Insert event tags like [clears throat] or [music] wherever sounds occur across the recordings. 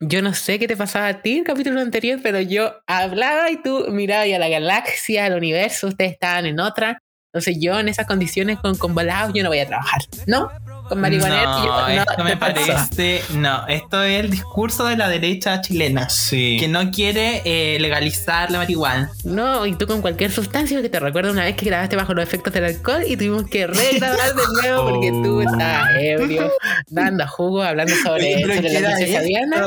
yo no sé qué te pasaba a ti en el capítulo anterior, pero yo hablaba y tú mirabas a la galaxia, al universo, ustedes estaban en otra. Entonces yo en esas condiciones con, con volados yo no voy a trabajar, ¿no? Con marihuana no, yo, no, esto me parece. No, esto es el discurso de la derecha chilena. Sí. Que no quiere eh, legalizar la marihuana. No, y tú con cualquier sustancia, que te recuerdo una vez que grabaste bajo los efectos del alcohol y tuvimos que regrabar de nuevo porque tú Oh. estabas ebrio, dando jugo, hablando sobre, sobre ¿qué la princesa? Diana.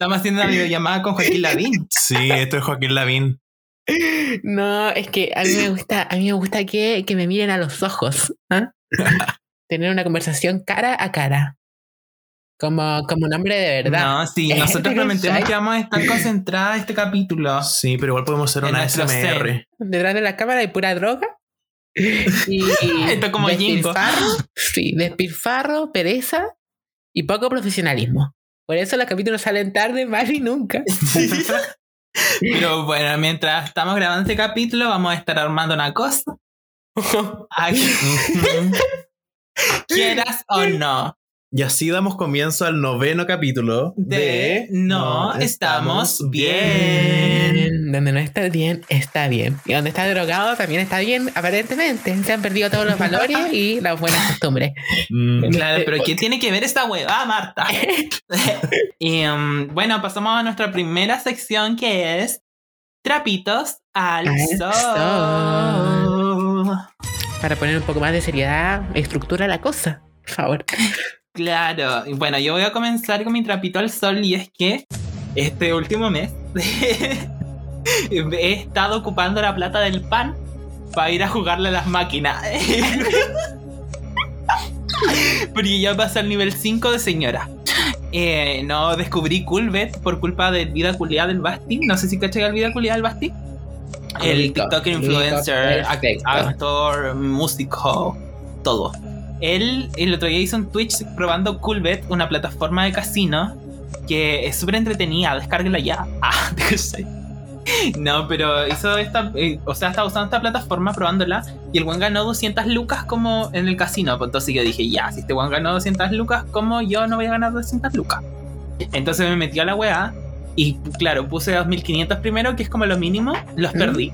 Estamos haciendo una videollamada con Joaquín Lavín. Sí, esto es Joaquín Lavín. No, es que a mí me gusta, a mí me gusta que, que me miren a los ojos. ¿ah? Tener una conversación cara a cara. Como, como un hombre de verdad. No, sí, [laughs] nosotros prometemos que vamos a estar concentradas este capítulo. Sí, pero igual podemos hacer En una SMR. Detrás de la cámara hay pura droga. [laughs] Y Esto como despilfarro, sí, despilfarro, pereza y poco profesionalismo. Por eso los capítulos salen tarde, más y nunca. [laughs] Pero bueno, mientras estamos grabando este capítulo, vamos a estar armando una cosa. Ay, Quieras o no. Y así damos comienzo al noveno capítulo De No Estamos Bien. Donde no está bien, está bien. Y donde está drogado también está bien, aparentemente. Se han perdido todos los valores y las buenas costumbres. Mm, Claro, pero ¿qué tiene que ver esta hueva, Marta? [laughs] y um, bueno, pasamos a nuestra primera sección que es Trapitos al Al sol. Para poner un poco más de seriedad, estructura la cosa. Por favor. [laughs] Claro, bueno, yo voy a comenzar con mi trapito al sol y es que este último mes [laughs] he estado ocupando la plata del pan para ir a jugarle a las máquinas. [laughs] Porque ya pasé al nivel 5 de señora. Eh, no descubrí Culbet por culpa del vida culiada del Basti. No sé si caché el vida culiada del Basti. El TikToker rico, influencer, actor, músico, todo. Él el otro día hizo un Twitch probando Coolbet, una plataforma de casino que es súper entretenida. Descárguela ya. [laughs] Ah. No, pero hizo esta, eh, o sea, estaba usando esta plataforma probándola y el buen ganó 200 lucas como en el casino. Pues entonces yo dije, ya, si este buen ganó 200 lucas, ¿cómo yo no voy a ganar 200 lucas? Entonces me metí a la weá y claro, puse 2500 primero, que es como lo mínimo, los ¿Mm? perdí.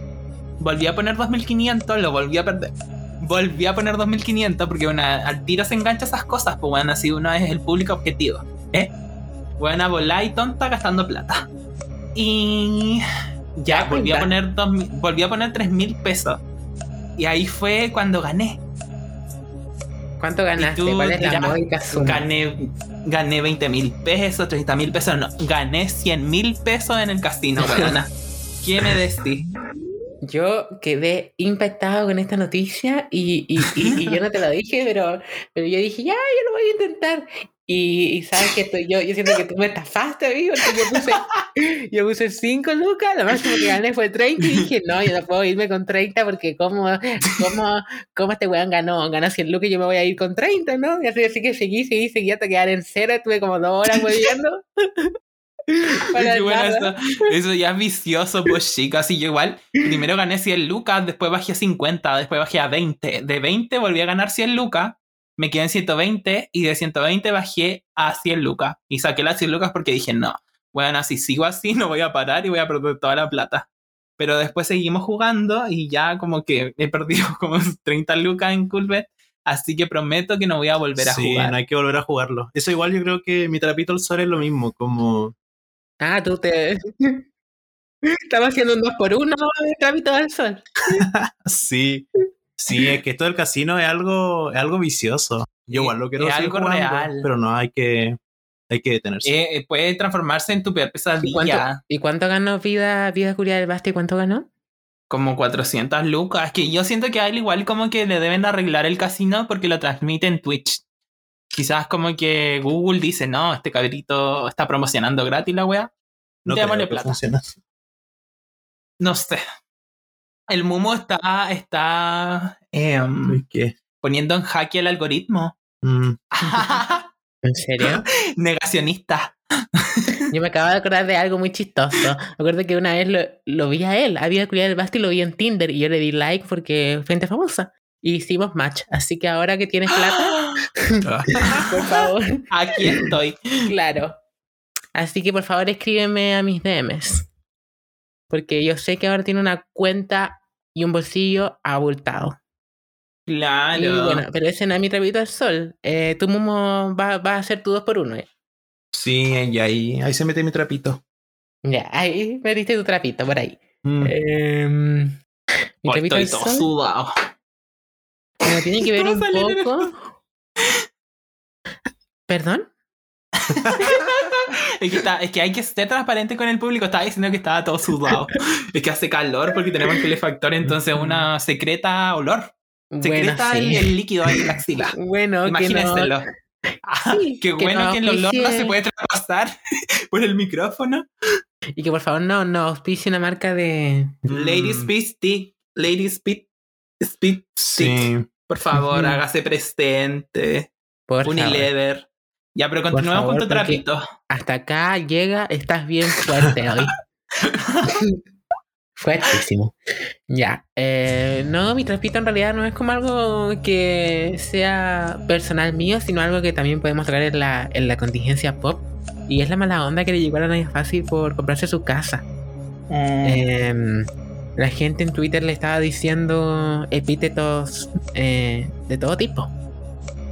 Volví a poner 2500, lo volví a perder. Volví a poner 2500 porque una, al tiro se engancha esas cosas, pues bueno, así uno es el público objetivo. ¿eh? Buena bola y tonta gastando plata. Y ya, volví a poner dos, volví a poner 3000 pesos. Y ahí fue cuando gané. ¿Cuánto ganaste? tú ¿Cuál es la módica suma? Gané, gané 20 mil pesos, 30 mil pesos, no, gané 100 mil pesos en el casino, [laughs] weona. ¿Qué me decís? Yo quedé impactado con esta noticia y, y, y- y yo no te lo dije, pero, pero yo dije, ya, yo lo voy a intentar. Y, y sabes que estoy- yo, yo siento que tú me estafaste a mí, porque yo puse, [laughs] yo puse 5 lucas, lo máximo que gané fue 30 y dije, no, yo no puedo irme con 30 porque cómo, cómo, cómo este weón ganó, ganó 100 lucas y yo me voy a ir con 30, ¿no? Y así, así que seguí, seguí, seguí hasta quedar en cero, estuve como dos horas [laughs] Qué bueno, eso, eso ya es vicioso, pues chicas. Y yo igual, primero gané 100 lucas, después bajé a 50, después bajé a 20. De 20 volví a ganar 100 lucas, me quedé en 120 y de 120 bajé a 100 lucas. Y saqué las 100 lucas porque dije, no, bueno, si sigo así [laughs] no voy a parar y voy a perder toda la plata. Pero después seguimos jugando y ya como que he perdido [laughs] como 30 lucas en Coolbet. Así que prometo que no voy a volver a sí, jugar. no hay que volver a jugarlo. Eso igual yo creo que mi trapito al sol es lo mismo, como... Ah, tú te. [laughs] Estamos haciendo un 2 por 1 de trámite del sol. Sí, sí, es que esto del casino es algo, es algo vicioso. Yo igual lo quiero Es algo jugando, real. pero no, hay que, hay que detenerse. Eh, eh, puede transformarse en tu peor ¿Y cuánto, pesadilla. ¿Y cuánto ganó Vida, vida Curia del Basti? ¿Cuánto ganó? Como 400 lucas. Que yo siento que a él igual como que le deben arreglar el casino porque lo transmite en Twitch. Quizás como que Google dice, no, este cabrito está promocionando gratis la wea. no démosle plata. No sé. El Mumo está, está em, poniendo en jaque el algoritmo. Mm, [laughs] ¿En serio? [laughs] Negacionista. Yo me acabo de acordar de algo muy chistoso. Me acuerdo que una vez lo, lo vi a él, a Vida Curia del Basti, lo vi en Tinder y yo le di like porque gente famosa. Y hicimos match. Así que ahora que tienes plata, [gasps] [laughs] por favor, Aquí estoy. claro. Así que por favor escríbeme a mis DMs. Porque yo sé que ahora tiene una cuenta y un bolsillo abultado. Claro. Y bueno, pero ese es mi trapito al sol. Eh, tú, Momo, vas va a hacer tu dos por uno. ¿eh? Sí, y ahí, ahí se mete mi trapito. Ya, ahí metiste tu trapito por ahí. Mm. Em, mi trapito estoy al todo sol sudado. bueno, tiene que ver ¿Cómo un poco. [laughs] ¿Perdón? [laughs] Es que, está- es que hay que ser transparente con el público. Estaba diciendo que estaba todo sudado. es que hace calor porque tenemos calefactor, entonces una secreta olor. Secreta Bueno, el, sí. el líquido ahí en la axila. [laughs] Bueno, que no, Imagínenselo. [laughs] Ah, Sí, qué que bueno no que el olor no se puede traspasar [laughs] por el micrófono. y que por favor no, no auspicie una marca de. Lady Mm. Speed Stick. Lady Speed, Speed Stick. Sí. Por favor, hágase presente. Por favor. Ya, pero continuemos favor, con tu trapito. Hasta acá llega, estás bien fuerte hoy. [laughs] Fuertísimo. Ya. eh, no, mi trapito en realidad no es como algo que sea personal mío, sino algo que también podemos traer en la, en la contingencia pop. Y es la mala onda que le llegó a la Naya Fácil por comprarse su casa. Em, la gente en Twitter le estaba diciendo epítetos eh, de todo tipo.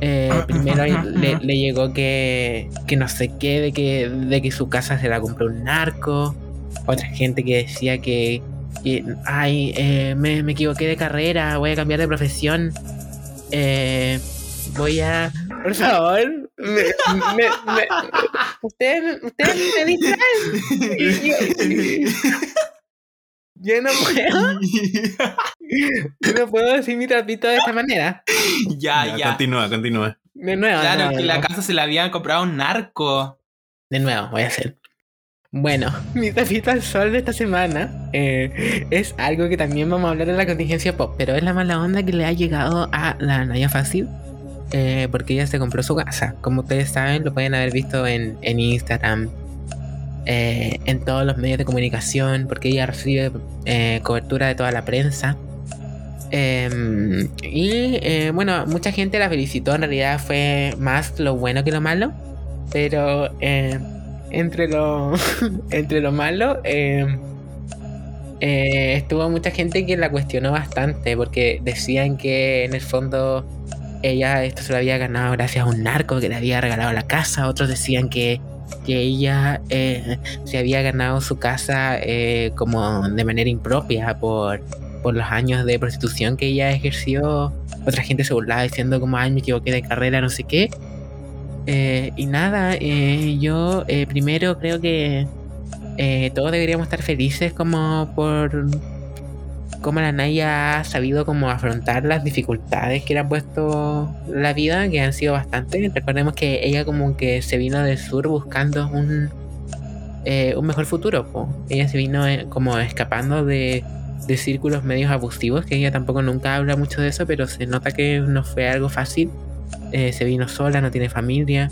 Eh, primero le, le llegó que, que no sé qué, de que, de que su casa se la compró un narco. Otra gente que decía que, que, ay, eh, me, me equivoqué de carrera, voy a cambiar de profesión. Eh, voy a... Por favor, me, me- me- [laughs] ustedes, ustedes me distraen. [laughs] Yo- no puedo, yo no puedo decir mi trapito de esta manera. ya, Ya, ya. Continúa, continúa. De nuevo. de Claro, nuevo, que la nuevo. casa se la había comprado un narco. De nuevo, voy a hacer. Bueno, [laughs] mi trapito al sol de esta semana eh, es algo que también vamos a hablar en la contingencia pop, pero es la mala onda que le ha llegado a la Naya Fácil eh, porque ella se compró su casa. Como ustedes saben, lo pueden haber visto en, en Instagram, eh, en todos los medios de comunicación, porque ella recibe eh, cobertura de toda la prensa. Em, y eh, bueno, mucha gente la felicitó, en realidad fue más lo bueno que lo malo, pero entre lo [laughs] entre lo malo eh, estuvo mucha gente que la cuestionó bastante porque decían que en el fondo ella esto se lo había ganado gracias a un narco que le había regalado la casa otros decían que que ella eh, se había ganado su casa eh, como de manera impropia por, por los años de prostitución que ella ejerció. Otra gente se burlaba diciendo como ay me equivoqué de carrera no sé qué. Eh, y nada, yo primero creo que todos deberíamos estar felices como por cómo la Naya ha sabido como afrontar las dificultades que le ha puesto la vida, que han sido bastantes. Recordemos que ella como que se vino del sur buscando un, eh, un mejor futuro. po. Ella se vino eh, como escapando de, de círculos medios abusivos, que ella tampoco nunca habla mucho de eso, pero se nota que no fue algo fácil. Eh, se vino sola, no tiene familia.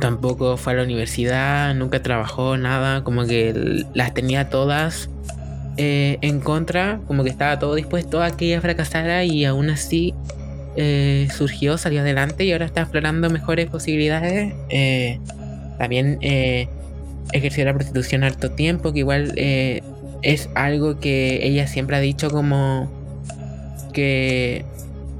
tampoco fue a la universidad, nunca trabajó, nada. Como que las tenía todas eh, en contra, como que estaba todo dispuesto a que ella fracasara y aún así eh, surgió, salió adelante y ahora está explorando mejores posibilidades. Eh, también ejerció la prostitución harto tiempo, que igual es algo que ella siempre ha dicho como que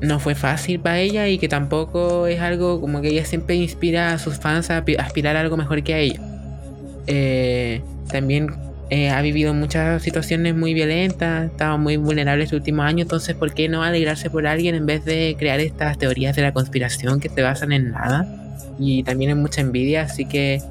no fue fácil para ella y que tampoco es algo como que ella siempre inspira a sus fans a pi- aspirar a algo mejor que a ella. También eh, ha vivido muchas situaciones muy violentas, estaba muy vulnerable este último año, entonces ¿por qué no alegrarse por alguien en vez de crear estas teorías de la conspiración que se basan en nada? Y también en mucha envidia, así que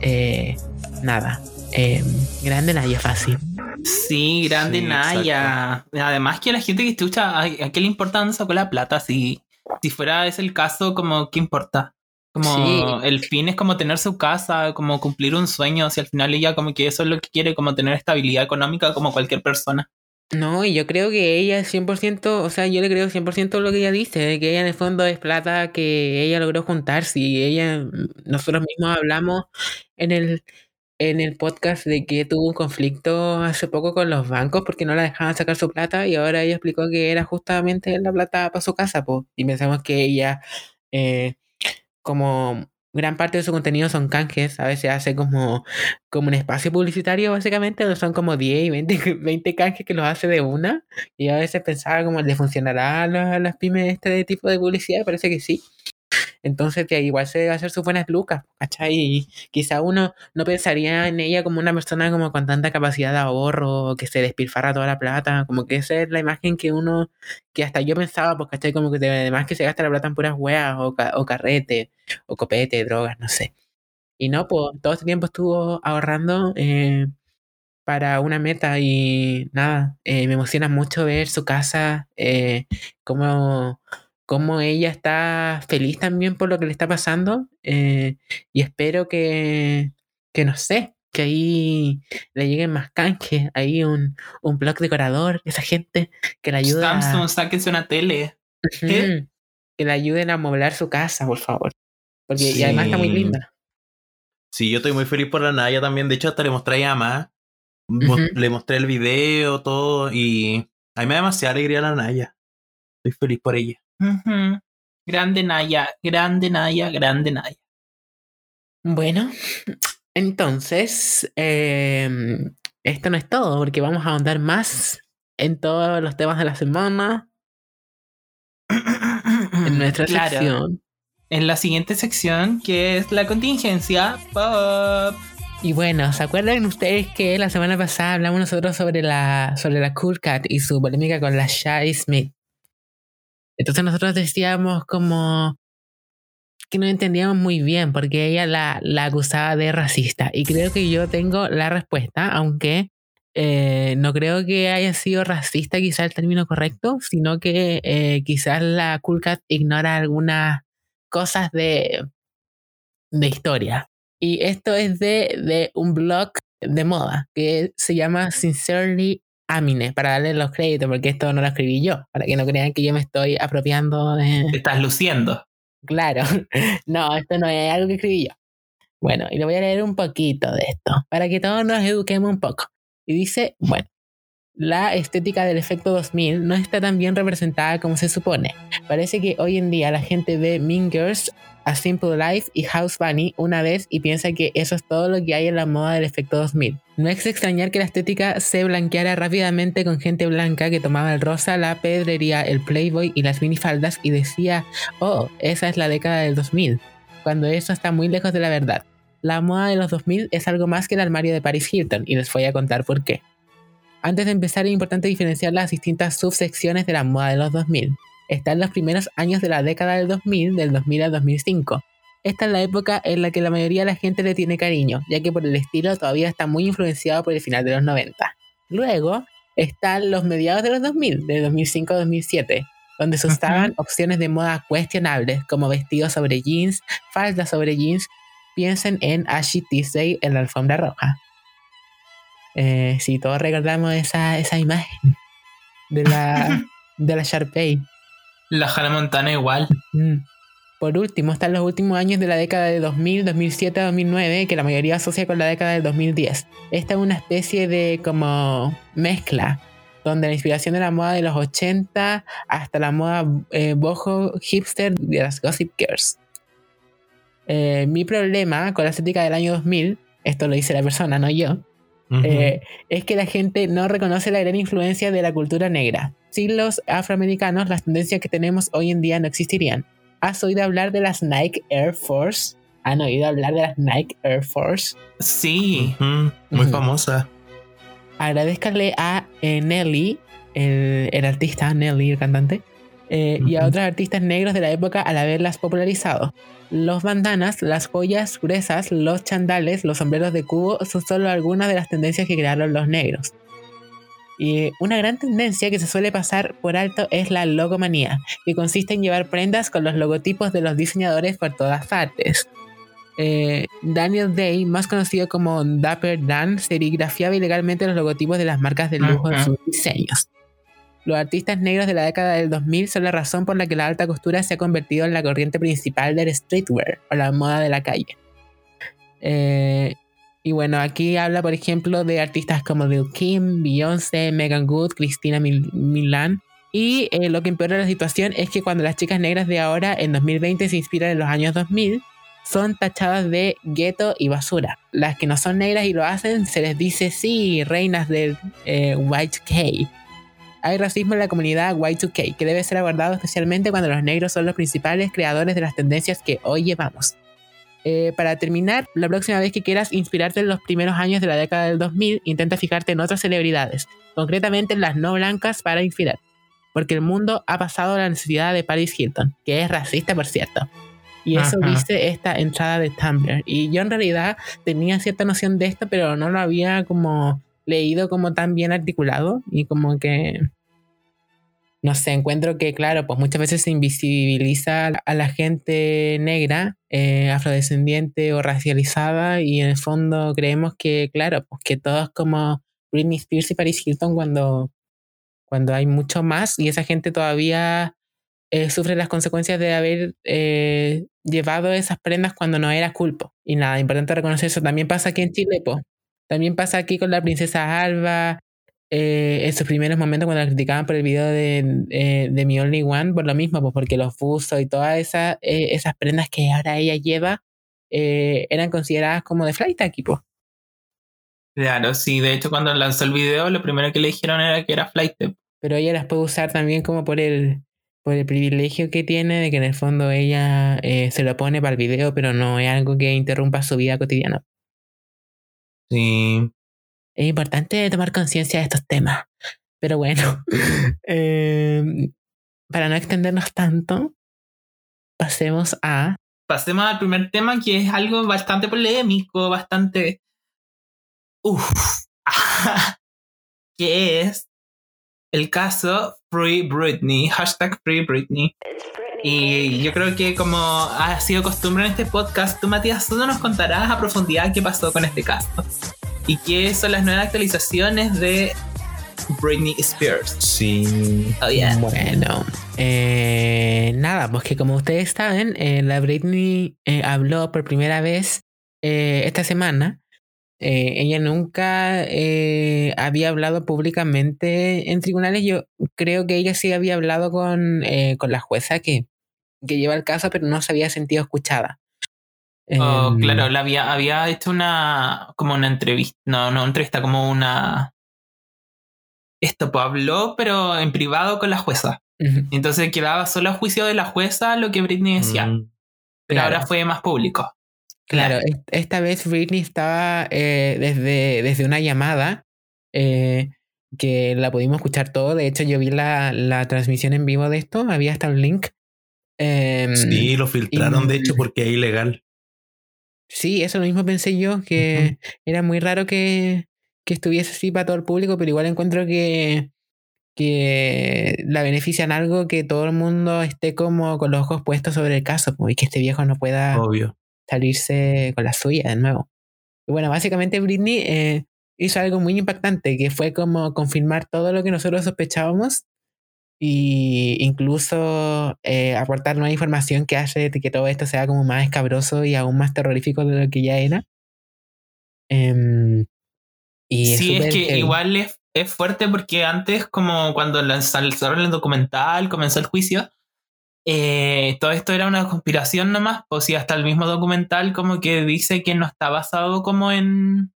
eh, nada. Eh, grande Naya fácil. Sí, grande Sí, Naya. Además que la gente que escucha, ¿a, a qué le importa dónde sacó la plata? Si, si fuera ese el caso, como, ¿qué importa? Como Sí. el fin es como tener su casa, como cumplir un sueño, si al final ella como que eso es lo que quiere, como tener estabilidad económica como cualquier persona. No, y yo creo que ella es 100%, o sea, yo le creo 100% lo que ella dice, de que ella en el fondo es plata que ella logró juntar. Si ella, nosotros mismos hablamos en el, en el podcast de que tuvo un conflicto hace poco con los bancos porque no la dejaban sacar su plata y ahora ella explicó que era justamente la plata para su casa, pues. Y pensamos que ella, eh, como gran parte de su contenido son canjes. A veces hace como, como un espacio publicitario, básicamente, donde son como 10 y 20, 20 [laughs] canjes que los hace de una. Y a veces pensaba como, ¿le funcionará a las, las pymes este tipo de publicidad? Parece que sí. Entonces, que igual se debe hacer sus buenas lucas, ¿cachai? Y quizá uno no pensaría en ella como una persona como con tanta capacidad de ahorro, que se despilfarra toda la plata, como que esa es la imagen que uno, que hasta yo pensaba, pues, ¿cachai? Como que además que se gasta la plata en puras weas, o, ca- o carrete, o copete, drogas, no sé. Y no, pues, todo este tiempo estuvo ahorrando eh, para una meta y nada, eh, me emociona mucho ver su casa, eh, cómo, cómo ella está feliz también por lo que le está pasando eh, y espero que, que no sé, que ahí le lleguen más canjes, ahí un, un blog decorador, esa gente que le ayuda a, Samsung, sáquense una tele. Que le ayuden a amoblar su casa, por favor. Porque y además está muy linda. Sí, yo estoy muy feliz por la Naya también. De hecho, hasta le mostré a. Mo- Ujú. Le mostré el video, todo. Y a mí me da demasiada alegría la Naya. Estoy feliz por ella. Grande Naya, grande Naya, grande Naya. Bueno, entonces, em, esto no es todo, porque vamos a ahondar más en todos los temas de la semana, en nuestra Claro. sección. En la siguiente sección, que es la contingencia pop. Y bueno, ¿se acuerdan ustedes que la semana pasada hablamos nosotros sobre la, sobre la Cool Cat y su polémica con la Shai Smith? Entonces nosotros decíamos como que no entendíamos muy bien porque ella la, la acusaba de racista. Y creo que yo tengo la respuesta, aunque eh, no creo que haya sido racista quizá el término correcto, sino que eh, quizás la Cat ignora algunas cosas de, de historia. Y esto es de, de un blog de moda que se llama Sincerely Amine, para darle los créditos, porque esto no lo escribí yo, para que no crean que yo me estoy apropiando de... Te estás luciendo. Claro, [laughs] no, esto no es algo que escribí yo. Bueno, y le voy a leer un poquito de esto, para que todos nos eduquemos un poco. Y dice, bueno, la estética del efecto 2000 no está tan bien representada como se supone. Parece que hoy en día la gente ve Mean Girls, A Simple Life y House Bunny una vez y piensa que eso es todo lo que hay en la moda del efecto 2000. No es extrañar que la estética se blanqueara rápidamente con gente blanca que tomaba el rosa, la pedrería, el playboy y las minifaldas y decía, oh, esa es la década del 2000, cuando eso está muy lejos de la verdad. La moda de los 2000 es algo más que el armario de Paris Hilton y les voy a contar por qué. Antes de empezar es importante diferenciar las distintas subsecciones de la moda de los 2000. Están los primeros años de la década del 2000, del 2000 al 2005. Esta es la época en la que la mayoría de la gente le tiene cariño, ya que por el estilo todavía está muy influenciado por el final de los 90. Luego están los mediados de los 2000, de 2005 a 2007, donde se usaban opciones de moda cuestionables como vestidos sobre jeans, faldas sobre jeans. Piensen en Ashley Tisdale en la alfombra roja. Eh, si todos recordamos esa, esa imagen de la, [laughs] de la Sharpay. La Hannah Montana igual. Mm. Por último, están los últimos años de la década de 2000, 2007, 2009, que la mayoría asocia con la década del 2010. Esta es una especie de como mezcla, donde la inspiración de la moda de los 80 hasta la moda eh, boho hipster de las Gossip Girls. Eh, mi problema con la estética del año 2000, esto lo dice la persona, no yo, eh, es que la gente no reconoce la gran influencia de la cultura negra. Sin los afroamericanos, las tendencias que tenemos hoy en día no existirían. ¿Has oído hablar de las Nike Air Force? ¿Han oído hablar de las Nike Air Force? Sí. Muy famosa. Agradezcanle a eh, Nelly, el, el artista Nelly, el cantante, eh, y a otros artistas negros de la época al haberlas popularizado. Los bandanas, las joyas gruesas, los chandales, los sombreros de cubo son solo algunas de las tendencias que crearon los negros. Y una gran tendencia que se suele pasar por alto es la logomanía, que consiste en llevar prendas con los logotipos de los diseñadores por todas partes. Eh, Daniel Day, más conocido como Dapper Dan, serigrafiaba ilegalmente los logotipos de las marcas de lujo en sus diseños. Los artistas negros de la década del 2000 son la razón por la que la alta costura se ha convertido en la corriente principal del streetwear o la moda de la calle. Eh, y bueno, aquí habla, por ejemplo, de artistas como Lil Kim, Beyoncé, Megan Good, Christina Mil- Milan. Y eh, lo que empeora la situación es que cuando las chicas negras de ahora, en 2020, se inspiran en los años 2000, son tachadas de gueto y basura. Las que no son negras y lo hacen, se les dice sí, reinas del eh, Y2K. Hay racismo en la comunidad Y2K, que debe ser abordado especialmente cuando los negros son los principales creadores de las tendencias que hoy llevamos. Eh, para terminar, la próxima vez que quieras inspirarte en los primeros años de la década del 2000, intenta fijarte en otras celebridades, concretamente en las no blancas para inspirar, porque el mundo ha pasado la necesidad de Paris Hilton, que es racista por cierto. Y eso Ajá. dice esta entrada de Tumblr. Y yo en realidad tenía cierta noción de esto, pero no lo había como leído como tan bien articulado y como que no sé, encuentro que, claro, pues muchas veces se invisibiliza a la gente negra, eh, afrodescendiente o racializada, y en el fondo creemos que, claro, pues que todos como Britney Spears y Paris Hilton cuando, cuando hay mucho más y esa gente todavía eh, sufre las consecuencias de haber eh, llevado esas prendas cuando no era culpo. Y nada, importante reconocer eso. También pasa aquí en Chile, pues. También pasa aquí con la princesa Alba, eh, en sus primeros momentos cuando la criticaban por el video de, eh, de Mi Only One, por lo mismo, pues porque los buzos y todas esas, eh, esas prendas que ahora ella lleva eh, eran consideradas como de flight aquí, pues. Claro, sí. De hecho, cuando lanzó el video, lo primero que le dijeron era que era flight. Pero ella las puede usar también como por el, por el privilegio que tiene de que en el fondo ella eh, se lo pone para el video, pero no es algo que interrumpa su vida cotidiana. Sí. Es importante tomar conciencia de estos temas. Pero bueno, [laughs] eh, para no extendernos tanto, pasemos a... Pasemos al primer tema, que es algo bastante polémico, bastante. Uf. [laughs] que es el caso Free Britney. Hashtag Free Britney. Y yo creo que como ha sido costumbre en este podcast, tú Matías, tú nos contarás a profundidad qué pasó con este caso. Y qué son las nuevas actualizaciones de Britney Spears. Sí. Oh, yeah. Bueno, eh, nada, pues que como ustedes saben, eh, la Britney eh, habló por primera vez eh, esta semana. Eh, ella nunca eh, había hablado públicamente en tribunales. Yo creo que ella sí había hablado con, eh, con la jueza que, que lleva el caso, pero no se había sentido escuchada. Oh, Em, claro, la había, había hecho una como una entrevista, no, no entrevista, como una esto pues habló, pero en privado con la jueza. Entonces quedaba solo a juicio de la jueza lo que Britney decía. Mm, Pero claro. ahora fue más público. Claro, est- esta vez Britney estaba eh, desde, desde una llamada eh, que la pudimos escuchar todo. De hecho, yo vi la, la transmisión en vivo de esto, había hasta un link. Em, Sí, lo filtraron, de hecho, porque es ilegal. Sí, eso lo mismo pensé yo, que era muy raro que, que estuviese así para todo el público, pero igual encuentro que, que la benefician algo que todo el mundo esté como con los ojos puestos sobre el caso, y que este viejo no pueda Obvio. salirse con la suya de nuevo. Y bueno, básicamente Britney eh, hizo algo muy impactante, que fue como confirmar todo lo que nosotros sospechábamos y incluso eh, aportar nueva información que hace que todo esto sea como más escabroso y aún más terrorífico de lo que ya era. Em, y sí, es que heavy. igual es, es fuerte porque antes, como cuando lanzaron el documental, comenzó el juicio, eh, todo esto era una conspiración nomás, o si hasta el mismo documental como que dice que no está basado como en...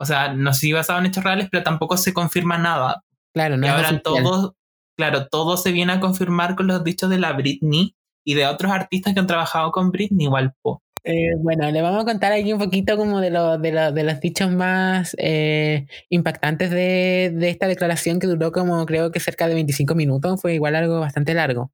O sea, no sí basado en hechos reales, pero tampoco se confirma nada. Claro, no y es ahora oficial. Claro, todo se viene a confirmar con los dichos de la Britney y de otros artistas que han trabajado con Britney igual, po. Eh, bueno, le vamos a contar aquí un poquito como de, lo- de, lo- de los dichos más eh, impactantes de, de esta declaración que duró como creo que cerca de 25 minutos, fue igual algo bastante largo.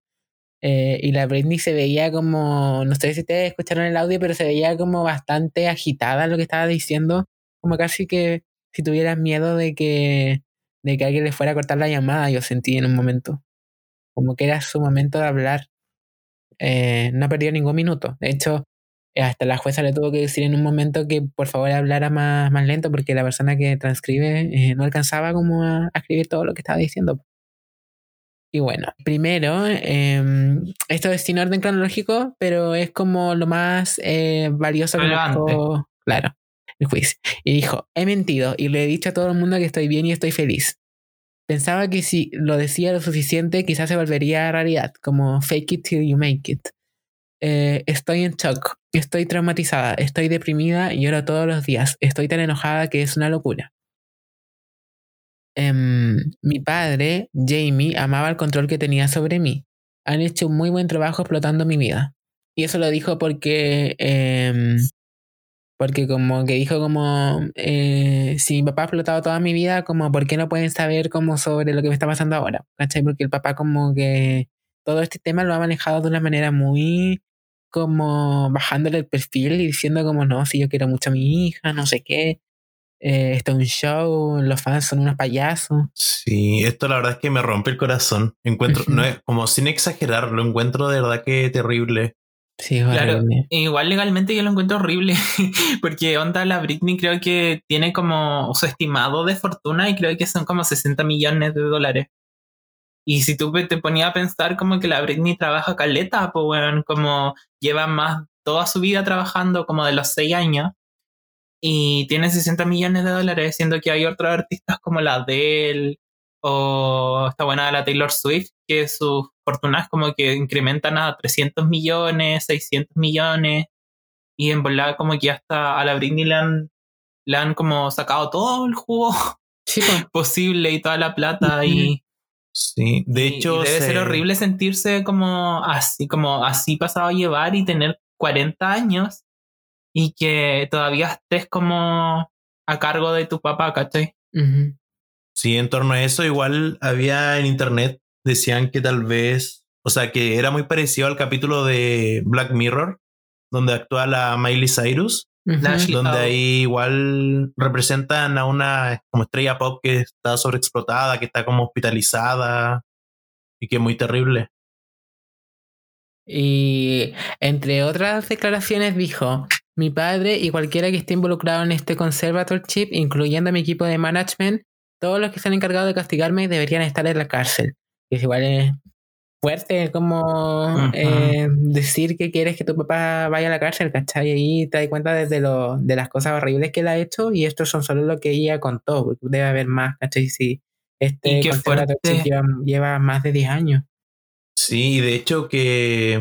Eh, y la Britney se veía como, no sé si ustedes escucharon el audio, pero se veía como bastante agitada lo que estaba diciendo, como casi que si tuvieras miedo de que, de que alguien le fuera a cortar la llamada, yo sentí en un momento. Como que era su momento de hablar. Eh, no perdió ningún minuto. De hecho, hasta la jueza le tuvo que decir en un momento que por favor hablara más, más lento porque la persona que transcribe eh, no alcanzaba como a, a escribir todo lo que estaba diciendo. Y bueno, primero, em, esto es sin orden cronológico, pero es como lo más eh, valioso que dejó, claro, Y dijo, he mentido y le he dicho a todo el mundo que estoy bien y estoy feliz. Pensaba que si lo decía lo suficiente, quizás se volvería realidad, como fake it till you make it. eh, estoy en shock, estoy traumatizada, estoy deprimida y lloro todos los días, estoy tan enojada que es una locura. Em, mi padre, Jamie, amaba el control que tenía sobre mí. Han hecho un muy buen trabajo explotando mi vida. Y eso lo dijo porque em, porque como que dijo como, eh, si mi papá ha explotado toda mi vida, como, ¿por qué no pueden saber como sobre lo que me está pasando ahora? ¿Cachai? Porque el papá como que todo este tema lo ha manejado de una manera muy como bajándole el perfil y diciendo como, no, si yo quiero mucho a mi hija, no sé qué. Eh, esto es un show, los fans son unos payasos. Sí, esto la verdad es que me rompe el corazón. Encuentro, no es, como sin exagerar, lo encuentro de verdad que terrible. Sí, claro. Igual legalmente yo lo encuentro horrible, [laughs] porque onda la Britney creo que tiene como su estimado de fortuna y creo que son como 60 millones de dólares. Y si tú te ponías a pensar como que la Britney trabaja caleta, pues bueno, como lleva más toda su vida trabajando como de los 6 años y tiene 60 millones de dólares, siendo que hay otros artistas como la Adele o esta buena la Taylor Swift, que sus fortunas como que incrementan a 300 millones, 600 millones, y en verdad como que hasta a la Britney le han, le han como sacado todo el jugo [laughs] posible y toda la plata y... Sí, de hecho... debe ser horrible sentirse como así, como así pasado a llevar y tener 40 años y que todavía estés como a cargo de tu papá, ¿cachai? Sí, en torno a eso igual había en internet, decían que tal vez, o sea, que era muy parecido al capítulo de Black Mirror, donde actúa la Miley Cyrus, donde ahí igual representan a una como estrella pop que está sobreexplotada, que está como hospitalizada y que es muy terrible. Y entre otras declaraciones dijo, mi padre y cualquiera que esté involucrado en este conservatorship, incluyendo mi equipo de management, todos los que se han encargado de castigarme deberían estar en la cárcel. Es igual es fuerte como eh, decir que quieres que tu papá vaya a la cárcel, ¿cachai? Y ahí te das cuenta de, lo, de las cosas horribles que él ha hecho y estos son solo lo que ella contó. Debe haber más, ¿cachai? Si este lleva, lleva, más de 10 años. Sí, de hecho que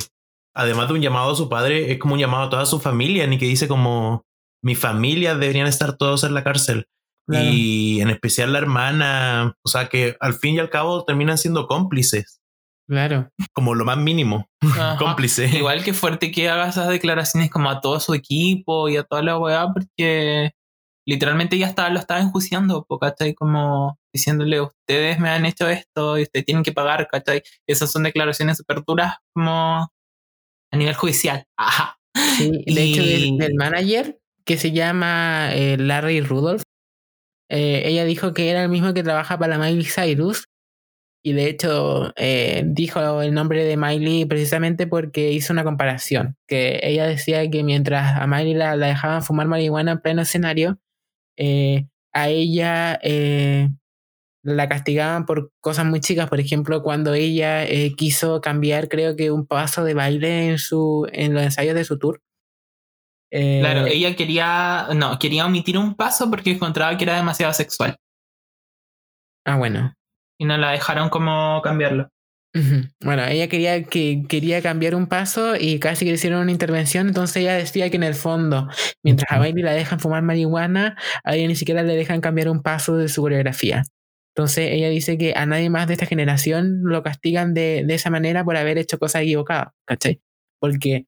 además de un llamado a su padre, es como un llamado a toda su familia, ni que dice como mi familia deberían estar todos en la cárcel. Y en especial la hermana, o sea que al fin y al cabo terminan siendo cómplices. Claro. Como lo más mínimo, [laughs] cómplice. Igual que fuerte que haga esas declaraciones como a todo su equipo y a toda la weá, porque literalmente ya está, lo estaba enjuiciando, ¿cachai? Como diciéndole, ustedes me han hecho esto y ustedes tienen que pagar, ¿cachai? Esas son declaraciones súper duras como a nivel judicial. [laughs] Ajá. Sí, de hecho, del, manager que se llama eh, Larry Rudolph, eh, ella dijo que era el mismo que trabaja para Miley Cyrus. Y de hecho eh, dijo el nombre de Miley precisamente porque hizo una comparación. Que ella decía que mientras a Miley la, dejaban fumar marihuana en pleno escenario, eh, a ella la castigaban por cosas muy chicas. Por ejemplo, cuando ella quiso cambiar, creo que un paso de baile en, su, en los ensayos de su tour claro, eh, ella quería, no, quería omitir un paso porque encontraba que era demasiado sexual. Ah, bueno. Y no la dejaron como cambiarlo. Bueno, ella quería, que, quería cambiar un paso y casi que le hicieron una intervención, entonces ella decía que en el fondo, mientras a Bailey la dejan fumar marihuana, a ella ni siquiera le dejan cambiar un paso de su coreografía. Entonces ella dice que a nadie más de esta generación lo castigan de, de esa manera por haber hecho cosas equivocadas, ¿cachai? Porque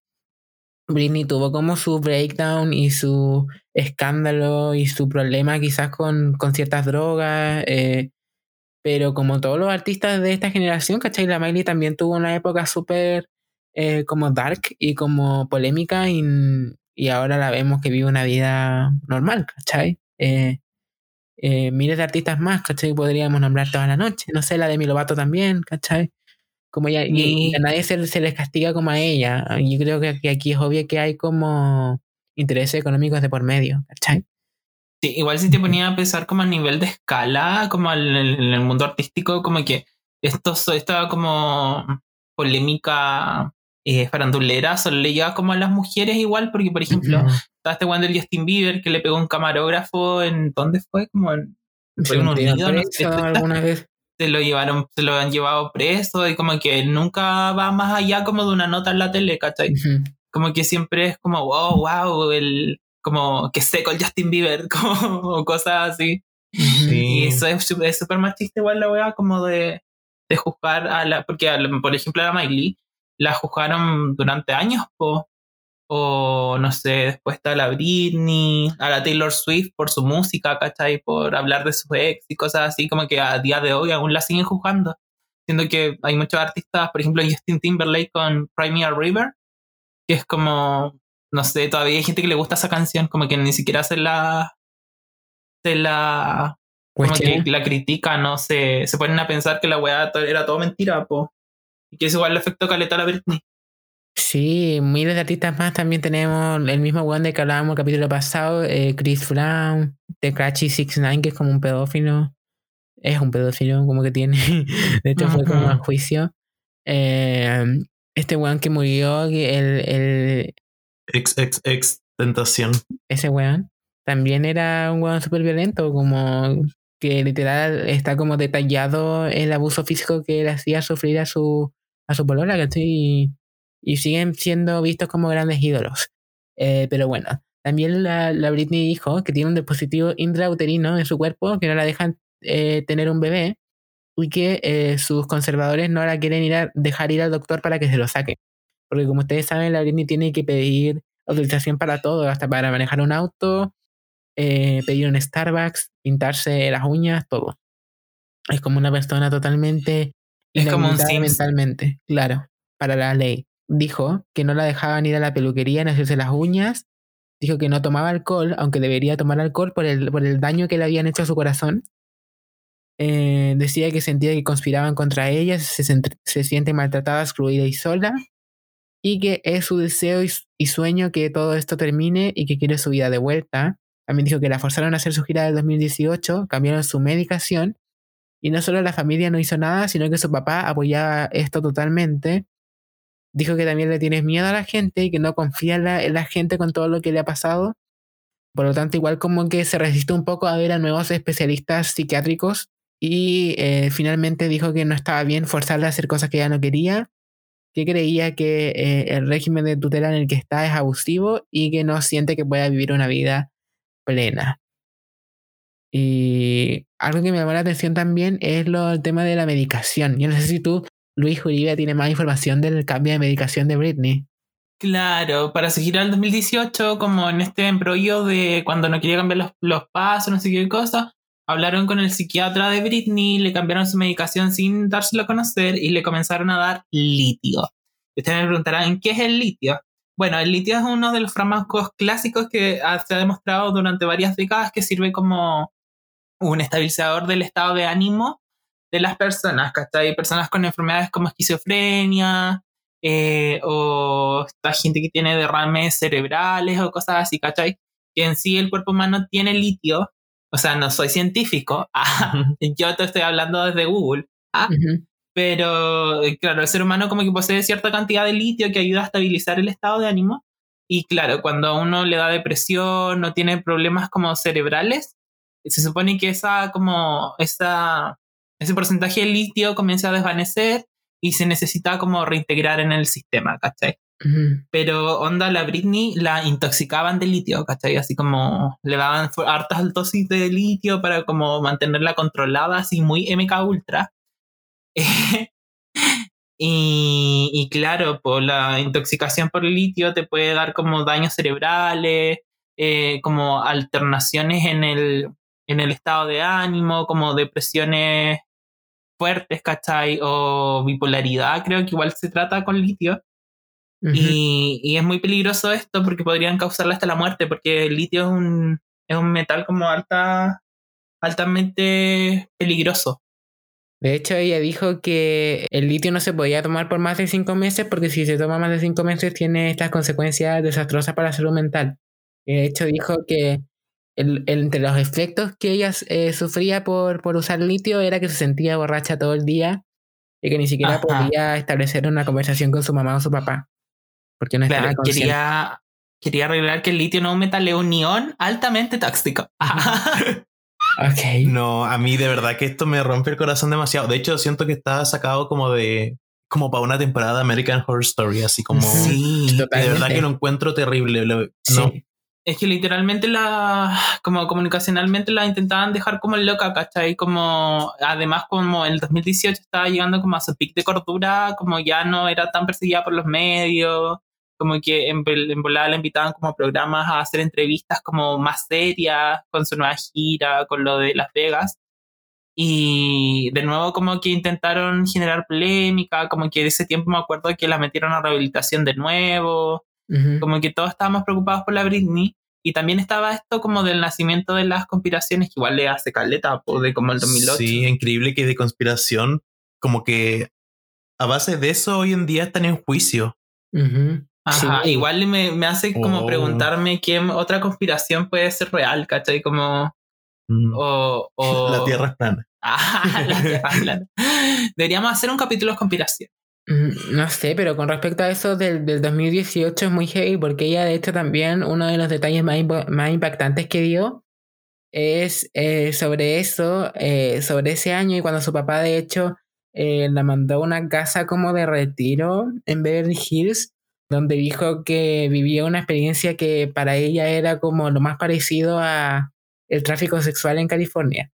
Britney tuvo como su breakdown y su escándalo y su problema quizás con, con ciertas drogas, eh, pero como todos los artistas de esta generación, ¿cachai? La Miley también tuvo una época súper eh, como dark y como polémica y, y, ahora la vemos que vive una vida normal, ¿cachai? Eh, miles de artistas más, ¿cachai? Podríamos nombrar toda la noche, no sé, la de Milovato también, ¿cachai? Como ella, y, a nadie se, les castiga como a ella. Yo creo que, aquí es obvio que hay como intereses económicos de por medio, ¿cachai? Sí, igual si te ponía a pensar como a nivel de escala, como en el, mundo artístico, como que esto, esta como polémica eh, farandulera solo le llega como a las mujeres igual, porque por ejemplo, está este one del Justin Bieber que le pegó un camarógrafo en, ¿dónde fue? Como en Reino Unido, alguna vez. Se lo llevaron, se lo han llevado preso y como que nunca va más allá como de una nota en la tele, ¿cachai? Ujú. Como que siempre es como, wow, wow, el, como que seco el Justin Bieber, [laughs] como, o cosas así. Y eso es súper machista igual la weá, como de, de juzgar a la, porque a por ejemplo a la Miley la juzgaron durante años, po. O no sé, después está la Britney, a la Taylor Swift por su música, ¿cachai? Por hablar de sus ex y cosas así, como que a día de hoy aún la siguen juzgando. Siendo que hay muchos artistas, por ejemplo Justin Timberlake con a River, que es como, no sé, todavía hay gente que le gusta esa canción, como que ni siquiera se la... Se la como que la critican, ¿no? Se, se ponen a pensar que la weá era todo mentira, po. Y que es igual el efecto caleta a la Britney. Sí, miles de artistas más. También tenemos el mismo weón de que hablábamos el capítulo pasado, eh, Chris Brown, de Cratchy 69, que es como un pedófilo. Es un pedófilo, como que tiene. [laughs] De hecho, fue como a juicio. Eh, este weón que murió, el, el, Ex, ex, ex tentación. ese weón, también era un weón súper violento, como que literal está como detallado el abuso físico que le hacía sufrir a su, a su polola, ¿cachai? Y, siguen siendo vistos como grandes ídolos. Eh, pero bueno, también la, la Britney dijo que tiene un dispositivo intrauterino en su cuerpo que no la dejan eh, tener un bebé y que eh, sus conservadores no la quieren ir a dejar ir al doctor para que se lo saque. Porque como ustedes saben, la Britney tiene que pedir autorización para todo, hasta para manejar un auto, eh, pedir un Starbucks, pintarse las uñas, todo. Es como una persona totalmente Es como un Sims. mentalmente, claro, para la ley. Dijo que no la dejaban ir a la peluquería ni hacerse las uñas. Dijo que no tomaba alcohol, aunque debería tomar alcohol por el, por el daño que le habían hecho a su corazón. Eh, decía que sentía que conspiraban contra ella, se, se siente maltratada, excluida y sola, y que es su deseo y, y sueño que todo esto termine y que quiere su vida de vuelta. También dijo que la forzaron a hacer su gira del 2018, cambiaron su medicación, y no solo la familia no hizo nada, sino que su papá apoyaba esto totalmente. Dijo que también le tienes miedo a la gente y que no confía en la, en la gente con todo lo que le ha pasado. Por lo tanto, igual como que se resiste un poco a ver a nuevos especialistas psiquiátricos y eh, finalmente dijo que no estaba bien forzarla a hacer cosas que ella no quería, que creía que eh, el régimen de tutela en el que está es abusivo y que no siente que pueda vivir una vida plena. Y algo que me llamó la atención también es lo, el tema de la medicación. Yo no sé si tú, Luis Uribe, tiene más información del cambio de medicación de Britney. Claro, para seguir al 2018, como en este embrollo de cuando no quería cambiar los, los pasos, no sé qué cosa, hablaron con el psiquiatra de Britney, le cambiaron su medicación sin dárselo a conocer y le comenzaron a dar litio. Ustedes me preguntarán, ¿qué es el litio? Bueno, el litio es uno de los fármacos clásicos que se ha demostrado durante varias décadas que sirve como un estabilizador del estado de ánimo de las personas, ¿cachai? Personas con enfermedades como esquizofrenia, eh, o esta gente que tiene derrames cerebrales o cosas así, ¿cachai? Que en sí el cuerpo humano tiene litio, o sea, no soy científico, [laughs] ah, yo te estoy hablando desde Google, ah, Ujú. pero eh, claro, el ser humano como que posee cierta cantidad de litio que ayuda a estabilizar el estado de ánimo, y claro, cuando a uno le da depresión, no tiene problemas como cerebrales, se supone que esa como esa ese porcentaje de litio comienza a desvanecer y se necesita como reintegrar en el sistema, ¿cachai? Ujú. Pero onda, la Britney la intoxicaban de litio, ¿cachai? Así como le daban hartas dosis de litio para como mantenerla controlada, así muy MK Ultra. [laughs] y, y claro, pues la intoxicación por litio te puede dar como daños cerebrales, eh, como alternaciones en el, en el estado de ánimo, como depresiones fuertes, ¿cachai? O bipolaridad, creo que igual se trata con litio. Ujú. Y, y es muy peligroso esto porque podrían causarle hasta la muerte, porque el litio es un, es un metal como alta, altamente peligroso. De hecho, ella dijo que el litio no se podía tomar por más de cinco meses porque si se toma más de cinco meses tiene estas consecuencias desastrosas para la salud mental. De hecho, dijo que el- el- entre los efectos que ella eh, sufría por, por usar litio era que se sentía borracha todo el día y que ni siquiera Ajá. podía establecer una conversación con su mamá o su papá. Porque no estaba Claro, quería, quería arreglar que el litio no es un metal, es un ion altamente tóxico. [laughs] Ok. No, a mí de verdad que esto me rompe el corazón demasiado. De hecho, siento que está sacado como de como para una temporada de American Horror Story, así como Sí, de verdad que lo encuentro terrible. Lo- no. Es que literalmente la, como comunicacionalmente la intentaban dejar como loca, ¿cachai? Como, además como en el 2018 estaba llegando como a su pic de cordura, como ya no era tan perseguida por los medios, como que en, en volada la invitaban como a programas a hacer entrevistas como más serias, con su nueva gira, con lo de Las Vegas. Y de nuevo como que intentaron generar polémica, como que de ese tiempo me acuerdo que la metieron a rehabilitación de nuevo, como que todos estábamos preocupados por la Britney y también estaba esto como del nacimiento de las conspiraciones que igual le hace caleta po, de como el 2008 Sí, increíble que de conspiración, como que a base de eso hoy en día están en juicio. Ajá, Sí. igual me, me hace como Oh. preguntarme qué otra conspiración puede ser real, ¿cachai? Como Mm. o, o- [laughs] La Tierra es plana. [laughs] Ah, la Tierra es plana. [laughs] Deberíamos hacer un capítulo de conspiración. Mm, No sé, pero con respecto a eso del, del 2018 es muy heavy porque ella de hecho también uno de los detalles más, más impactantes que dio es eh, sobre eso, eh, sobre ese año y cuando su papá de hecho eh, la mandó a una casa como de retiro en Beverly Hills donde dijo que vivía una experiencia que para ella era como lo más parecido a el tráfico sexual en California.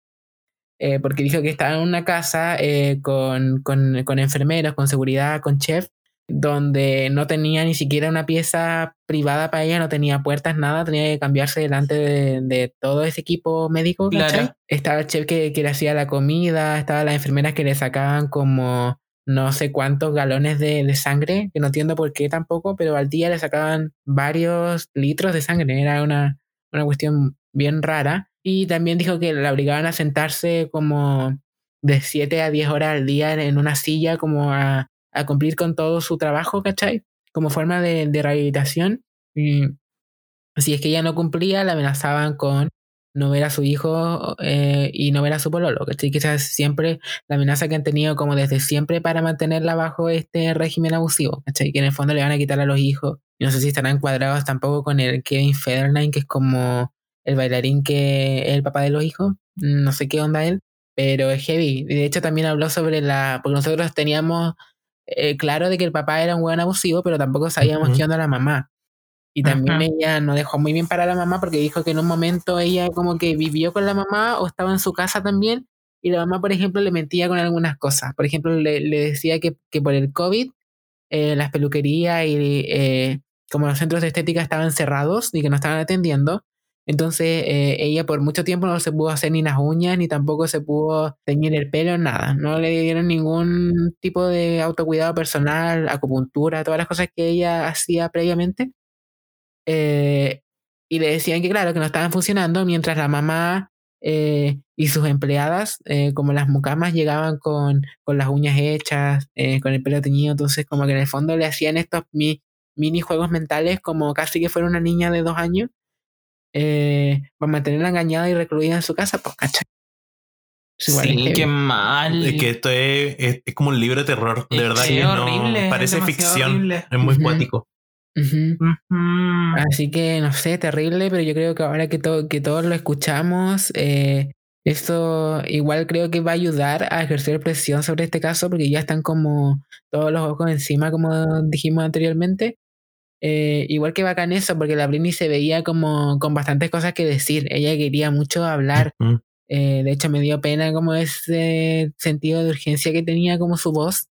Eh, porque dijo que estaba en una casa eh, con, con, con enfermeros, con seguridad, con chef, donde no tenía ni siquiera una pieza privada para ella, no tenía puertas, nada, tenía que cambiarse delante de, de todo ese equipo médico. Claro. Estaba el chef que, que le hacía la comida, estaban las enfermeras que le sacaban como no sé cuántos galones de, de sangre, que no entiendo por qué tampoco, pero al día le sacaban varios litros de sangre, era una, una cuestión bien rara. Y también dijo que la obligaban a sentarse como de 7 a 10 horas al día en una silla, como a, a cumplir con todo su trabajo, ¿cachai? Como forma de, de rehabilitación. Y si es que ella no cumplía, la amenazaban con no ver a su hijo eh, y no ver a su pololo, ¿cachai? Quizás siempre la amenaza que han tenido como desde siempre para mantenerla bajo este régimen abusivo, ¿cachai? Que en el fondo le van a quitar a los hijos. Y no sé si estarán cuadrados tampoco con el Kevin Federline, que es como el bailarín que es el papá de los hijos. No sé qué onda él, pero es heavy. Y de hecho también habló sobre la... Porque nosotros teníamos eh, claro de que el papá era un buen abusivo, pero tampoco sabíamos Ujú. qué onda la mamá. Y también ella nos dejó muy bien para la mamá porque dijo que en un momento ella como que vivió con la mamá o estaba en su casa también y la mamá, por ejemplo, le mentía con algunas cosas. Por ejemplo, le, le decía que, que por el COVID eh, las peluquerías y eh, como los centros de estética estaban cerrados y que no estaban atendiendo. Entonces eh, ella por mucho tiempo no se pudo hacer ni las uñas ni tampoco se pudo teñir el pelo, nada. No le dieron ningún tipo de autocuidado personal, acupuntura, todas las cosas que ella hacía previamente. Eh, y le decían que claro, que no estaban funcionando, mientras la mamá eh, y sus empleadas, como las mucamas, llegaban con, con las uñas hechas, con el pelo teñido, entonces como que en el fondo le hacían estos mi- mini juegos mentales como casi que fuera una niña de dos años, eh, para mantenerla engañada y recluida en su casa, pues cachai. Es igual es Sí, qué mal. Es que esto es, es, es como un libro de terror, de Es verdad que no horrible, es parece ficción, horrible. es muy Ujú. cuático. Así que no sé, terrible, pero yo creo que ahora que, to- que todos lo escuchamos, eh, eso igual creo que va a ayudar a ejercer presión sobre este caso porque ya están como todos los ojos encima, como dijimos anteriormente. Eh, igual que bacán eso, porque la Britney se veía como con bastantes cosas que decir. Ella quería mucho hablar. Eh, de hecho, me dio pena como ese sentido de urgencia que tenía como su voz,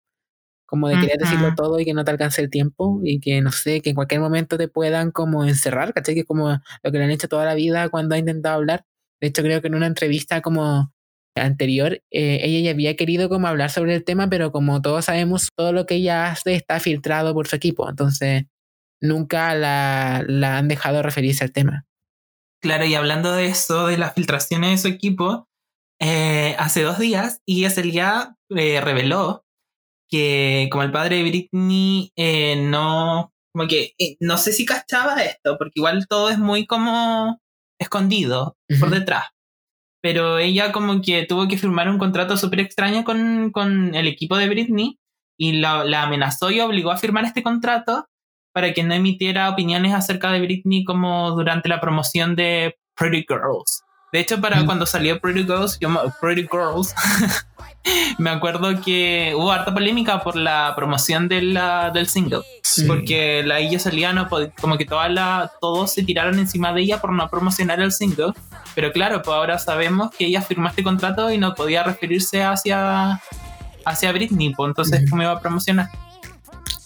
como de querer Ujú. decirlo todo y que no te alcance el tiempo y que no sé, que en cualquier momento te puedan como encerrar, ¿cachai? Que es como lo que le han hecho toda la vida cuando ha intentado hablar. De hecho, creo que en una entrevista como anterior, eh, ella ya había querido como hablar sobre el tema, pero como todos sabemos, todo lo que ella hace está filtrado por su equipo, entonces nunca la, la han dejado referirse al tema. Claro, y hablando de eso, de las filtraciones de su equipo, eh, hace dos días ESLA eh, reveló que como el padre de Britney eh, no, como que eh, no sé si cachaba esto, porque igual todo es muy como escondido por detrás. Pero ella como que tuvo que firmar un contrato súper extraño con, con el equipo de Britney y la, la amenazó y obligó a firmar este contrato para que no emitiera opiniones acerca de Britney como durante la promoción de Pretty Girls. De hecho, para Mm. cuando salió Pretty Girls, yo, me- Pretty Girls, [laughs] me acuerdo que hubo harta polémica por la promoción de la- del single. Sí. Porque la ella salía, no como que toda la, todos se tiraron encima de ella por no promocionar el single. Pero claro, pues ahora sabemos que ella firmó este contrato y no podía referirse hacia, hacia Britney, pues entonces. ¿cómo iba a promocionar?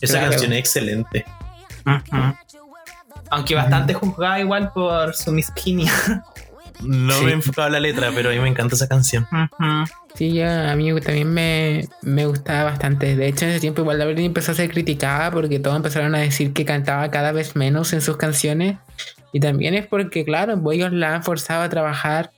Esa Claro. canción es excelente. Ujú. Aunque bastante juzgada igual por su misoginia. [laughs] No Sí. me he enfocado en la letra, pero a mí me encanta esa canción. Sí, yo, a mí también me, me gustaba bastante. De hecho, en ese tiempo igual la Britney empezó a ser criticada porque todos empezaron a decir que cantaba cada vez menos en sus canciones. Y también es porque, claro, ellos la han forzado a trabajar.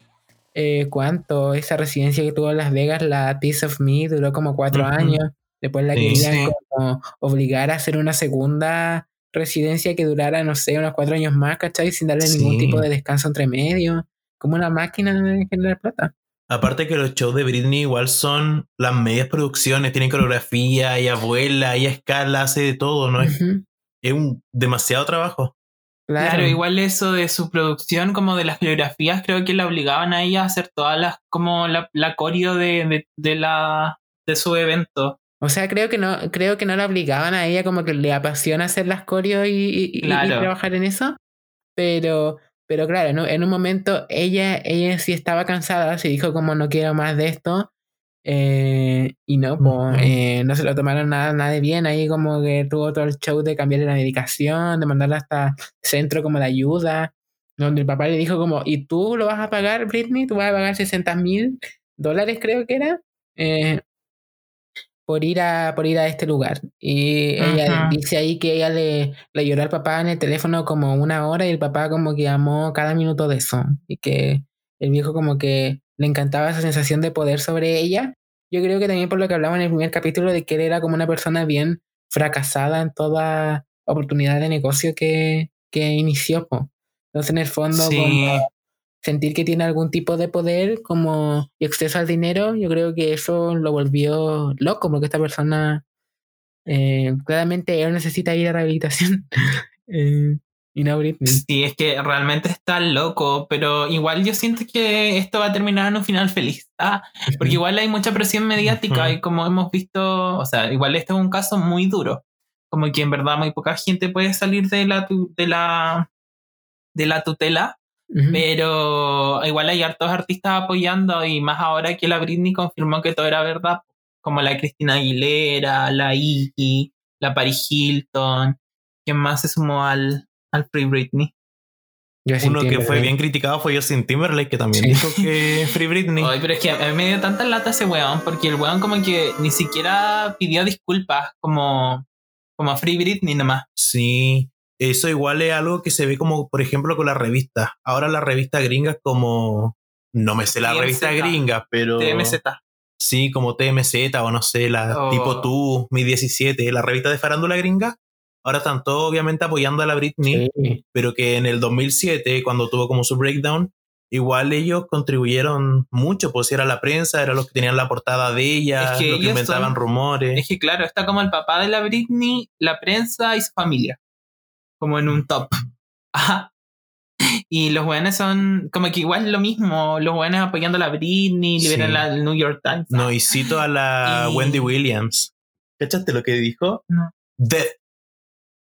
Eh, ¿Cuánto? Esa residencia que tuvo en Las Vegas, la Piece of Me, duró como cuatro años. Después la Sí, querían sí. como obligar a hacer una segunda residencia que durara, no sé, unos cuatro años más, ¿cachai? Sin darle ningún tipo de descanso entre medio. Como una máquina de generar plata. Aparte que los shows de Britney igual son las medias producciones, tienen coreografía, ella vuela, ella escala, hace de todo, ¿no? Es, Ujú, es un demasiado trabajo. Claro. igual eso de su producción, como de las coreografías, creo que la obligaban a ella a hacer todas las, como la, la coreo de, de, de la de su evento. O sea, creo que no, creo que no la obligaban a ella, como que le apasiona hacer las coreos y, y- y- y Claro. trabajar en eso. Pero, pero claro, ¿no? en un momento ella, ella sí estaba cansada, se dijo como no quiero más de esto. eh, y no, pues, Ujú. eh, no se lo tomaron nada, nada de bien. Ahí como que tuvo todo el show de cambiarle la medicación, de mandarla hasta centro como de ayuda. Donde el papá le dijo como, ¿y tú lo vas a pagar, Britney? ¿Tú vas a pagar 60 mil dólares creo que era? Eh, por ir a por ir a este lugar y ella Ajá. dice ahí que ella le, le lloró al papá en el teléfono como una hora y el papá como que amó cada minuto de eso y que el viejo como que le encantaba esa sensación de poder sobre ella yo creo que también por lo que hablaba en el primer capítulo de que él era como una persona bien fracasada en toda oportunidad de negocio que, que inició po. entonces en el fondo Sí. como sentir que tiene algún tipo de poder como y acceso al dinero, yo creo que eso lo volvió loco, porque esta persona eh, claramente él necesita ir a rehabilitación. [laughs] Eh, y no Britney. Sí, es que realmente está loco, pero igual yo siento que esto va a terminar en un final feliz. Ah, porque igual hay mucha presión mediática y como hemos visto, o sea, igual este es un caso muy duro. Como que en verdad muy poca gente puede salir de la, de la, de la tutela, Pero igual hay hartos artistas apoyando y más ahora que la Britney confirmó que todo era verdad, como la Cristina Aguilera, la Iggy, la Paris Hilton, ¿quién más se sumó al, al Free Britney? Justin Uno que fue bien criticado fue Justin Timberlake, que también Sí. dijo que Free Britney. Ay, pero es que a mí me dio tanta lata ese weón, porque el weón como que ni siquiera pidió disculpas como, como Free Britney nomás. Sí, eso igual es algo que se ve como, por ejemplo, con las revistas. Ahora las revistas gringas como... No me sé la TMZ. revista gringa, pero... TMZ. Sí, como TMZ o no sé, la Oh. tipo tú, Mi 17, la revista de farándula gringa. Ahora están todos obviamente apoyando a la Britney, Sí. pero que en el 2007, cuando tuvo como su breakdown, igual ellos contribuyeron mucho, pues era la prensa, eran los que tenían la portada de ella, Es que los que inventaban son- rumores. Es que claro, está como el papá de la Britney, la prensa y su familia. Como en un top. [laughs] Ajá. Y los weones son como que igual lo mismo, los weones apoyando a la Britney, Sí. liberan la el New York Times. No, y cito a la Y- Wendy Williams. ¿Cachaste lo que dijo? No. Death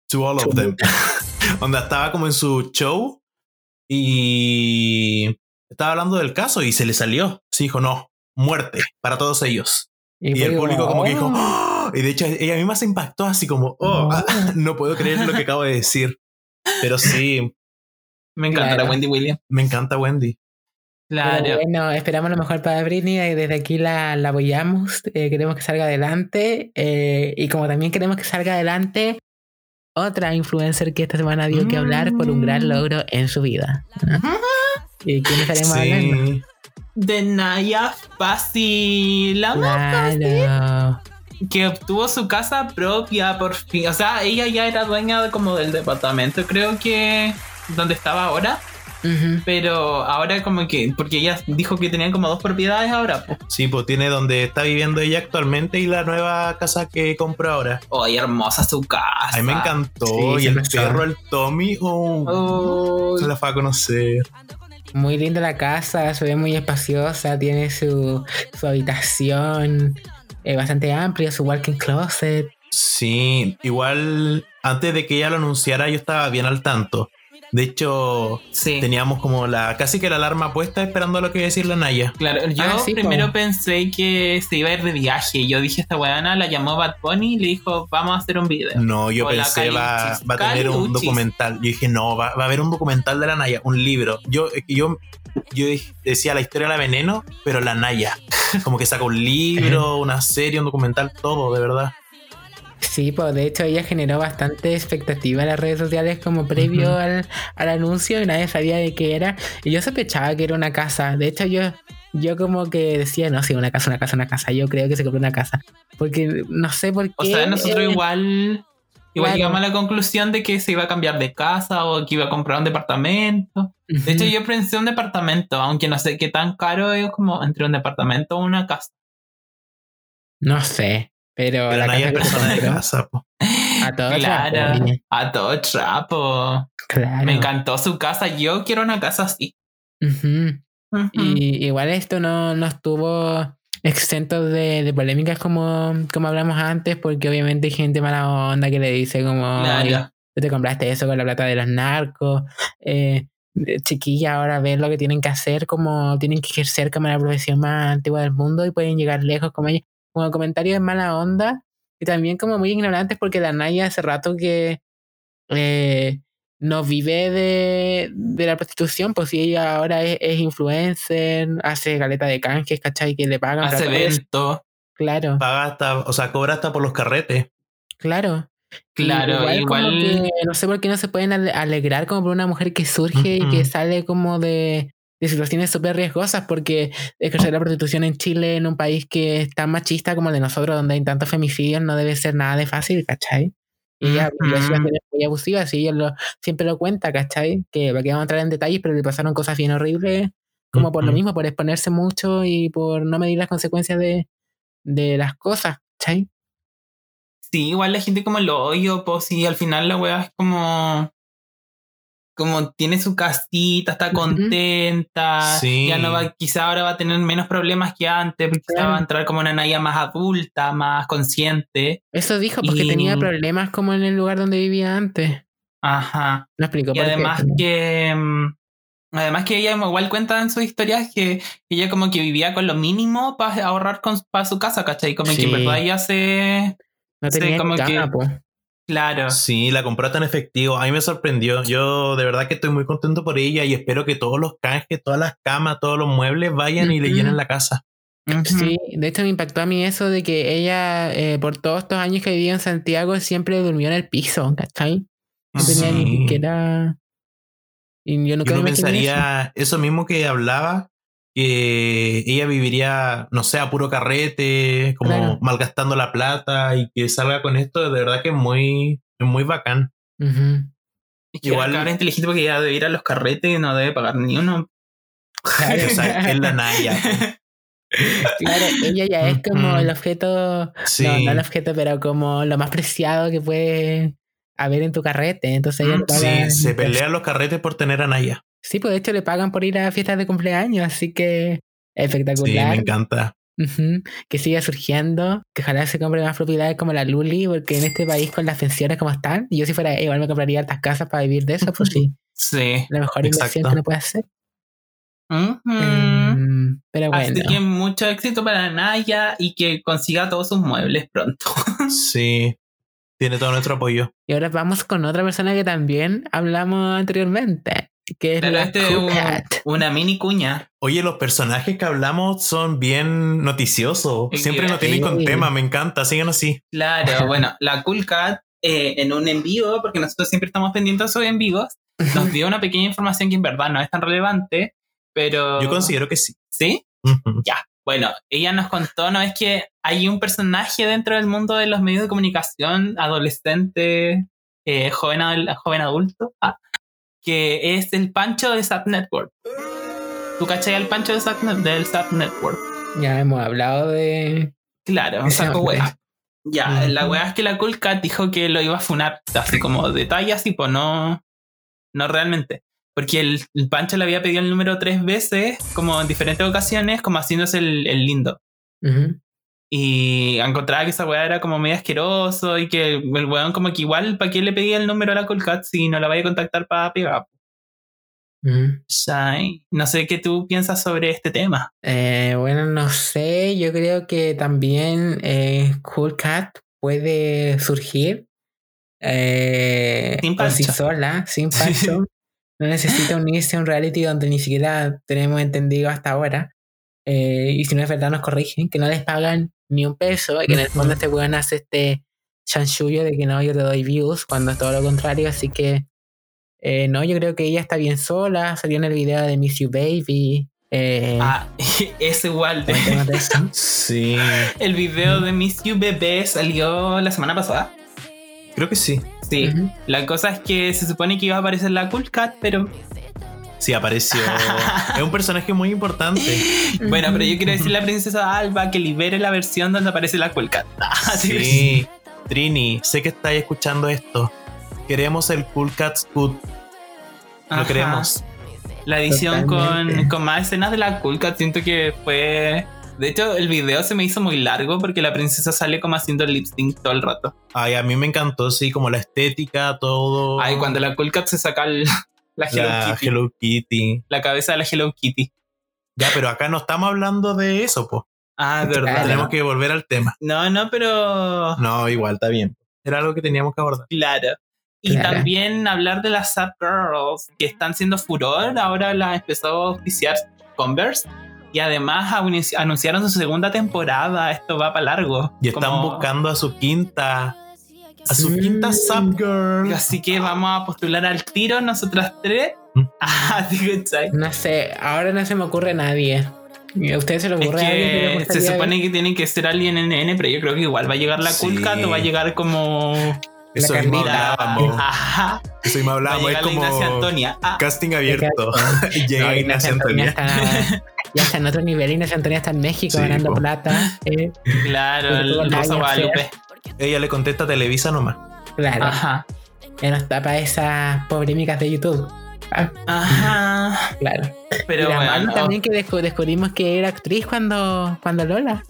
to all of them. Donde [laughs] estaba como en su show y estaba hablando del caso y se le salió. Se dijo, no, muerte para todos ellos. Y, fue el público como que dijo, "Oh". Y de hecho ella misma se impactó así como, oh, Oh. ah, [laughs] no puedo creer lo que acabo de decir. Pero sí, Me encanta Claro. la Wendy Williams. me encanta Wendy. Claro. Pero bueno, esperamos lo mejor para Britney y desde aquí la, la apoyamos. eh, queremos que salga adelante eh, y como también queremos que salga adelante otra influencer que esta semana dio que hablar por un gran Mm. logro en su vida. ¿no? [laughs] ¿Y quién estaremos hablando? Sí, De Naya Fácil. La más. Que obtuvo su casa propia por fin. O sea, ella ya era dueña de- como del departamento, creo que donde estaba ahora. Pero ahora como que, porque ella dijo que tenían como dos propiedades ahora. Pues. sí, pues tiene donde está viviendo ella actualmente y la nueva casa que compró ahora. ¡Ay, hermosa su casa! A mí me encantó. Sí, y el perro, el Tommy, oh, Oh, se la fue a conocer. Muy linda la casa, se ve muy espaciosa, tiene su, su habitación eh, bastante amplia, su walking closet. Sí, igual antes de que ella lo anunciara yo estaba bien al tanto. De hecho, Sí. teníamos como la casi que la alarma puesta esperando a lo que iba a decir la Naya. Claro, yo Ah, sí, primero pensé que se iba a ir de viaje. Yo dije, esta weana la llamó Bad Bunny y le dijo, vamos a hacer un video. No, yo Hola, pensé va, va a tener un documental. Yo dije, no, va, va a haber un documental de la Naya, un libro. Yo, es que yo, yo decía la historia de la veneno, pero la Naya. [laughs] Como que saca un libro, una serie, un documental, todo, de verdad. Sí, pues de hecho ella generó bastante expectativa en las redes sociales como previo al, al anuncio y nadie sabía de qué era. Y yo sospechaba que era una casa. De hecho yo, yo como que decía, no, sí, una casa, una casa, una casa. Yo creo que se compró una casa. Porque no sé por qué. O sea, nosotros eh, igual, igual claro. llegamos a la conclusión de que se iba a cambiar de casa o que iba a comprar un departamento. De hecho, yo pensé un departamento, aunque no sé qué tan caro es como entre un departamento o una casa. No sé. Pero, Pero la casa que se persona de casa. po. A todo Claro, trapo, a todo trapo. Claro. Me encantó su casa. Yo quiero una casa así. Y igual esto no, no estuvo exento de, de polémicas como, como hablamos antes, porque obviamente hay gente mala onda que le dice como Claro. "Oye, tú te compraste eso con la plata de los narcos, eh, chiquilla, ahora ven lo que tienen que hacer, como tienen que ejercer como la profesión más antigua del mundo y pueden llegar lejos como ella. Como comentarios de mala onda y también como muy ignorantes porque la Naya hace rato que eh, no vive de, de la prostitución, pues si ella ahora es, es influencer, hace galeta de canjes, ¿cachai? Que le pagan. Hace para todo eso. evento. Claro, Paga hasta, o sea, cobra hasta por los carretes. claro. Claro, igual. que no sé por qué no se pueden ale- alegrar como por una mujer que surge y que sale como de, de situaciones súper riesgosas, porque ejercer la prostitución en Chile, en un país que es tan machista como el de nosotros, donde hay tantos femicidios, no debe ser nada de fácil, ¿cachai? Y ella, siempre es muy abusiva, así ella lo, siempre lo cuenta, ¿cachai? Que que vamos a entrar en detalles, pero le pasaron cosas bien horribles, como por lo mismo, por exponerse mucho y por no medir las consecuencias de, de las cosas, ¿cachai? Sí, igual la gente como lo odio, pues sí, al final la weá es como. Como tiene su casita, está contenta. Sí. Ya no va, quizá ahora va a tener menos problemas que antes, porque quizá Claro. va a entrar como una Naya más adulta, más consciente. Eso dijo, porque Y- tenía problemas como en el lugar donde vivía antes. Ajá. No explicó Y por qué, además que. mm, Además que ella igual cuenta en sus historias que ella como que vivía con lo mínimo para ahorrar para su casa, ¿cachai? Como que en verdad ella se... no tenía como cama, que- po. Claro. Sí, la compró tan efectivo. A mí me sorprendió. Yo de verdad que estoy muy contento por ella y espero que todos los canjes, todas las camas, todos los muebles vayan y le llenen la casa. Sí, de hecho me impactó a mí eso de que ella, eh, por todos estos años que vivía en Santiago, siempre durmió en el piso, ¿cachai? No tenía ni siquiera... Y yo nunca Yo no eso. pensaría eso mismo que hablaba, que ella viviría, no sé, a puro carrete, como Claro. malgastando la plata y que salga con esto, de verdad que es muy, es muy bacán. Ujú. Es que Igual- inteligente porque ya debe ir a los carretes y no debe pagar ni uno. Claro. O sea, es la Naya. [laughs] Claro, ella ya es como el objeto, Sí. no, no el objeto, pero como lo más preciado que puede haber en tu carrete. Entonces ella Mm, Sí, se pelean los carretes por tener a Naya. Sí, pues de hecho le pagan por ir a fiestas de cumpleaños, así que Sí, espectacular. me encanta. Que siga surgiendo, que ojalá se compre más propiedades como la Luli, porque en este país con las pensiones como están, y yo si fuera igual me compraría hartas casas para vivir de eso, pues sí, [laughs] Sí. la mejor inversión Exacto. que uno puede hacer. Em, pero bueno, Así que mucho éxito para Naya y que consiga todos sus muebles pronto. [laughs] Sí, tiene todo nuestro apoyo. y ahora vamos con otra persona que también hablamos anteriormente, que es la este un- [laughs] una mini cuña. Oye, los personajes que hablamos son bien noticiosos. Siempre nos tienen con tema, me encanta. Sigan así. Claro, [laughs] bueno, la Cool Cat eh, en un en vivo, porque nosotros siempre estamos pendientes de sus en vivos, nos dio una pequeña información que en verdad no es tan relevante, pero... Yo considero que sí. ¿Sí? Ya. Bueno, ella nos contó, ¿no? Es que hay un personaje dentro del mundo de los medios de comunicación, adolescente, eh, joven, joven adulto, ah, que es el Pancho de Sat Network. ¿Tú cachai al Pancho de Sat del Sat Network? Ya hemos hablado de... Claro, [laughs] saco wea. Ya, la wea es que la Cool Cat dijo que lo iba a funar, así como detalle así, pues no, no realmente. Porque el, el Pancho le había pedido el número tres veces, como en diferentes ocasiones, como haciéndose el, el lindo. Y encontraba que esa weá era como medio asqueroso y que el weón como que igual, ¿para qué le pedía el número a la Colcat si no la vaya a contactar para pegar? No sé qué tú piensas sobre este tema. Eh, bueno, no sé, yo creo que también eh, Cool Cat puede surgir eh, Sin por sí sola, sin [laughs] Pancho. No necesita unirse a un reality donde ni siquiera tenemos entendido hasta ahora. Eh, y si no es verdad, nos corrigen, que no les pagan ni un peso y que en el fondo este weón hace este chanchullo de que no, yo te doy views, cuando es todo lo contrario. Así que, eh, no, yo creo que ella está bien sola. Salió en el video de Miss You Baby. Eh, Ah, [laughs] es igual. comentemos de eso. [laughs] Sí, El video de Miss You Bebé salió la semana pasada. creo que sí. Sí. La cosa es que se supone que iba a aparecer la Cool Cat, pero Sí, apareció. [laughs] es un personaje muy importante. bueno, pero yo quiero decir la princesa Alba que libere la versión donde aparece la Cool Cat. [laughs] Así que- Sí, Trini, sé que estáis escuchando esto. Queremos el Cool Cats Cut. Lo Ajá. queremos. La edición con, con más escenas de la Cool Cat siento que fue. De hecho, el video se me hizo muy largo porque la princesa sale como haciendo lip sync todo el rato. Ay, a mí me encantó, sí, como la estética, todo. Ay, cuando la Cool Cat se saca el- la Hello la Kitty, Hello Kitty. la cabeza de la Hello Kitty. Ya, pero acá no estamos hablando de eso, pues. Ah, verdad. Claro. Tenemos que volver al tema. No, no, pero. No, igual, está bien. Era algo que teníamos que abordar. Claro. Y Claro. también hablar de las Sad Girls que están siendo furor. Ahora las empezó a auspiciar Converse. Y además anunci- anunciaron su segunda temporada. Esto va para largo. Y están Como- buscando a su quinta. A su Mm. quinta Sub Girl. Así que vamos a postular al tiro nosotras tres. Mm. [laughs] ¿cachai? No sé, ahora no se me ocurre a nadie. ¿Y ¿A ustedes se le Es ocurre a alguien se supone que tiene que ser alguien NN, pero yo creo que igual va a llegar la Sí. Cat o va a llegar como. Eso La mismo hablábamos. [laughs] Ajá. Eso mismo Va a hablábamos. Es llegar la Ignacia como Antonia. Ah, casting abierto. [laughs] Llega ver? Ignacia Antonia. está, ya está en otro nivel. Ignacia Antonia está en México Sí, ganando po. plata. eh, claro, el Rosa. Guadalupe. Ella le contesta a Televisa nomás. claro. Ajá. Ya nos tapa esas polémicas de YouTube. Ah, Ajá. [laughs] claro. Pero y la bueno. También que descu- descubrimos que era actriz cuando, cuando Lola.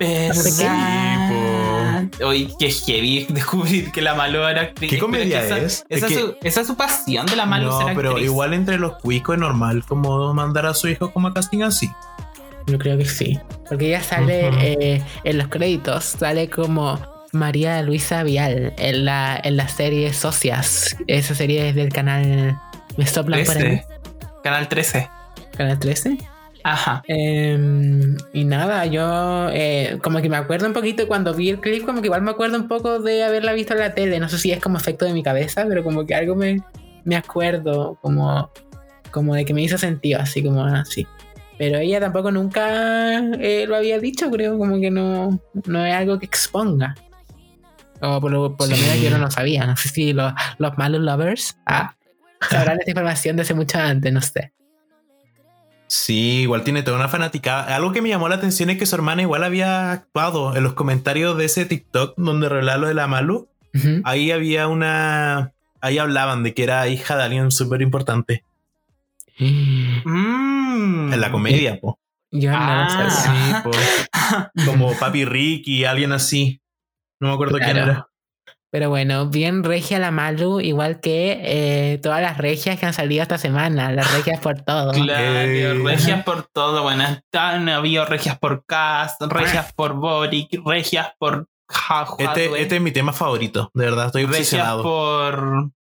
Oye, qué heavy [laughs] descubrir que la Malu era actriz. ¿Qué comedia que esa, es? Esa, Es que- su, esa es su pasión de la Malu No, ser pero actriz. igual entre los cuicos es normal como mandar a su hijo como a casting así. Yo creo que sí. Porque ella sale eh, en los créditos, sale como María Luisa Vial en la, en la serie Socias. Esa serie es del canal. ¿Me soplan por ahí? 13. Canal 13. Canal 13. Ajá. Em, y nada, yo eh, como que me acuerdo un poquito cuando vi el clip, como que igual me acuerdo un poco de haberla visto en la tele. No sé si es como efecto de mi cabeza, pero como que algo me, me acuerdo, como, como de que me hizo sentido, así como así. Pero ella tampoco nunca eh, lo había dicho, creo, como que no, no es algo que exponga. O por lo, por lo Sí. menos yo no lo sabía. No sé si los, los malos lovers ah, [laughs] sabrán esta información de hace mucho antes, no sé. Sí, igual tiene toda una fanaticada. Algo que me llamó la atención es que su hermana igual había actuado en los comentarios de ese TikTok donde relata lo de la Malu. Ahí había una. Ahí hablaban de que era hija de alguien súper importante Mm. en la comedia, po. Yo no Ah. sabía. Sí, po. [laughs] Como Papi Ricky, alguien así. No me acuerdo quién era. Pero bueno, bien regia la Malu, igual que eh, todas las regias que han salido esta semana, las regias por todo. Claro, Eh. regias [laughs] por todo. Bueno, están, había regias por Cast, regias por Boric, regias por Ja- Este, este es mi tema favorito, de verdad, estoy regias obsesionado. por.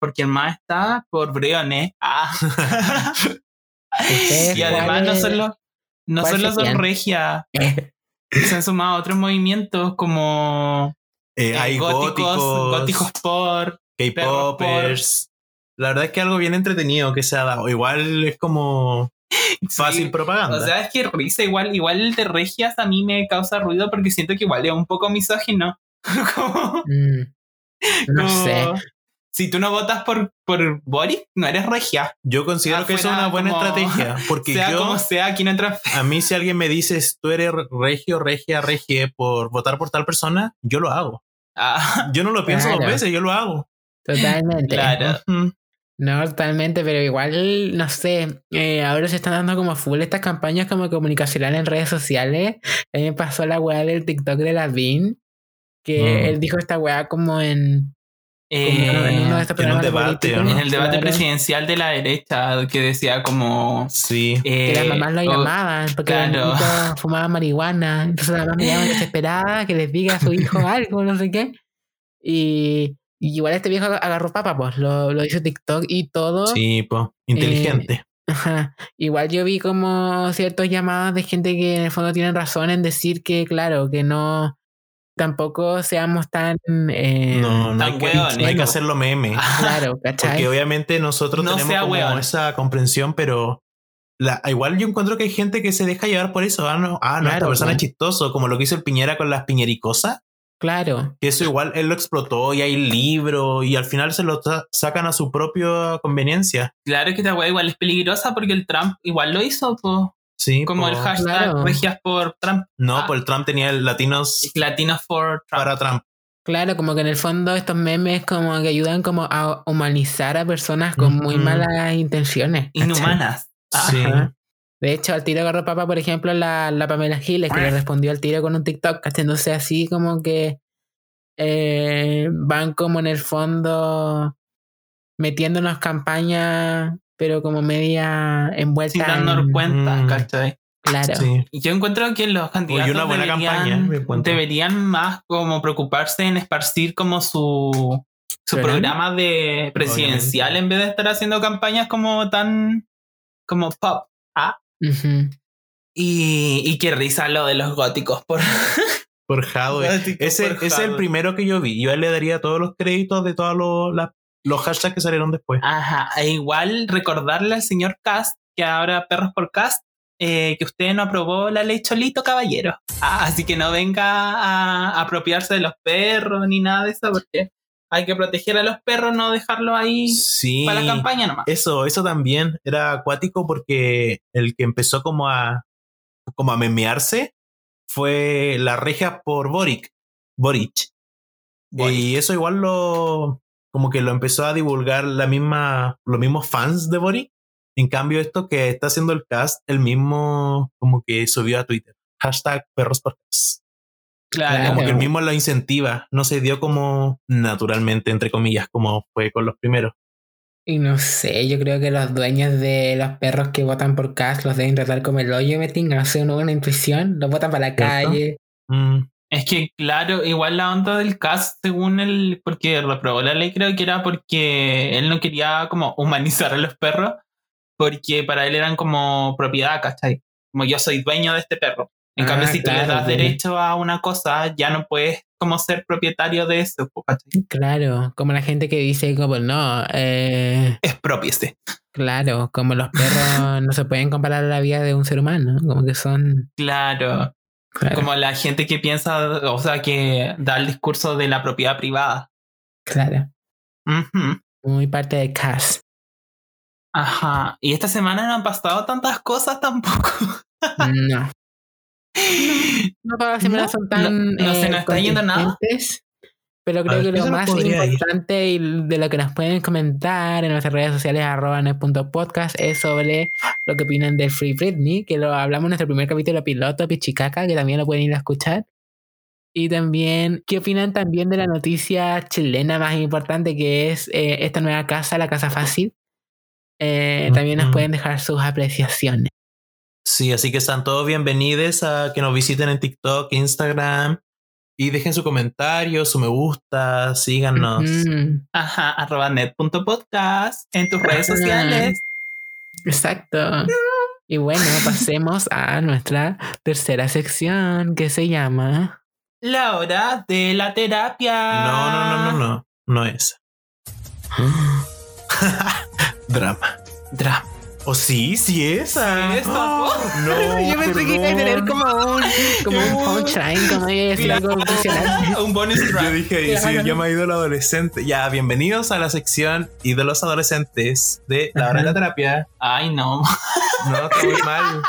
¿Por quién más está? Por Brione. Ah. [laughs] [laughs] Y además ¿cuál no solo, no solo son regias, se han sumado otros movimientos como Eh, eh, hay góticos, góticos, góticos por. K-popers. La verdad es que algo bien entretenido que se ha dado. Igual es como [laughs] fácil Sí. propaganda. O sea, es que risa, igual, igual el de regias a mí me causa ruido porque siento que igual es un poco misógino. [laughs] Como- Mm, no como- sé. Si tú no votas por, por Boris, no eres regia. yo considero que eso es una buena como- estrategia. [laughs] Porque sea yo, como sea, aquí no entra. a mí, si alguien me dice tú eres regio, regia, regie por votar por tal persona, yo lo hago. [laughs] Ah, Yo no lo pienso dos veces, yo lo hago. Totalmente. claro. No, totalmente, pero igual, no sé, eh, ahora se están dando como full estas campañas como comunicacionales en redes sociales. A mí me pasó la weá del TikTok de la Vin, que Mm. él dijo esta weá como en, en Eh, estos en un debate, políticos, ¿o no? en el debate claro, presidencial de la derecha que decía como Sí. Que las eh, mamás lo llamaban porque claro. fumaban marihuana. Entonces la mamá me llama desesperada que les diga a su hijo [laughs] algo, no sé qué. Y, y igual este viejo agarró papa, pues lo, lo hizo TikTok y todo. Sí, pues. Inteligente. Ajá. Igual yo vi como ciertos llamados de gente que en el fondo tienen razón en decir que, claro, que no tampoco seamos tan eh, no, no tan hay, que, no hay que hacerlo meme. claro, [laughs] ¿cachai? Porque obviamente nosotros No tenemos sea como esa comprensión, pero la, igual yo encuentro que hay gente que se deja llevar por eso. Ah, no, ah, no esta Claro, persona pues. es chistoso, como lo que hizo el Piñera con las piñericosas. Claro, Que eso igual él lo explotó y hay libros y al final se lo sa- sacan a su propia conveniencia. Claro que esta weá igual es peligrosa porque el Trump igual lo hizo, po. Sí, como el hashtag Claro. regias por Trump, No, Ah. pues el Trump tenía el latinos Latinos for Trump. para Trump. claro, como que en el fondo estos memes como que ayudan como a humanizar a personas con muy malas intenciones. Inhumanas. Sí. De hecho, al tiro agarró papa, por ejemplo, la, la Pamela Giles, que le respondió al tiro con un TikTok, haciéndose así como que eh, van como en el fondo metiéndonos campañas, pero como media envuelta sin darnos en- cuenta, Mm. ¿cachai? Claro. Sí. Y yo encuentro que los candidatos una buena deberían, campaña, deberían más como preocuparse en esparcir como su, su ¿Programa? programa de presidencial en vez de estar haciendo campañas como tan como pop. Ah, y, y qué risa lo de los góticos por Por Jadwe. [laughs] Ese, por ese es el primero que yo vi. Yo le daría todos los créditos de todos los, las- los hashtags que salieron después. Ajá, e igual recordarle al señor Cast, que ahora Perros por Cast, eh, que usted no aprobó la ley Cholito, caballero. Ah, así que no venga a apropiarse de los perros ni nada de eso, porque hay que proteger a los perros, no dejarlos ahí Sí. para la campaña nomás. Eso, eso también era acuático porque el que empezó como a como a memearse fue la regia por Boric. Boric. Y eso igual lo como que lo empezó a divulgar la misma, los mismos fans de Boric. En cambio, esto que está haciendo el cast, el mismo como que subió a Twitter. Hashtag perros por cast. Claro. Como que el mismo lo incentiva. No se dio como naturalmente, entre comillas, como fue con los primeros. Y no sé, yo creo que los dueños de los perros que votan por Cast los deben tratar como el hoyo, me tinga, no sé, una buena intuición, los votan para la ¿Cierto? calle. Mm, Es que, claro, igual la onda del cast, según él, porque reprobó la ley, creo que era porque él no quería como humanizar a los perros, porque para él eran como propiedad, ¿cachai? Como yo soy dueño de este perro. En Ah, cambio, si tú le claro, das sí. derecho a una cosa, ya no puedes como ser propietario de eso, ¿cachai? Claro, como la gente que dice como no, eh, Expropiese. claro, como los perros no se pueden comparar a la vida de un ser humano, como que son... Claro. Claro, Como la gente que piensa, o sea, que da el discurso de la propiedad privada. claro, Ujú. muy parte de Cast. Ajá. Y esta semana no han pasado tantas cosas tampoco. [laughs] No. No todas las semanas No, son tan. no- no se eh, nos está yendo nada. Pero creo ver, que lo más ir. importante y de lo que nos pueden comentar en nuestras redes sociales, arroba net.podcast, es sobre lo que opinan de Free Britney, que lo hablamos en nuestro primer capítulo piloto, Pichicaca, que también lo pueden ir a escuchar. Y también, ¿qué opinan también de la noticia chilena más importante que es eh, esta nueva casa, la Casa Fácil? Eh, También nos pueden dejar sus apreciaciones. Sí, así que están todos bienvenidos a que nos visiten en TikTok, Instagram y dejen su comentario, su me gusta, síganos. Mm, Ajá, arroba net.podcast en tus redes sociales. exacto. Y bueno, [laughs] pasemos a nuestra tercera sección que se llama... La hora de la terapia. No, no, no, no, no, no es. [gasps] [laughs] Drama. Drama. ¿O sí? ¿Sí esa? Sí, esa, [gasps] Oh, no, [laughs] Yo pensé que iba a tener como un, como un punchline, como decir algo impresionante. [laughs] Un bonus Yo track. dije, sí, Claro. ya me ha ido el adolescente. Ya, bienvenidos a la sección y de los adolescentes de la hora de la terapia. Ay, no. No, está muy [laughs] mal.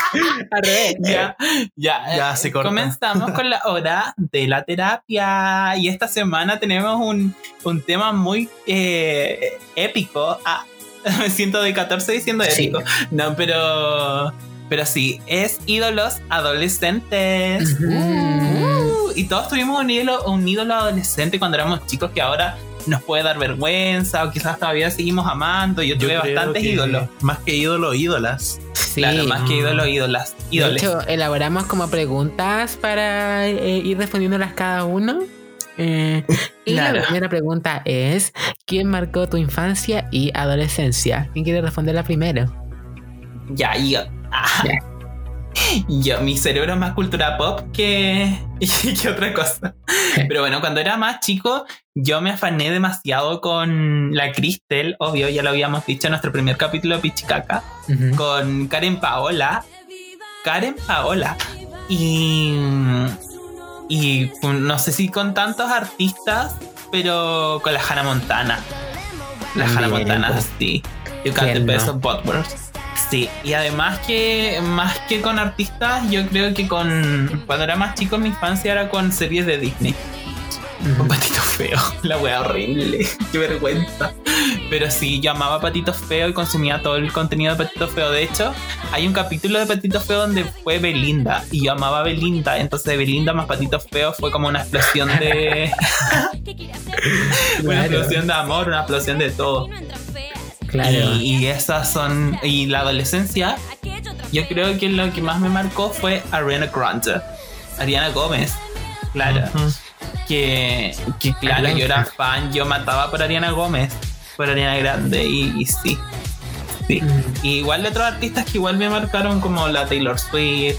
Al revés. ya, ya, Ya eh, se corta. Comenzamos con la hora de la terapia. Y esta semana tenemos un, un tema muy eh, épico. Ah, Me [laughs] siento de 14 diciendo Sí. ético. No, pero. Pero sí, es ídolos adolescentes. Uh, y todos tuvimos un ídolo, un ídolo adolescente cuando éramos chicos que ahora nos puede dar vergüenza o quizás todavía seguimos amando. Yo tuve bastantes ídolos. Más que ídolos, ídolas. Sí. Claro, más que ídolos, ídolas. De Ídoles. hecho, elaboramos como preguntas para eh, ir respondiéndolas cada uno. Eh, y Claro. la primera pregunta es: ¿Quién marcó tu infancia y adolescencia? ¿Quién quiere responderla primero? Ya, yo. ah. Ya. Yo, mi cerebro es más cultura pop que, [laughs] que otra cosa. Pero bueno, cuando era más chico, yo me afané demasiado con la Cristel, obvio, ya lo habíamos dicho en nuestro primer capítulo de Pichicaca, con Karen Paola. Karen Paola. Y. Y no sé si con tantos artistas, pero con la Hannah Montana. La Hannah También, Montana, pues. sí. You got the ¿Quién best no? of both worlds. Sí, y además que más que con artistas, yo creo que con cuando era más chico en mi infancia era con series de Disney. Ujú. Patito Feo, [laughs] la wea horrible, qué vergüenza. Pero sí, yo amaba Patito Feo y consumía todo el contenido de Patito Feo. De hecho, hay un capítulo de Patito Feo donde fue Belinda y yo amaba Belinda. Entonces, Belinda más Patito Feo fue como una explosión de. [laughs] una explosión de amor, una explosión de todo. Claro. Y, y esas son. Y la adolescencia, yo creo que lo que más me marcó fue Ariana Grande. Ariana Gómez. Claro. Ujú. Que, que claro, yo era fan, yo mataba por Ariana Gómez, por Ariana Grande, y, y sí. Sí. Mm. Y igual de otros artistas que igual me marcaron, como la Taylor Swift.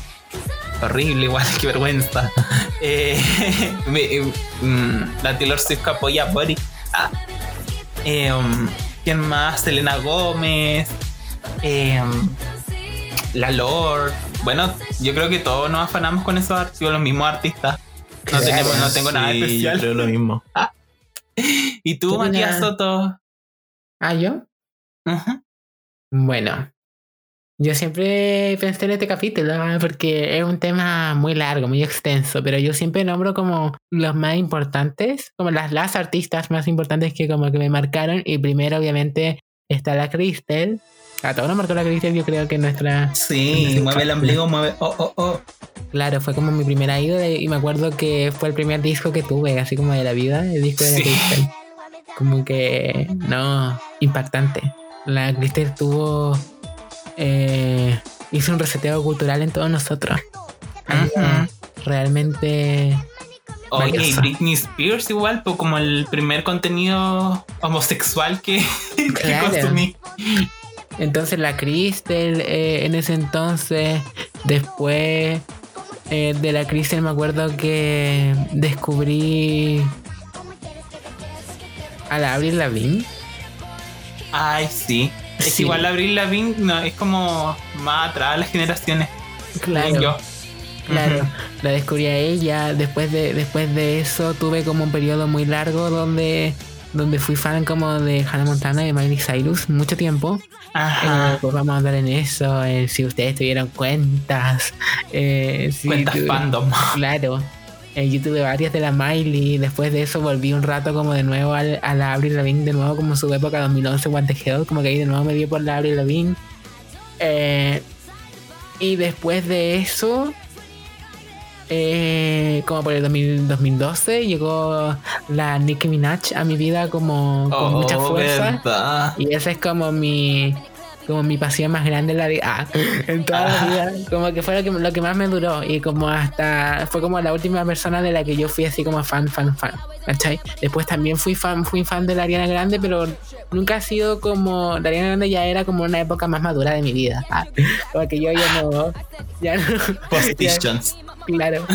Horrible, igual, [laughs] qué vergüenza. [laughs] Eh, [laughs] me- eh, mm, la Taylor Swift que apoya a Body. Ah. Eh, um, ¿Quién más? Selena Gómez. eh, la Lord. Bueno, yo creo que todos nos afanamos con esos artistas, los mismos artistas. No, tenemos, no tengo nada Sí, yo especial. creo lo mismo. [laughs] ¿Y tú, ¿Qué Matías? Soto? ¿Ah, yo? Bueno, yo siempre pensé en este capítulo ah, porque es un tema muy largo, muy extenso, pero yo siempre nombro como los más importantes, como las, las artistas más importantes que como que me marcaron y primero obviamente está la Crystal. A todos nos marcó la Crystal, yo creo que nuestra... Sí, mueve el ombligo, mueve. Oh, oh, oh. Claro, fue como mi primera ídola y me acuerdo que fue el primer disco que tuve, así como de la vida, el disco de la Sí. Crystal. Como que, no, impactante. La Crystal tuvo, eh, hizo un reseteo cultural en todos nosotros. Realmente, Oye, y Valiosa. Britney Spears igual, pues como el primer contenido homosexual que, [laughs] que Claro. consumí. Entonces la Crystal eh, en ese entonces, después eh, de la Crystal me acuerdo que descubrí a la Avril Lavigne. Ay, sí. Es Sí. que igual Abril Lavigne no, es como más atrás a las generaciones. Claro. Yo. Claro, la descubrí a ella. Después de, después de eso tuve como un periodo muy largo donde, donde fui fan como de Hannah Montana y de Miley Cyrus mucho tiempo. Ajá. Eh, pues vamos a hablar en eso. eh, si ustedes tuvieron cuentas. eh, si Cuentas tu- fandom. [laughs] Claro. Yo tuve varias de la Miley. Después de eso volví un rato como de nuevo al- a la Avril Lavigne. De nuevo como su época 2011 What the Hell. Como que ahí de nuevo me dio por la Avril Lavigne. Eh, y después de eso... eh, como por el 2000 2012 llegó la Nicki Minaj a mi vida como con mucha Oh, fuerza. verdad. Y esa es como mi como mi pasión más grande en la vida ah, en toda la Ah. vida como que fue lo que, lo que más me duró y como hasta fue como la última persona de la que yo fui así como fan fan fan ¿cachai? después también fui fan fui fan de la Ariana Grande pero nunca ha sido como la Ariana Grande ya era como una época más madura de mi vida ah, como que yo ya no ya no. Claro.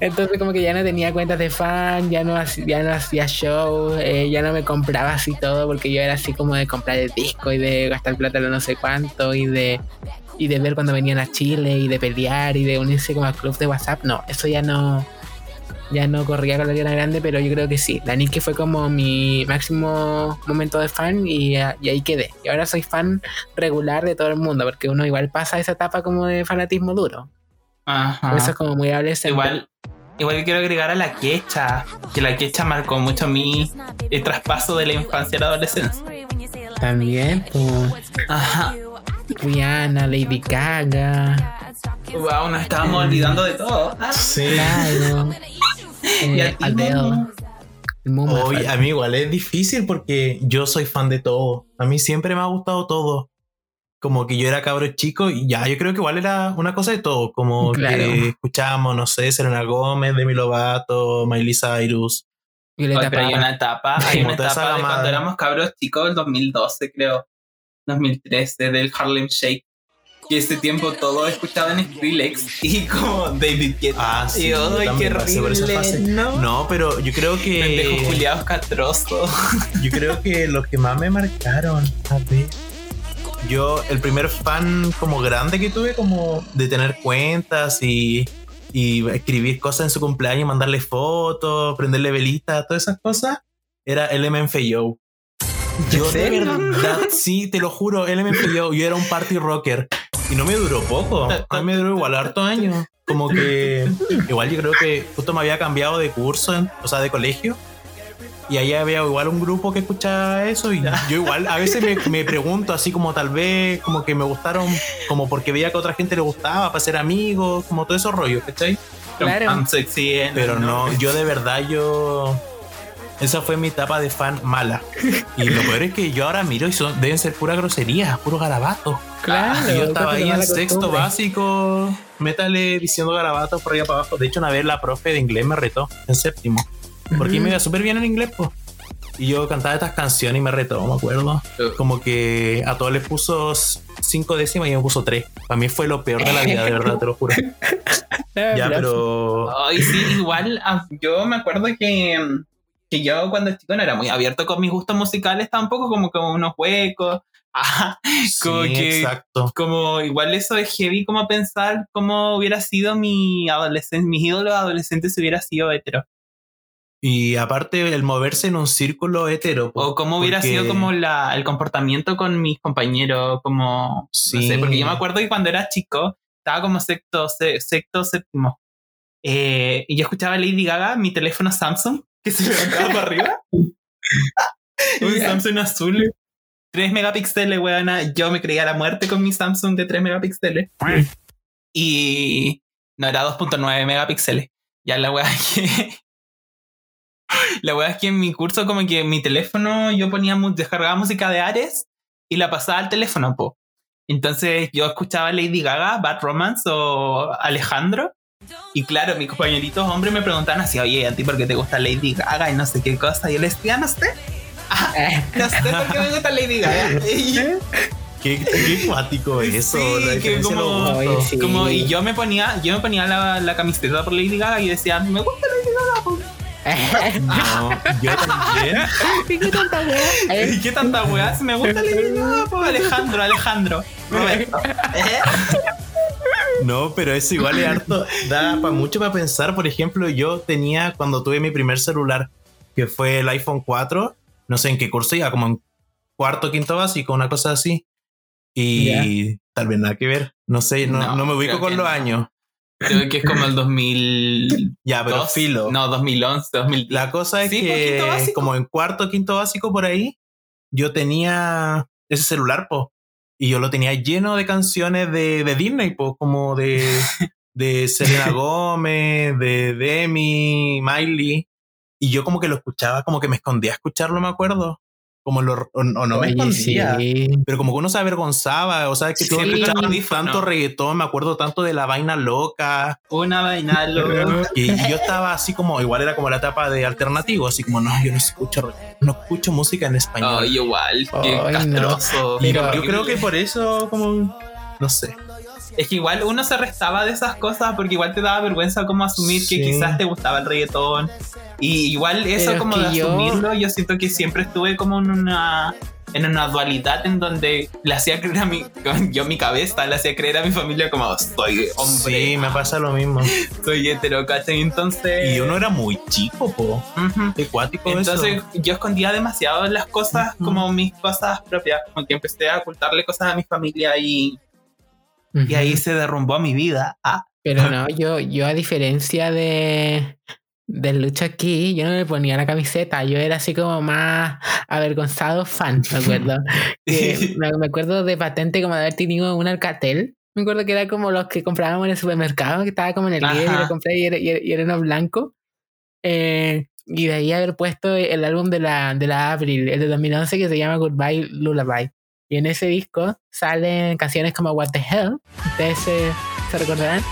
Entonces como que ya no tenía cuentas de fan, ya no, ya no hacía show, eh, ya no me compraba así todo porque yo era así como de comprar el disco y de gastar plata en no sé cuánto y de y de ver cuando venían a Chile y de pelear y de unirse como al club de WhatsApp. No, eso ya no ya no corría con la Ariana Grande, pero yo creo que sí. La Nicki fue como mi máximo momento de fan y ahí quedé. Y ahora soy fan regular de todo el mundo porque uno igual pasa esa etapa como de fanatismo duro. Ajá. Eso es como muy adolescente. Igual, igual quiero agregar a la quecha, que la quecha marcó mucho mi el traspaso de la infancia a la adolescencia. también, pues. Ajá. Rihanna, Lady Gaga. Wow, nos estábamos olvidando de todo. Ah, Sí. Claro. [laughs] Eh, Adele. Hoy, a mí igual es difícil porque yo soy fan de todo. A mí siempre me ha gustado todo. Como que yo era cabro chico y ya, yo creo que igual era una cosa de todo. Como [laughs] Claro. que escuchábamos, no sé, Selena Gómez, Demi Lovato, Miley Cyrus. Violeta Oye, pero hay una etapa, [laughs] hay una etapa de cuando éramos cabros chicos, el 2012 creo, 2013, del Harlem Shake. Que ese tiempo todo escuchaban Skrillex y [laughs] como David Guetta. Ah, sí, y ay, qué horrible. fase. No. No, pero yo creo Pendejos que. culiados catrosos. Yo creo que los que más me marcaron, a ver. Yo, el primer fan como grande que tuve, como de tener cuentas y, y escribir cosas en su cumpleaños, mandarle fotos, prenderle velitas, todas esas cosas, era LMFAO. Yo de verdad, [laughs] sí, te lo juro, LMFAO, yo era un party rocker y no me duró poco, a mí me duró igual harto años. Como que igual yo creo que justo me había cambiado de curso, en- o sea, de colegio. Y ahí había igual un grupo que escuchaba eso y yo igual a veces me, me pregunto así como tal vez como que me gustaron como porque veía que a otra gente le gustaba para ser amigos, como todo esos rollos, ¿cachai? Claro. Sexy. Pero no, yo de verdad yo... Esa fue mi etapa de fan mala. Y lo peor es que yo ahora miro y son, deben ser pura grosería, puro garabato. Claro. Y yo estaba ahí en sexto costumbre. básico, métale diciendo garabatos por allá para abajo. De hecho, una vez la profe de inglés me retó en séptimo. Porque me iba súper bien en inglés, pues. Y yo cantaba estas canciones y me retó, me acuerdo. Como que a todos les puso cinco décimas y me puso tres. Para mí fue lo peor de la vida, de verdad, te lo juro. [laughs] Ya, pero. Ay, sí, igual ah, yo me acuerdo que, que yo cuando chico no era muy abierto con mis gustos musicales tampoco, como que unos huecos. [laughs] Ah, como sí, que- Exacto. como igual eso es heavy como pensar cómo hubiera sido mi adolescencia, mis ídolos adolescentes si hubiera sido hetero. Y aparte, el moverse en un círculo hetero. pues, O cómo hubiera porque- sido como la, el comportamiento con mis compañeros, como... No Sí. sé, porque yo me acuerdo que cuando era chico, estaba como sexto, se- sexto séptimo. eh, y yo escuchaba Lady Gaga, mi teléfono Samsung, que se me andaba para arriba. [laughs] [laughs] Un. Samsung azul. 3 megapíxeles, weona. Yo me creía la muerte con mi Samsung de 3 megapíxeles. Y no era 2.9 megapíxeles. Ya la weá [laughs] que. [laughs] La weá es que en mi curso, como que mi teléfono, yo ponía, descargaba música de Ares y la pasaba al teléfono, po. Entonces yo escuchaba Lady Gaga, Bad Romance o Alejandro. Y claro, mis compañeritos hombres me preguntaban así, oye, ¿a ti por qué te gusta Lady Gaga? Y no sé qué cosa. Y yo les decía, no sé. Ah, [laughs] no sé por qué me gusta Lady Gaga. [laughs] Y yo- Qué, qué cuático eso. Sí, que Oye, sí. Como, y yo me ponía, yo me ponía la, la camiseta por Lady Gaga y decía, me gusta Lady Gaga. Po". No, yo también. [laughs] ¿Y qué tanta weá? ¿Y qué tanta weá? Si me gusta Gaga, po, [laughs] Alejandro, Alejandro. Roberto. [laughs] No, pero eso igual es harto. Da para mucho para pensar. Por ejemplo, yo tenía cuando tuve mi primer celular, que fue el iPhone 4, no sé en qué curso iba, como en cuarto, quinto básico, una cosa así. Y tal vez nada que ver. No sé, no, No, no me ubico con los no. años. Creo que es como el 2000. Ya, pero filo. No, 2011, 2010. La cosa es Sí, que como en cuarto, quinto básico por ahí, yo tenía ese celular, po. Y yo lo tenía lleno de canciones de, de Disney, po, como de, [laughs] de Selena Gómez, de Demi, Miley. Y yo como que lo escuchaba, como que me escondía a escucharlo, me acuerdo. Como lo, o, o no me Oye, escondía. sí. Pero como que uno se avergonzaba, o sea, que Sí, siempre audífono. tanto reggaetón, me acuerdo tanto de la vaina loca, Una vaina loca. y, [laughs] y yo estaba así como, igual era como la etapa de alternativo, así como, no, yo no escucho, no escucho música en español. Ay, igual. Qué Ay, castroso. y qué yo creo que por eso, como, no sé. Es que igual uno se restaba de esas cosas porque igual te daba vergüenza como asumir que Sí. quizás te gustaba el reggaetón. Y igual eso Pero como que de asumirlo, yo siento que siempre estuve como en una en una dualidad en donde le hacía creer a mi [laughs] yo mi cabeza le hacía creer a mi familia como soy hombre, Sí, me pasa lo mismo. [laughs] soy hetero, ¿cachai? Entonces Y uno era muy chico, po. Qué cuático Entonces eso. yo escondía demasiado las cosas Ujú. como mis cosas propias, como que empecé a ocultarle cosas a mi familia y, y Ujú. ahí se derrumbó mi vida. Ah, Pero no, yo, yo a diferencia de, del lucha aquí, yo no me ponía la camiseta, yo era así como más avergonzado fan, me acuerdo. [laughs] Que me, me acuerdo de patente como de haber tenido un Alcatel. Me acuerdo que era como los que comprábamos en el supermercado, que estaba como en el líder y lo compré y era, y era- y era uno blanco. Eh, y de ahí haber puesto el álbum de la, de la Avril, el de 2011, que se llama Goodbye Lullaby. Y en ese disco salen canciones como What the Hell, ustedes se, se recordarán,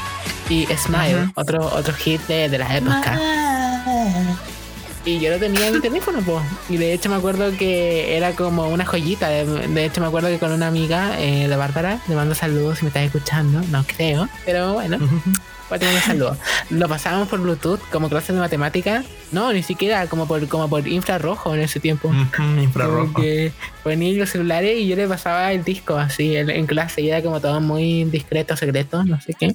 y Smile, otro, otro hit de, de la época. Y yo lo tenía en mi teléfono, pues. Y de hecho me acuerdo que era como una joyita. De, de hecho me acuerdo que con una amiga, eh, la Bárbara, le mando saludos si me estás escuchando. No creo, pero bueno, Lo pasábamos por Bluetooth como clases de matemática. No, ni siquiera como por, como por infrarrojo en ese tiempo. Infrarrojo. que ponía los celulares y yo le pasaba el disco así en, en clase y era como todo muy discreto, secreto, no sé qué.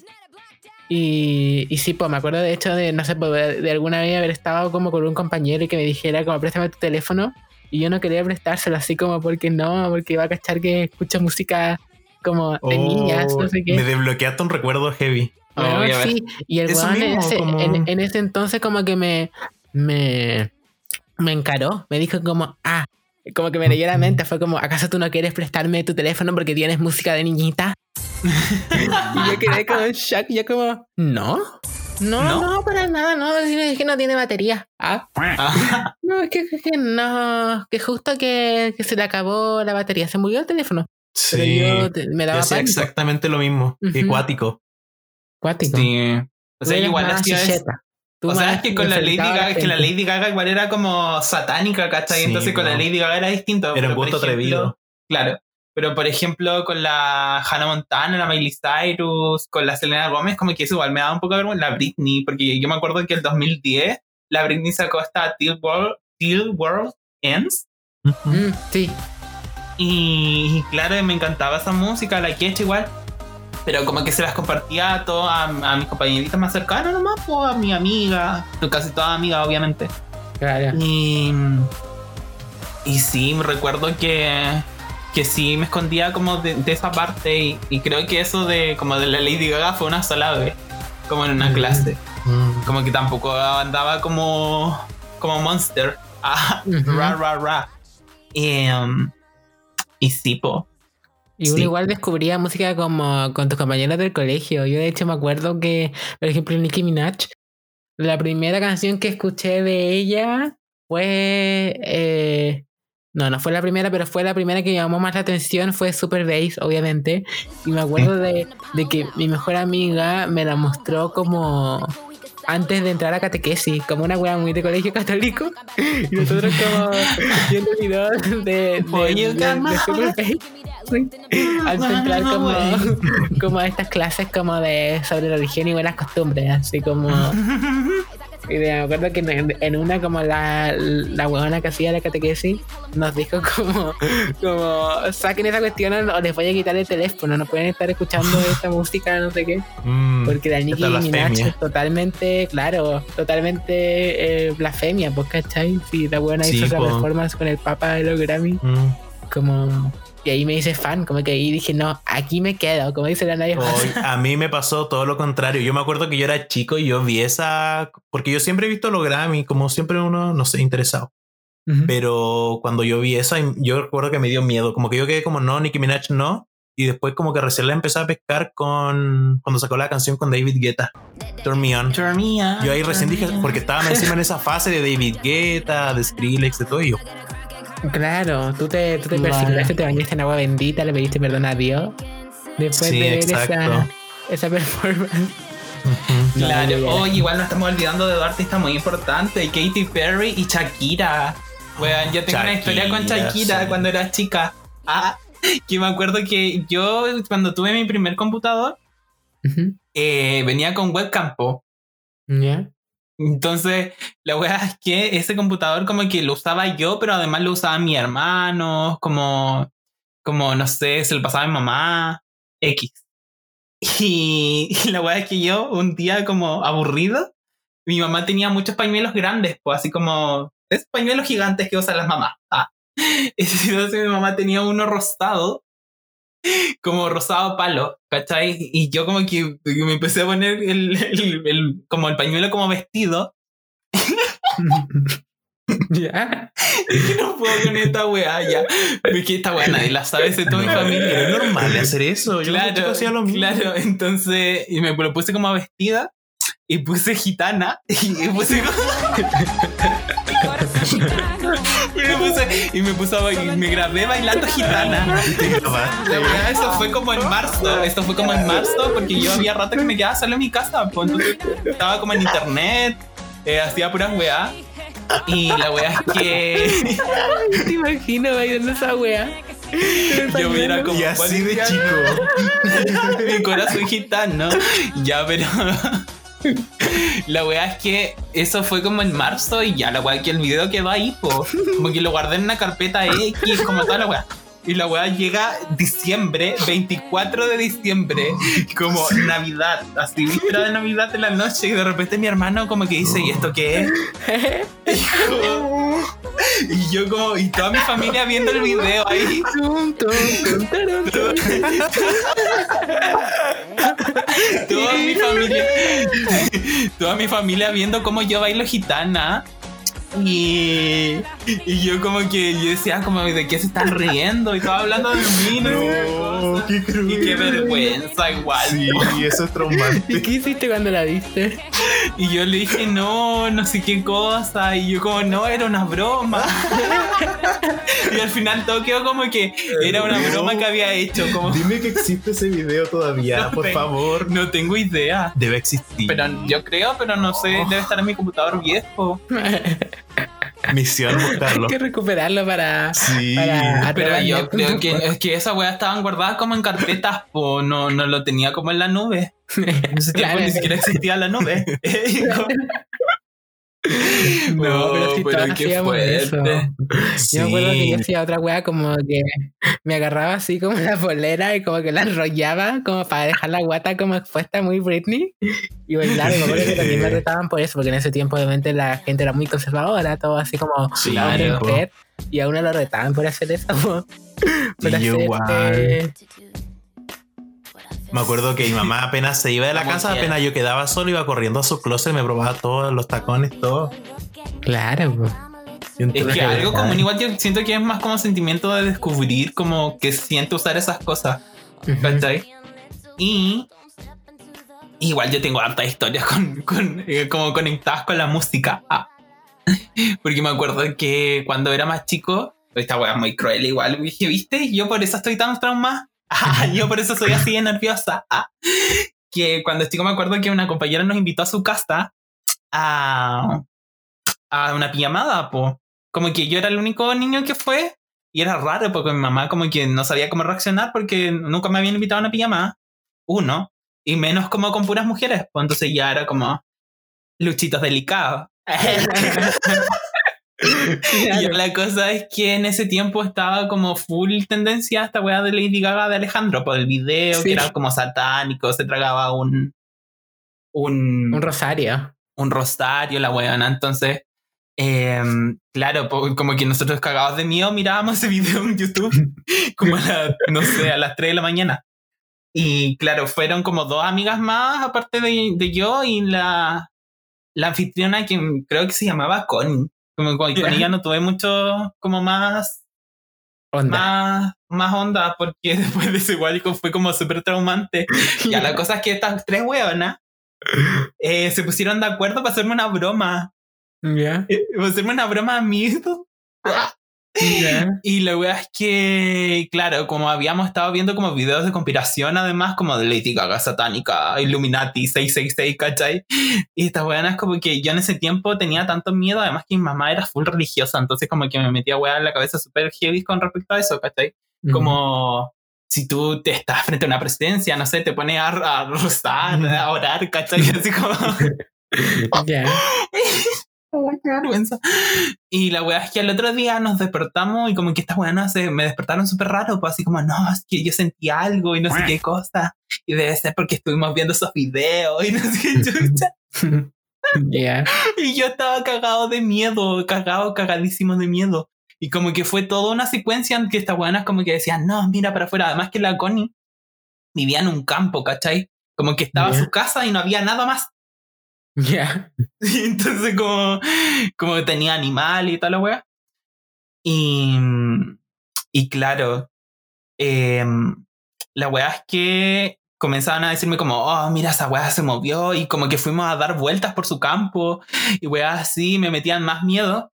Y, y sí, pues me acuerdo de hecho de, no sé, pues, de alguna vez haber estado como con un compañero y que me dijera como préstame tu teléfono y yo no quería prestárselo así como porque no, porque iba a cachar que escucho música como de Oh, niñas, no sé qué. Me desbloqueaste un recuerdo heavy. Oh, ves. sí, y el weón en, ese, como- en, en ese entonces como que me, me, me encaró, me dijo como, ah, como que me leyó la mente, fue como, ¿acaso tú no quieres prestarme tu teléfono porque tienes música de niñita? [laughs] y yo quedé como en shock, y yo como, ¿no? No, ¿No? no, para nada, no, es que no tiene batería. Ah, Ah, [laughs] no, es que, es que no, que justo que, que se le acabó la batería, se murió el teléfono. Pero Sí. yo te- me Yo daba hacía pánico. exactamente lo mismo. Ujú. Ecuático. Cuático. sí. O sea, igual hacía eso. O sea, es que con la Lady Gaga, es que la. Lady Gaga igual era como satánica, ¿cachai? Sí, Entonces con la. Lady Gaga era distinto. Era un gusto atrevido. Claro. Pero por ejemplo, con la Hannah Montana, la Miley Cyrus, con la Selena Gómez, como que eso igual me daba un poco de vergüenza. La Britney, porque yo me acuerdo que el 2010 la Britney sacó esta Till World, Till World Ends. Mm, sí. Y, y claro, me encantaba esa música, la que igual. Pero como que se las compartía a, todas a, a mis compañeritas más cercanas nomás, pues, a mi amiga, casi toda amiga, obviamente. Claro. Y, y sí, me recuerdo que, que sí me escondía como de, de esa parte y, y creo que eso de como de la Lady Gaga fue una sola vez, como en una Mm. clase. Mm. Como que tampoco andaba como, como monster. [laughs] Ah, Ujú. ra, ra, ra. Y, um, y sí, po. Y uno Sí. igual descubría música como con tus compañeros del colegio. Yo de hecho me acuerdo que, por ejemplo, Nicki Minaj, la primera canción que escuché de ella fue... eh, no, no fue la primera, pero fue la primera que llamó más la atención, fue Super Bass, obviamente. Y me acuerdo de, de que mi mejor amiga me la mostró como antes de entrar a catequesis, como una wea muy de colegio católico. [laughs] Y nosotros como viendo videos de, de, de-. Super Bass. De entrar como, [laughs] como a estas clases como de sobre la religión y buenas costumbres, así como... [laughs] Y me acuerdo que en, en una como la, la huevona que hacía la catequesis nos dijo como, como saquen esa cuestión o les voy a quitar el teléfono, no pueden estar escuchando esta música, no sé qué. Mm. Porque la Nicki Minaj es totalmente, claro, totalmente eh, blasfemia, pues, ¿cachai? Si la buena Sí, hizo esa performance con el Papa de los Grammy, Mm. como... Y ahí me hice fan, como que ahí dije, no, aquí me quedo, como dice la Nadia Hoy, a mí me pasó todo lo contrario. Yo me acuerdo que yo era chico y yo vi esa. Porque yo siempre he visto los Grammy, como siempre uno, no sé, interesado. Ujú. Pero cuando yo vi esa, yo recuerdo que me dio miedo. Como que yo quedé como no, Nicki Minaj no. Y después, como que recién la empecé a pescar con. Cuando sacó la canción con David Guetta, Turn Me On. Turn me on, Yo ahí recién dije, porque estaba encima en esa fase de David Guetta, de Skrillex, de todo. Y yo, Claro, tú te, tú te persignaste, te bañaste en agua bendita, le pediste perdón a Dios. Después Sí, de ver esa, esa performance. No, Claro, oye, igual nos estamos olvidando de dos artistas muy importantes, Katy Perry y Shakira. Weón, yo tengo una historia con Shakira, sí. cuando era chica. Ah, que me acuerdo que yo cuando tuve mi primer computador eh, venía con webcam. ¿Ya? Entonces, la wea es que ese computador como que lo usaba yo, pero además lo usaba mi hermano, como, como no sé, se lo pasaba a mi mamá, X. Y, [laughs] y la wea es que yo, un día como aburrido, mi mamá tenía muchos pañuelos grandes, pues así como, esos pañuelos gigantes que usan las mamás. Ah. [laughs] Entonces mi mamá tenía uno rosado, [laughs] como rosado palo, ¿cachai? Y yo como que me empecé a poner el, el- el- como el pañuelo como vestido. [laughs] ¿Ya? Es [laughs] que no puedo con esta weá ya. Es que esta weá nadie la sabe, de toda mi familia. es normal hacer eso. Yo Claro, hacía lo mismo. claro, entonces y me lo puse como vestida y puse gitana y puse y me puse y me puse a ba- y me grabé bailando gitana. Eso fue como en marzo, esto fue como en marzo porque yo había rato que me quedaba solo en mi casa, pues entonces estaba como en internet, eh, hacía puras weá y la weá es que [laughs] Te imagino bailando esa wea. yo me era como Y así de "Vale, chico. [laughs] mi corazón gitano. Ya, pero. [laughs] La weá es que eso fue como en marzo y ya la weá que el video quedó ahí, po. Como que lo guardé en una carpeta X, como toda la weá. Y la weá llega diciembre, 24 de diciembre, como Navidad, así víspera de Navidad de la noche, y de repente mi hermano como que dice, ¿y esto qué es? [laughs] Y, como- y yo como, y toda mi familia viendo el video ahí. Toda mi familia toda mi familia viendo cómo yo bailo gitana y, y yo como que yo decía como de qué se están riendo y estaba hablando de mí no qué No, cosa. qué cruel. y qué vergüenza igual Sí, eso es traumante. ¿Y qué hiciste cuando la viste? [laughs] y yo le dije no no sé qué cosa y yo como no era una broma [laughs] y al final todo quedó como que era una broma que había hecho como Dime que existe ese video todavía, [laughs] No por tengo- favor. no tengo idea Debe existir. pero yo creo pero no sé debe estar en mi computador viejo Misión [laughs] Hay buscarlo. que recuperarlo para. Sí. para Pero yo creo que es que esas weas estaban guardadas como en carpetas, o no, no lo tenía como en la nube. [laughs] En ese tiempo Claro. ni siquiera existía la nube. [laughs] [laughs] No, pero sí, todos hacíamos eso. Sí. Yo me acuerdo que yo hacía otra wea como que me agarraba así como la polera y como que la enrollaba como para dejar la guata como expuesta muy Britney y bailar. Y me acuerdo que también me retaban por eso, porque en ese tiempo obviamente la gente era muy conservadora, todo así como Sí, claro. y a uno lo retaban por hacer eso. po. [laughs] Por hacer, eh, Me acuerdo que mi [laughs] mamá apenas se iba de la Como casa, que- apenas yo quedaba solo, iba corriendo a su closet, me probaba todos los tacones, todo. claro. Y Es que algo común, igual yo siento que es más como sentimiento de descubrir como que siente usar esas cosas. Ujú. ¿Cachai? Y igual yo tengo hartas historias con, con, eh, como conectadas con la música. Ah. [laughs] Porque me acuerdo que cuando era más chico, esta wea es muy cruel igual, dije, ¿viste? Yo por eso estoy tan traumada. Ah, [laughs] yo por eso soy así de nerviosa. Ah. Que cuando chico me acuerdo que una compañera nos invitó a su casa a, a una pijamada, po. Como que yo era el único niño que fue y era raro porque mi mamá como que no sabía cómo reaccionar porque nunca me habían invitado a una pijamada. Uno. Y menos como con puras mujeres. Pues entonces ya era como luchitos delicados. [laughs] [laughs] [laughs] Y la cosa es que en ese tiempo estaba como full tendencia a esta weá de Lady Gaga de Alejandro por el video, Sí. que era como satánico, se tragaba un un, Un rosario. un rosario, la weona. Entonces, em, claro, como que nosotros cagados de miedo mirábamos ese video en YouTube, [laughs] como a las, no sé, a las 3 de la mañana. Y claro, fueron como dos amigas más, aparte de, de yo y la, la anfitriona que creo que se llamaba Connie. Como con, con ella no tuve mucho, como más, Onda. más, más onda, porque [laughs] después de eso igual fue como súper traumante. [laughs] Ya la cosa es que estas tres hueonas eh, se pusieron de acuerdo para hacerme una broma. Ya. Eh, Para hacerme una broma a mí. [laughs] Ya. [laughs] Y la wea es que, claro, como habíamos estado viendo como videos de conspiración, además, como de Lady Gaga satánica, Illuminati 666, ¿cachai? Y estas weas como que yo en ese tiempo tenía tanto miedo, además que mi mamá era full religiosa, entonces como que me metía wea en la cabeza súper heavy con respecto a eso, ¿cachai? Como si tú te estás frente a una presidencia, no sé, te pones a, a rozar, a orar, ¿cachai? [laughs] Así como... Ya. [laughs] Qué vergüenza. Y la weá es que al otro día nos despertamos y como que estas weas se me despertaron súper raro, pues así como, no, es que yo sentí algo y no sé qué cosa. Y debe ser porque estuvimos viendo esos videos y no sé qué chucha. [laughs] Ya. [laughs] Y yo estaba cagado de miedo, cagado, cagadísimo de miedo. Y como que fue toda una secuencia en que estas weonas como que decían, no, mira para afuera. Además que la Connie vivía en un campo, ¿cachai? Como que estaba Ya. su casa y no había nada más. [laughs] Ya. Y entonces como, como tenía animal y tal la wea. Y, y claro, em, la wea es que comenzaban a decirme como, oh, mira, esa wea se movió y como que fuimos a dar vueltas por su campo y weas así me metían más miedo.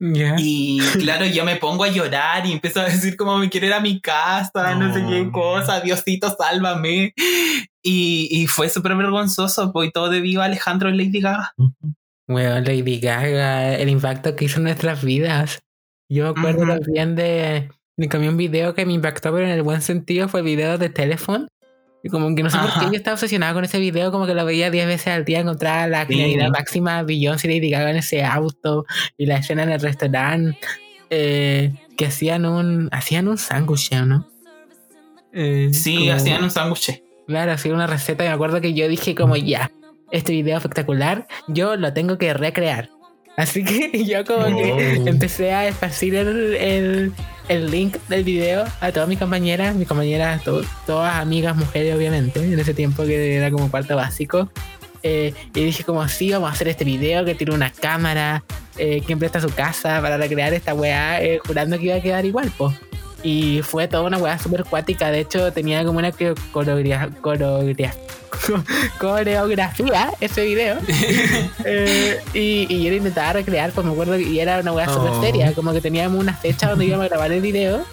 Ya. Y claro, yo me pongo a llorar y empiezo a decir como me quiero ir a mi casa, no, sé qué No. cosa, Diosito, sálvame. Y, y fue súper vergonzoso, pues todo debido a Alejandro y Lady Gaga. Weón, Lady Gaga, el impacto que hizo en nuestras vidas. Yo me acuerdo Ujú. también de, de que un video que me impactó, pero en el buen sentido fue el video de Telephone. Y como que no sé por qué yo estaba obsesionada con ese video, como que lo veía 10 veces al día, encontraba la Sí. claridad máxima Beyoncé y Lady Gaga en ese auto y la escena en el restaurante eh, que hacían un hacían un sándwich, ¿no? Eh, Sí, como- hacían un sándwich. Claro, hacía una receta y me acuerdo que yo dije como ya, este video espectacular, yo lo tengo que recrear. Así que [laughs] yo como que empecé a esparcir el, el, el link del video a todas mis compañeras, mis compañeras, to- todas amigas, mujeres obviamente, en ese tiempo que era como cuarto básico. Eh, y dije como sí, vamos a hacer este video que tiene una cámara, eh, quien presta su casa para recrear esta weá, eh, jurando que iba a quedar igual, po. Y fue toda una weá súper cuática. De hecho, tenía como una coreo- coreografía, coreografía, [laughs] coreografía ese video. [laughs] Eh, y, y yo lo intentaba recrear, pues me acuerdo que y era una weá súper Oh. seria. Como que teníamos una fecha donde íbamos a grabar el video.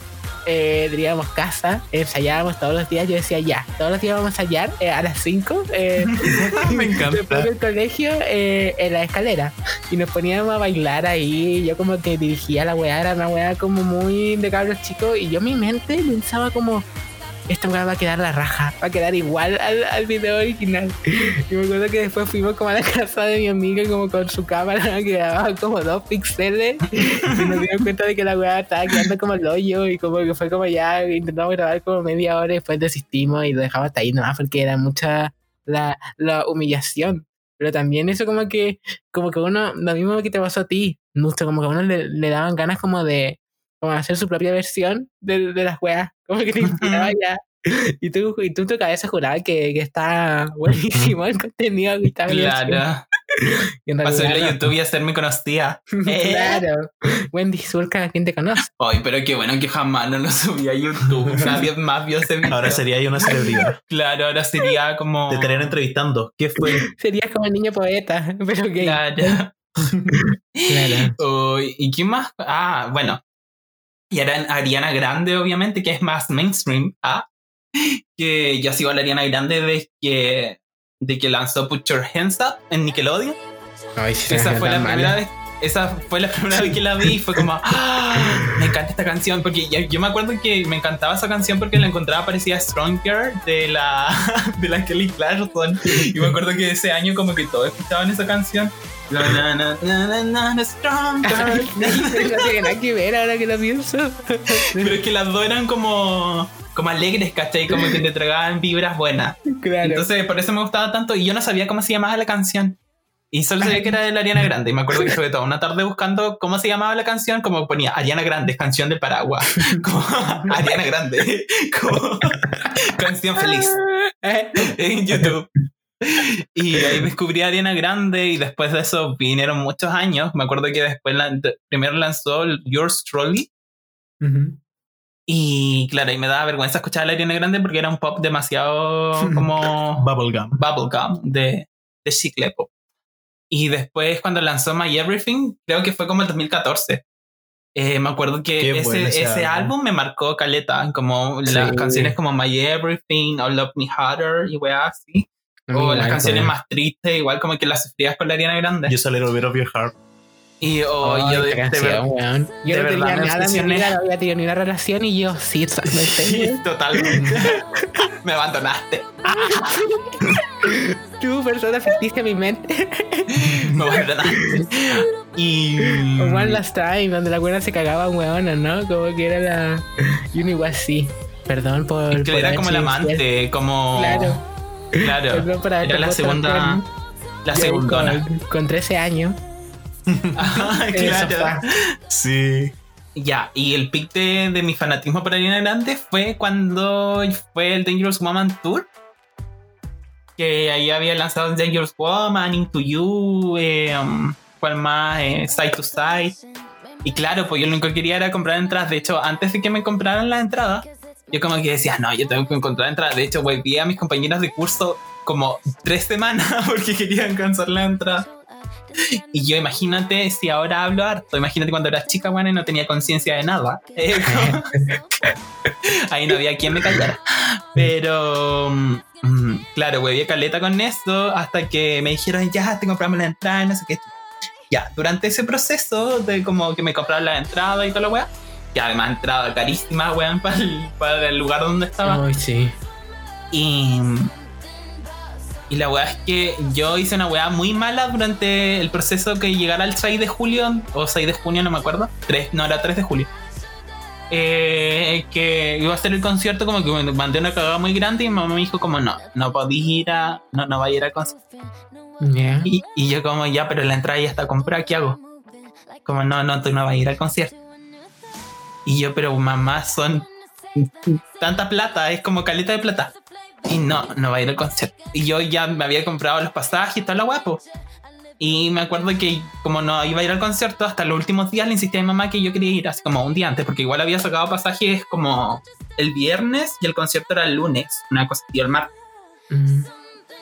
Eh, teníamos casa, ensayábamos todos los días. Yo decía ya, todos los días vamos a ensayar eh, a las 5. Eh, [laughs] Me encanta. Después del colegio, eh, en la escalera. Y nos poníamos a bailar ahí. Yo como que dirigía la weá, era una weá como muy de cabros chicos. Y yo mi mente pensaba como, esta weá va a quedar la raja, va a quedar igual al, al video original. Y me acuerdo que después fuimos como a la casa de mi amiga como con su cámara [laughs] que grababa como dos píxeles. Y nos dimos cuenta de que la weá estaba quedando como el hoyo. Y como que fue como ya intentamos grabar como media hora y después desistimos y lo dejamos hasta ahí nomás porque era mucha la, la humillación. Pero también eso como que, como que uno, lo mismo que te pasó a ti, mucho, como que a uno le, le daban ganas como de como hacer su propia versión de, de las weas, como que te inspiraba ya. Y tú, y tú en tu cabeza jurabas que, que está buenísimo el [laughs] contenido que está. Claro. [laughs] Para subirlo a. YouTube y hacerme conocida. [laughs] Eh. Claro. Wendy Zulka, ¿quién te conoce? Ay, pero qué bueno que jamás no lo subí a YouTube. Nadie más vio ese video. Ahora sería ahí una celebridad. Claro, ahora sería como. Te estarían entrevistando. ¿Qué fue? Serías como el niño poeta, pero gay. Claro. Claro. ¿Y quién más? Ah, bueno. Y era Ariana Grande, obviamente, que es más mainstream. Ah, que yo sigo a la Ariana Grande desde que, de que lanzó Put Your Hands Up en Nickelodeon. Ay, sí, Esa fue la primera vez. Esa fue la primera vez que la vi y fue como, [laughs] ¡Ah! me encanta esta canción. Porque yo, yo me acuerdo que me encantaba esa canción porque la encontraba parecía Stronger de la, [laughs] de la Kelly Clarkson. Y me acuerdo que ese año como que todos escuchaban esa canción. Na, na, na, na, na, na, na, Stronger. [laughs] no tiene nada que ver ahora que lo pienso. [laughs] Pero es que las dos eran como, como alegres, ¿cachai? Como que te tragaban vibras buenas. Claro. Entonces, por eso me gustaba tanto. Y yo no sabía cómo se llamaba la canción. Y solo sabía que era de la Ariana Grande. Y me acuerdo que estuve toda una tarde buscando cómo se llamaba la canción. Como ponía Ariana Grande, canción del paraguas. [laughs] Como Ariana Grande. Como canción feliz. En YouTube. Y ahí [laughs] descubrí a Ariana Grande. Y después de eso vinieron muchos años. Me acuerdo que después la- primero lanzó Yours Truly. Ujú. Y claro, y me daba vergüenza escuchar a la Ariana Grande porque era un pop demasiado [laughs] como Bubblegum. bubblegum de, de chicle pop. Y después cuando lanzó My Everything, creo que fue como el 2014. eh, me acuerdo que ese, ese ese álbum. álbum. me marcó caleta, como Sí. las canciones como My Everything, o Love Me Harder y weá así. A O las canciones más tristes, igual como que las sufrías con la Ariana Grande. Just a little bit of your heart. y oh, yo de, de canción, ver- weón. Yo de no verdad tenía nada, mi amiga no había tenido ni una relación y yo sí, [laughs] totalmente. Sí, totalmente. [laughs] me abandonaste. [laughs] Tú, persona ficticia en mi mente. Me abandonaste. Y. O One Last Time, donde la buena se cagaba weón, ¿no? Como que era la. Y uno igual sí. Perdón por. que por era como el amante, como. Claro. Claro. Era la segunda. con- La segundona. Con, con 13 años. Ah, [laughs] claro. Sí. Ya, y el pic de, de mi fanatismo por Ariana Grande fue cuando fue el Dangerous Woman Tour. que ahí había lanzado Dangerous Woman, Into You, eh, um, ¿cuál más? Eh, side to Side. Y claro, pues yo lo único que quería era comprar entradas. De hecho, antes de que me compraran las entradas, yo como que decía, no, yo tengo que encontrar entradas. De hecho, volví a mis compañeros de curso como tres semanas [laughs] porque querían alcanzar la entrada. Y yo imagínate si ahora hablo harto, imagínate cuando era chica, bueno, y no tenía conciencia de nada. [laughs] Eh, como- [laughs] Ahí no había quien me callara. Pero, mm, claro, güey, caleta con esto hasta que me dijeron, ya, te compramos la entrada no sé qué. Ya, durante ese proceso de como que me compraron la entrada y toda la weá, que además entrada carísima, weón, [laughs] para el, para el lugar donde estaba. Ay, sí. Y, y la weá es que yo hice una weá muy mala durante el proceso que llegara al 6 de julio, o 6 de junio, no me acuerdo. 3, no, era 3 de julio. Eh, que iba a hacer el concierto, como que me mandé una cagada muy grande y mi mamá me dijo como no, no podís ir a, no, no va a ir al concierto. Ya. Y, y yo como ya, pero la entrada ya está comprada, ¿qué hago? Como no, no, tú no vas a ir al concierto. Y yo, pero mamá, son tanta plata, es como caleta de plata. Y no, no va a ir al concierto. Y yo ya me había comprado los pasajes y todo lo guapo. Y me acuerdo que como no iba a ir al concierto, hasta los últimos días le insistí a mi mamá que yo quería ir, así como un día antes, porque igual había sacado pasajes como el viernes y el concierto era el lunes, una cosa, y el martes. Mm.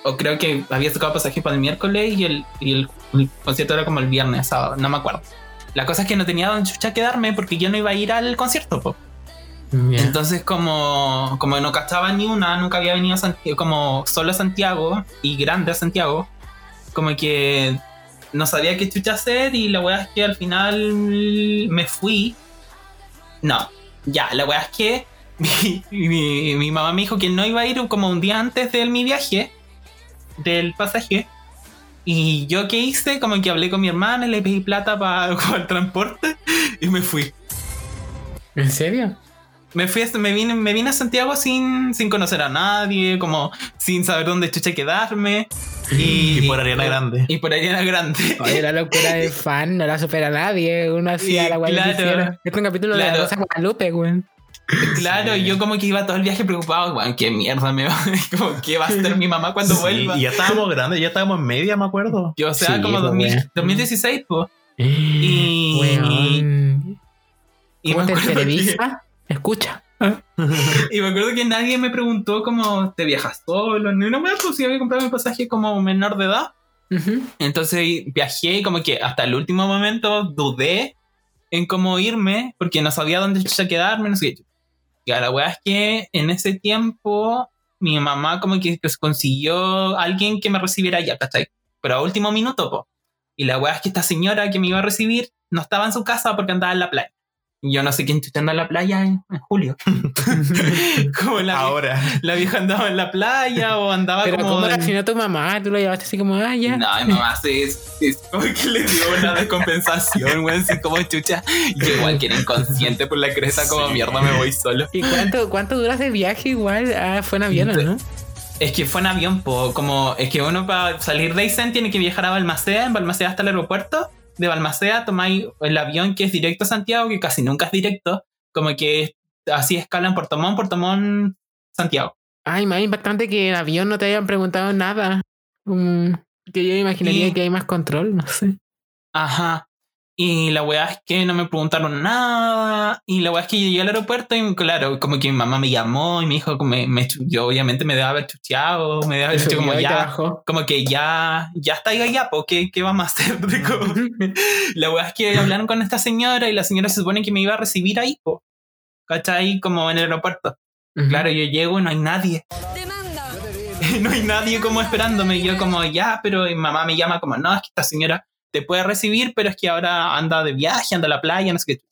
O creo que había sacado pasaje para el miércoles y el, y el, el concierto era como el viernes, sábado, no me acuerdo. La cosa es que no tenía donde chucha quedarme porque yo no iba a ir al concierto, po. Entonces, como, como no cachaba ni una, nunca había venido a Santiago, como solo a Santiago y grande a Santiago, como que no sabía qué chucha hacer y la weá es que al final me fui. No, ya, la weá es que [laughs] mi, mi- mi mamá me dijo que no iba a ir como un día antes de mi viaje, del pasaje. Y yo qué hice, como que hablé con mi hermana, le pedí plata para [laughs] el transporte y me fui. ¿En serio? Me fui, a- me vine, me vine a Santiago sin, sin conocer a nadie, como sin saber dónde chucha quedarme. Y, Y por Ariana Grande. Y por Ariana Grande. [laughs] Oye, la locura de fan no la supera nadie. Uno hacía la que claro. Este es un capítulo de Claro. la Rosa Guadalupe, güey. Claro, Sí. y yo como que iba todo el viaje preocupado, weón, qué mierda me va, [laughs] como, ¿qué va a hacer mi mamá cuando Sí, vuelva? y ya estábamos grandes, ya estábamos en media, me acuerdo. Yo, o sea, Sí, como pues, 2000 weón. 2016, pues. [gasps] Y- Weón. Y me, ¿Cómo te acuerdo que, televisa? Escucha. [laughs] y me acuerdo que nadie me preguntó como, ¿te viajas solo? Ni una weá, pues si había comprado mi pasaje como menor de edad. Entonces viajé y como que hasta el último momento dudé en cómo irme porque no sabía dónde quedarme, no sé qué. Y la weá es que en ese tiempo mi mamá como que pues, consiguió alguien que me recibiera allá, ¿cachai? Pero a último minuto. Y la weá es que esta señora que me iba a recibir no estaba en su casa porque andaba en la playa. Yo no sé quién chucha anda en la playa en, en julio. [laughs] como la, Ahora. la vieja andaba en la playa o andaba Pero como... ¿cómo reaccionó tu mamá? Tú lo llevaste así como, ah, ya. no, mi mamá se es, es como que le dio una descompensación, güey, así como chucha. Yo igual que era inconsciente por la cresta, como Sí. mierda me voy solo. ¿Y cuánto, cuánto duras de viaje igual? Ah, fue en avión, ¿o ¿no? Es que fue en avión, po, como es que uno para salir de Aysén tiene que viajar a Balmaceda, en Balmaceda hasta el aeropuerto. De Balmaceda tomáis el avión que es directo a Santiago, que casi nunca es directo, como que así escala en Puerto Montt, Puerto Montt, Santiago. Ay, más impactante que en avión no te hayan preguntado nada. Mm, que yo imaginaría que hay más control, no sé. Ajá. Y la weá es que no me preguntaron nada. Y la weá es que llegué al aeropuerto y claro, como que mi mamá me llamó y me dijo me, me yo obviamente me debe haber chucheado, me debe haber dicho como ya, como que ya, ya está ahí allá, ¿qué, ¿qué vamos a hacer? [laughs] [laughs] La weá es que hablaron con esta señora y la señora se supone que me iba a recibir ahí, po. ¿Cachai? Como en el aeropuerto. Ujú. Claro, yo llego y no hay nadie. [laughs] no hay nadie como esperándome. Y yo como, ya, pero mi mamá me llama como, no, es que esta señora te puede recibir, pero es que ahora anda de viaje, anda a la playa, no sé qué.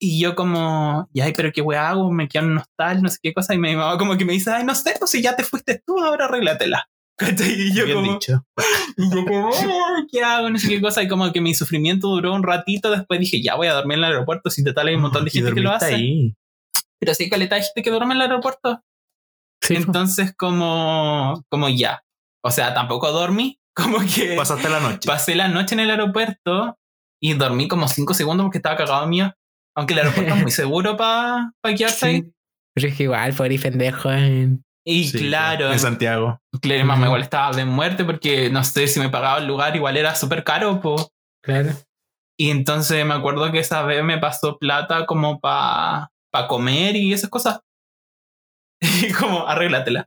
Y yo como, ya, pero qué weá hago, me quedo en un hostal, no sé qué cosa. Y mi mamá como que me dice, ay, no sé, pues si ya te fuiste tú, ahora arréglatela. [laughs] Y yo Bien como, dicho. [laughs] y yo como, "Ay, ¿qué hago? No sé qué cosa. Y como que mi sufrimiento duró un ratito. Después dije, ya voy a dormir en el aeropuerto. Si total hay un montón de [laughs] gente que lo hace. ahí. Pero sí, caleta de gente que duerme en el aeropuerto. Sí, po. Entonces, como, como ya. O sea, tampoco dormí. [laughs] Como que Pasaste la noche. pasé la noche en el aeropuerto y dormí como 5 segundos porque estaba cagado mío. Aunque el aeropuerto es muy [laughs] seguro para quedarse ahí. Sí. Pero es que igual, ahí pendejo. en- Y Sí, claro, En Santiago. claro, mamá Ujú. igual estaba de muerte porque no sé si me pagaba el lugar, igual era súper caro, po. Claro. Y entonces me acuerdo que esa vez me pasó plata como para pa comer y esas cosas. [laughs] Y como, arréglatela.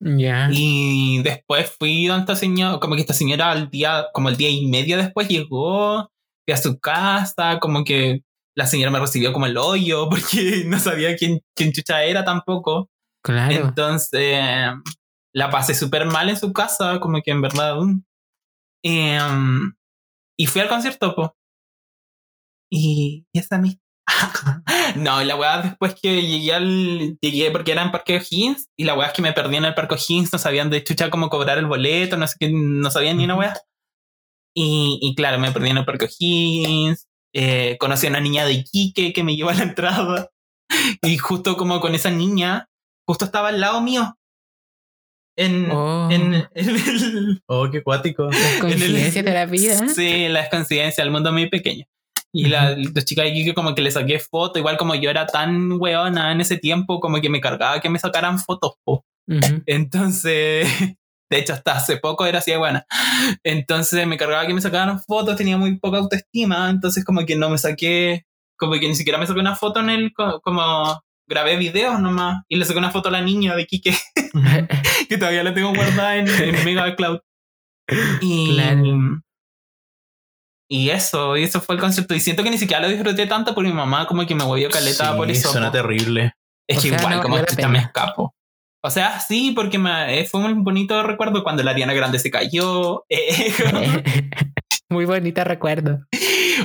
Ya. Y después fui donde esta señora, como que esta señora al día, como el día y medio después llegó, fui a su casa, como que la señora me recibió como el hoyo [laughs] porque no sabía quién, quién chucha era tampoco. Claro. Entonces la pasé súper mal en su casa, como que en verdad. Em, y fui al concierto, po. Y, y esa mi. [laughs] no, la weá después que llegué al. Llegué porque era en Parque O'Higgins y la weá es que me perdí en el Parque O'Higgins, no sabían de chucha cómo cobrar el boleto, no sé qué, no sabían ni una weá. Y, y claro, me perdí en el Parque O'Higgins. eh, conocí a una niña de Iquique que me llevó a la entrada. [laughs] Y justo como con esa niña, justo estaba al lado mío. En, Oh. en, en el, Oh, qué cuático. Las coincidencias de la vida. Sí, las coincidencias, el mundo muy pequeño. Y la, la chica de Iquique como que le saqué foto, igual como yo era tan weona en ese tiempo, como que me cargaba que me sacaran fotos. po. Ujú. [laughs] Entonces, de hecho hasta hace poco era así de buena. Entonces me cargaba que me sacaran fotos, tenía muy poca autoestima, entonces como que no me saqué, como que ni siquiera me saqué una foto en el, co- como grabé videos nomás y le saqué una foto a la niña de Quique, [laughs] [laughs] que todavía la tengo guardada en, en Mega Cloud. Y, Claro. Y eso, y eso fue el concierto. Y siento que ni siquiera lo disfruté tanto por mi mamá, como que me volvió caleta Sí, por eso. Suena terrible. Es O que sea, igual, no como la chucha me escapo. O sea, sí, porque me, eh, fue un bonito recuerdo cuando la Ariana Grande se cayó. [laughs] eh, [laughs] Muy bonita recuerdo.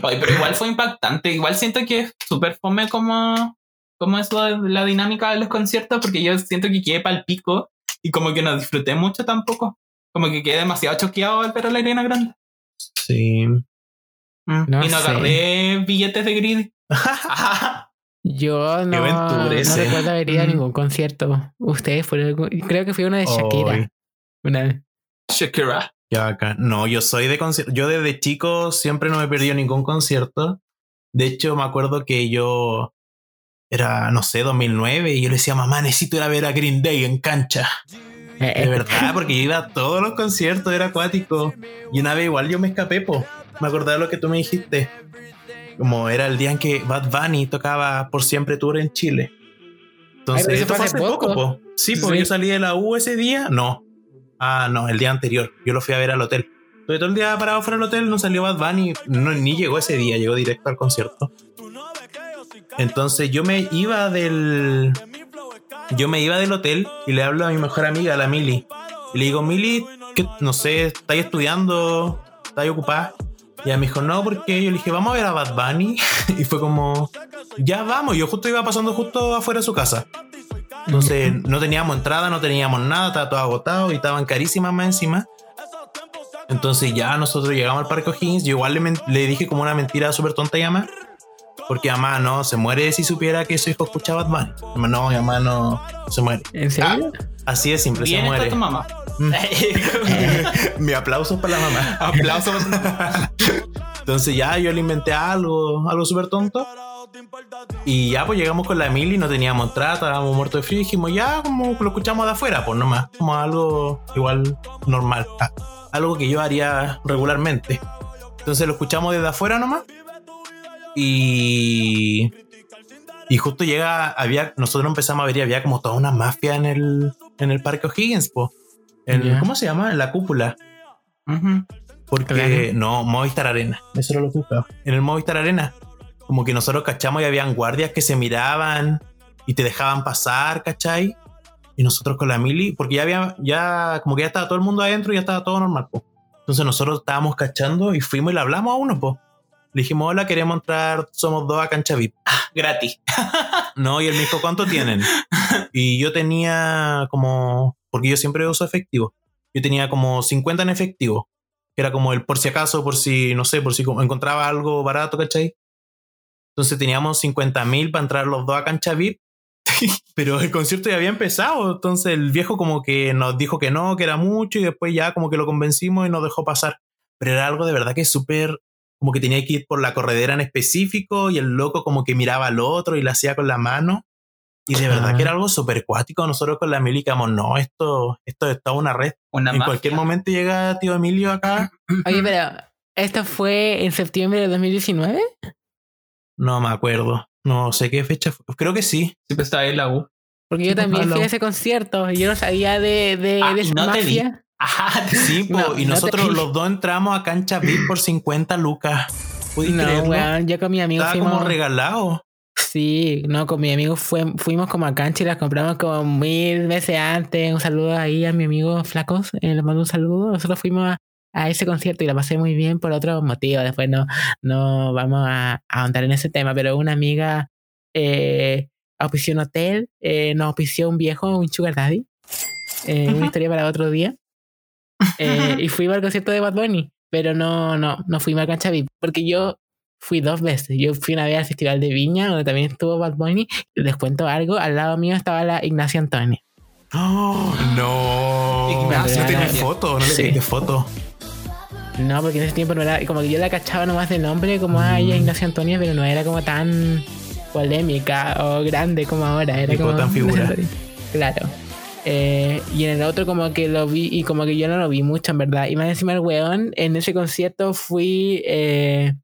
Oye, pero igual fue impactante. Igual siento que es súper fome como, como eso de la dinámica de los conciertos, porque yo siento que quedé pal pico y como que no disfruté mucho tampoco. Como que quedé demasiado choqueado al ver a la Ariana Grande. Sí. Mm, No y no sé. agarré billetes de grid. [laughs] Yo no, no ese. recuerdo haber ido a Mm. ningún concierto. Ustedes fueron. Creo que fui uno de Shakira. Ay, Una vez. Shakira. No, yo soy de concierto. Yo desde chico siempre no me he perdido ningún concierto. De hecho, me acuerdo que yo era, no sé, 2009 y yo le decía, mamá, necesito ir a ver a Green Day en cancha. Eh, De verdad, porque yo iba a todos los conciertos, era acuático. Y una vez igual yo me escapé, po. Me acordaba de lo que tú me dijiste. Como era el día en que Bad Bunny tocaba por siempre tour en Chile. Entonces, Ay, esto fue hace poco, poco. po. Sí, Sí. yo salí de la U ese día. No. Ah, no, el día anterior. Yo lo fui a ver al hotel. Estuve todo el día parado fuera del hotel, no salió Bad Bunny, no, ni llegó ese día, llegó directo al concierto. Entonces yo me iba del. Yo me iba del hotel y le hablo a mi mejor amiga, la Mili. Y le digo, Mili, que no sé, ¿estáis estudiando? ¿Estáis ocupada? Y ella me dijo, no, porque yo le dije, vamos a ver a Bad Bunny. [laughs] y fue como, ya vamos. Yo justo iba pasando justo afuera de su casa. Entonces no teníamos entrada, no teníamos nada, estaba todo agotado y estaban carísimas más encima. Entonces ya nosotros llegamos al Parque O'Higgins. Yo igual le, le dije como una mentira súper tonta a mamá. Porque mamá no se muere si supiera que su hijo escuchaba Batman. No, mamá no se muere. ¿En serio? Así de simple, se Bien está muere. tu mamá. [laughs] Mi aplauso para la mamá. Aplauso. Entonces ya yo le inventé algo, algo súper tonto. Y ya pues llegamos con la Mili, no teníamos entrada, estábamos muertos de frío. y Dijimos ya como lo escuchamos de afuera, pues nomás. Como algo igual normal. Ah, algo que yo haría regularmente. Entonces lo escuchamos desde afuera nomás. Y... Y justo llega, había, nosotros empezamos a ver y había como toda una mafia en el, en el Parque O'Higgins, po. ¿Cómo se llama? En la cúpula. Porque Claro. no, Movistar Arena. Eso era lo que buscaba. En el Movistar Arena. Como que nosotros cachamos y habían guardias que se miraban y te dejaban pasar, ¿cachai? Y nosotros con la mili, porque ya había, ya, como que ya estaba todo el mundo adentro y ya estaba todo normal, po. Entonces nosotros estábamos cachando y fuimos y le hablamos a uno, po. Le dijimos, hola, queremos entrar, somos dos a cancha VIP. Gratis. [laughs] No, y él me dijo, ¿cuánto tienen? [laughs] Y yo tenía como, porque yo siempre uso efectivo, yo tenía como 50 en efectivo, era como el por si acaso, por si, no sé, por si encontraba algo barato, ¿cachai? Entonces teníamos 50 mil para entrar los dos a cancha VIP, [laughs] pero el concierto ya había empezado, entonces el viejo como que nos dijo que no, que era mucho, y después ya como que lo convencimos y nos dejó pasar. Pero era algo de verdad que súper como que tenía que ir por la corredera en específico y el loco como que miraba al otro y la hacía con la mano. Y de verdad Ah. que era algo súper cuático. Nosotros con la Emilio quedamos, no, esto, esto está una red. Una en mafia. cualquier momento llega tío Emilio acá. [clears throat] Oye, pero ¿esto fue en septiembre de 2019? No me acuerdo. No sé qué fecha fue. Creo que sí. Sí, pues estaba ahí en la U. Porque yo Sí, también fui a ese concierto y yo no sabía de, de, Ah, de esa no mafia. Ajá, [laughs] Sí, po, No, y no te nosotros los dos entramos a cancha VIP por 50 lucas. ¿Puedes No, creerlo? weón, yo con mi amigo Estaba fuimos... como regalado. Sí, no, con mi amigo fue, fuimos como a cancha y las compramos como mil veces antes. Un saludo ahí a mi amigo Flacos, eh, le mando un saludo. Nosotros fuimos a, a ese concierto y la pasé muy bien por otros motivos. Después no, no vamos a, a ahondar en ese tema, pero una amiga eh, auspició un hotel, eh, nos auspició un viejo, un sugar daddy. Eh, una historia para otro día. Eh, y fuimos al concierto de Bad Bunny, pero no, no, no fuimos a cancha VIP, porque yo fui dos veces. Yo fui una vez al Festival de Viña, donde también estuvo Bad Bunny. Y les cuento algo, al lado mío estaba la Ignacia Antonia. [gasps] Oh, no. Ignacio, no tiene foto, no le Sí. foto. No, porque en ese tiempo no era, como que yo la cachaba nomás de nombre, como a ella Ignacia Antonia, pero no era como tan polémica o grande como ahora. Era como como tan figura. Ignacia. Claro. Eh, y en el otro como que lo vi y como que yo no lo vi mucho en verdad. Y más encima el weón, en ese concierto fui eh,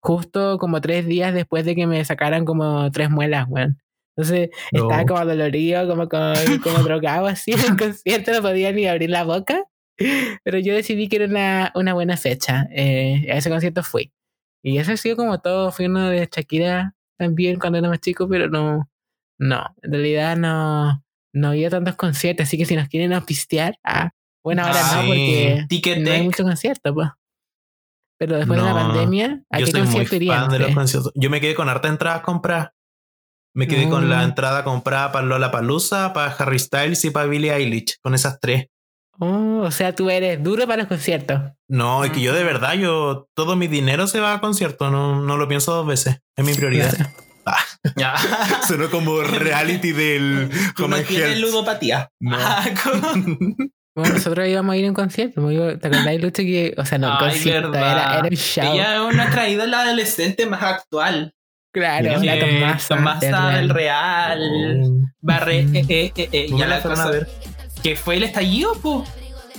justo como tres días después de que me sacaran como tres muelas, weón. Entonces No. estaba como dolorido, como, como, como [laughs] drogado así en el concierto, no podía ni abrir la boca. Pero yo decidí que era una, una buena fecha. Eh, a ese concierto fui. Y eso ha sido como todo. Fui uno de Shakira también cuando era más chico, pero no. No, en realidad no, no había tantos conciertos. Así que si nos quieren auspiciar, ah, bueno, ahora Ah, no, sí. porque Ticket no hay muchos conciertos, pues. Pero después de la No, pandemia, ¿a Yo qué soy muy concierto irían? fan de los conciertos. Yo me quedé con harta entrada comprada. Me quedé con la Mm. entrada comprada para Lola Palusa, para Harry Styles y para Billie Eilish. Con esas tres. Oh, o sea, tú eres duro para los conciertos. No, es que yo de verdad, yo todo mi dinero se va a conciertos. No, no lo pienso dos veces. Es mi prioridad. Claro. [laughs] Ya. [laughs] Sonó como reality del Tú no tienes ludopatía. No. Ah, ¿cómo? [laughs] Bueno, nosotros íbamos a ir a un concierto. digo, ¿Te acordáis, Lucho? Que, o sea, no, Ay, concierto, era, era un show. Ella es nuestra ídola adolescente más actual. Claro, la Tomasa. Tomasa del Real. Barre, Mm. eh, eh, eh, eh, ¿No ya la la fueron cosa. a ver? Que fue el estallido, po.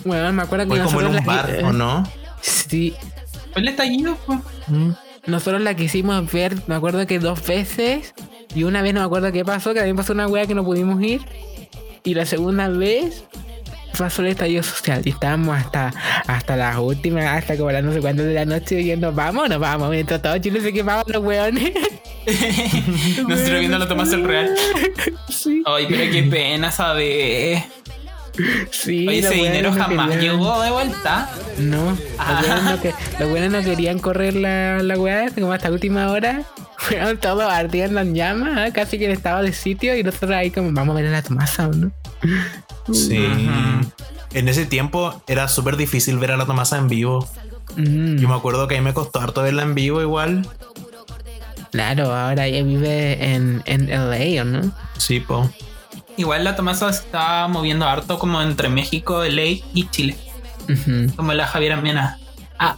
Bueno, me acuerdo que Fue como en nosotros un la- bar, eh, ¿o no? Sí, Fue el estallido, po. Mm. nosotros la quisimos ver, me acuerdo que dos veces. Y una vez no me acuerdo qué pasó, que también pasó una wea que no pudimos ir. Y la segunda vez pasó el estallido social. Y estábamos hasta, hasta las últimas, hasta como las no sé cuántas de la noche diciendo, vamos o no vamos. Mientras todo Chile se quemaba los weones. [laughs] Nosotros viendo a Tomás el Real. sí, Ay, pero qué pena, ¿sabes? Sí. Oye, ese dinero no jamás querían- llegó de vuelta. No, Ah. los buenos no, que, los buenos no querían correr la, la weá, como hasta última hora. [laughs] Fueron todos ardiendo en llamas, ¿eh? casi que en estado de sitio, y nosotros ahí como, vamos a ver a la Tomasa, ¿o ¿no? [laughs] Sí. En ese tiempo era súper difícil ver a la Tomasa en vivo. Mm, Yo me acuerdo que a mí me costó harto verla en vivo igual. claro, ahora ella vive en, en LA, ¿o no? Sí, po. Igual la Tomasa se está moviendo harto como entre México, LA y Chile. Como la Javiera Mena. Ah,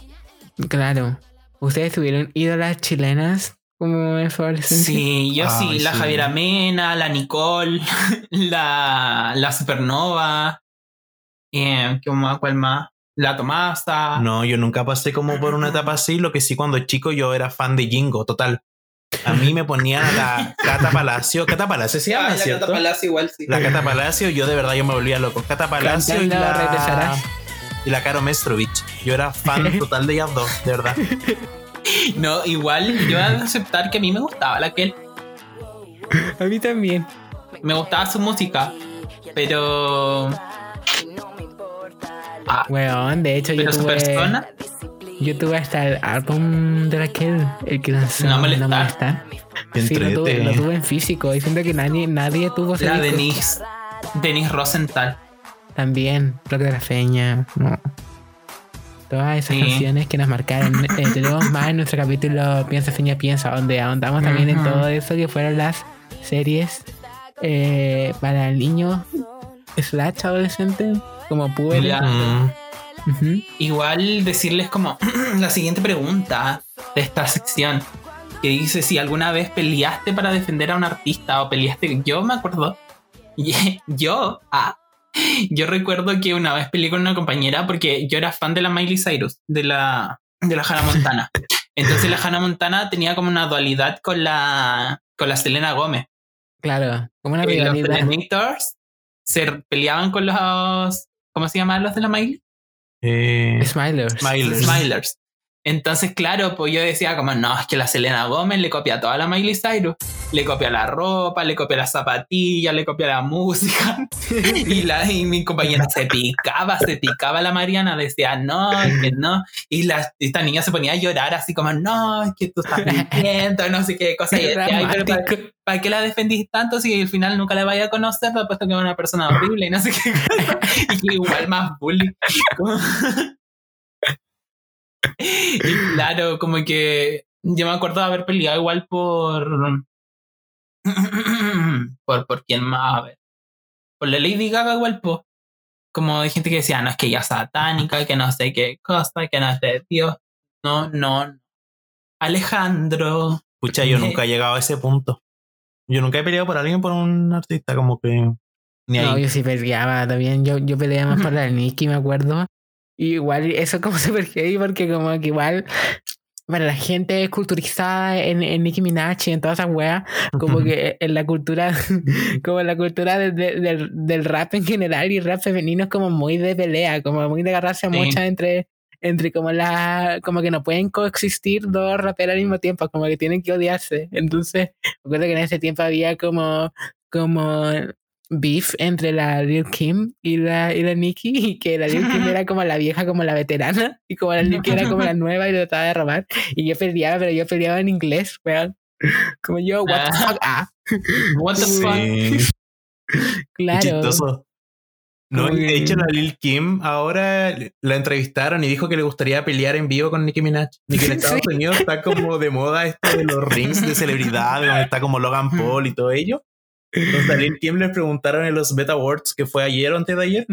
claro. ¿Ustedes tuvieron ídolas chilenas como en su adolescencia? sí, yo sí. La sí. Javiera Mena, la Nicole, [laughs] la, la Supernova. Eh, ¿qué más? ¿Cuál más? La Tomasa. No, yo nunca pasé como por una etapa así. Lo que sí, cuando chico yo era fan de Jingo, total. A mí me ponían a la Cata Palacio. Cata Palacio se llama, Ah, la ¿cierto? Cata Palacio igual sí. La Cata Palacio, yo de verdad yo me volvía loco. Cata Palacio y la, Regresarás. y la Caro Mestrovich. Yo era fan [laughs] total de ellas dos, de verdad. No, igual yo he de aceptar que a mí me gustaba la que él. A mí también. Me gustaba su música. Pero. Ah, Weón, de hecho yo pero su tuve, persona. Yo tuve hasta el álbum de Raquel, el que lanzó No molestar. molestar. Qué Sí, lo tuve, entrete. lo tuve en físico. Y siento que nadie, nadie tuvo La. Denise. Denise Rosenthal. También, Rock de la Feña. no. Todas esas Sí. canciones que nos marcaron. [laughs] Eh, tenemos más en nuestro capítulo Piensa Feña Piensa, donde ahondamos también en todo eso que fueron las series eh, para niños slash adolescentes, como. Ya. Igual decirles como [clears throat] la siguiente pregunta de esta sección. que dice si alguna vez peleaste para defender a un artista o peleaste. Yo me acuerdo. [laughs] Yo, ah, [laughs] yo recuerdo que una vez peleé con una compañera porque yo era fan de la Miley Cyrus, de la, de la Hannah Montana. [laughs] Entonces la Hannah Montana tenía como una dualidad con la, con la Selena Gómez. Claro, como una Y los rivalidad. Selenators se peleaban con los. ¿Cómo se llaman los de la Miley? Eh, Smilers. Smilers. Smilers. Entonces, claro, pues yo decía como, no, es que la Selena Gómez le copia toda la Miley Cyrus. Le copia la ropa, le copia las zapatillas, le copia la música. [laughs] y, la, y mi compañera se picaba, se picaba la Mariana, decía, no, es que no. Y la, esta niña se ponía a llorar así como, no, es que tú estás mintiendo, no sé qué cosa. [laughs] Y decía, "Ay, pero ¿para, qué la defendís tanto si al final nunca la vaya a conocer? Puesto que es una persona horrible y no sé qué cosa. [laughs] Y que igual más bullying. Y claro, como que yo me acuerdo de haber peleado igual por. [clears throat] por, por quién más, a ver. Por la Lady Gaga igual, pues. Como de gente que decía, no, es que ella es satánica, que no sé qué cosa, que no es de Dios. No, no. Alejandro. Pucha, yo nunca he llegado a ese punto. Yo nunca he peleado por alguien, por un artista, como que. Ni No, ahí. yo sí peleaba también. Yo, yo peleaba más por la Nicki, me acuerdo. Y igual eso [laughs] como súper heavy porque como que igual para la gente culturizada en, en Nicki Minaj y en todas esas weas, como que en la cultura, [laughs] como en la cultura de- de- del, del rap en general y rap femenino es como muy de pelea, como muy de agarrarse a Sí. muchas entre entre como la como que no pueden coexistir dos raperos al mismo tiempo, como que tienen que odiarse. Entonces, me acuerdo que en ese tiempo había como como beef entre la Lil Kim y la, y la Nicki, y que la Lil Kim era como la vieja, como la veterana, y como la [laughs] Nicki era como la nueva y lo trataba de robar. Y yo peleaba, pero yo peleaba en inglés, weón. Como yo, what the fuck, ah, What the fuck? Sí, [laughs] claro. chistoso. No, de hecho la Lil Kim ahora la entrevistaron y dijo que le gustaría pelear en vivo con Nicki Minaj. Y que en [laughs] Estados Sí. Unidos está como de moda esto de los rings de celebridades, donde está como Logan Paul y todo ello. Entonces a Lil Kim le preguntaron en los Beta Awards, que fue ayer o antes de ayer,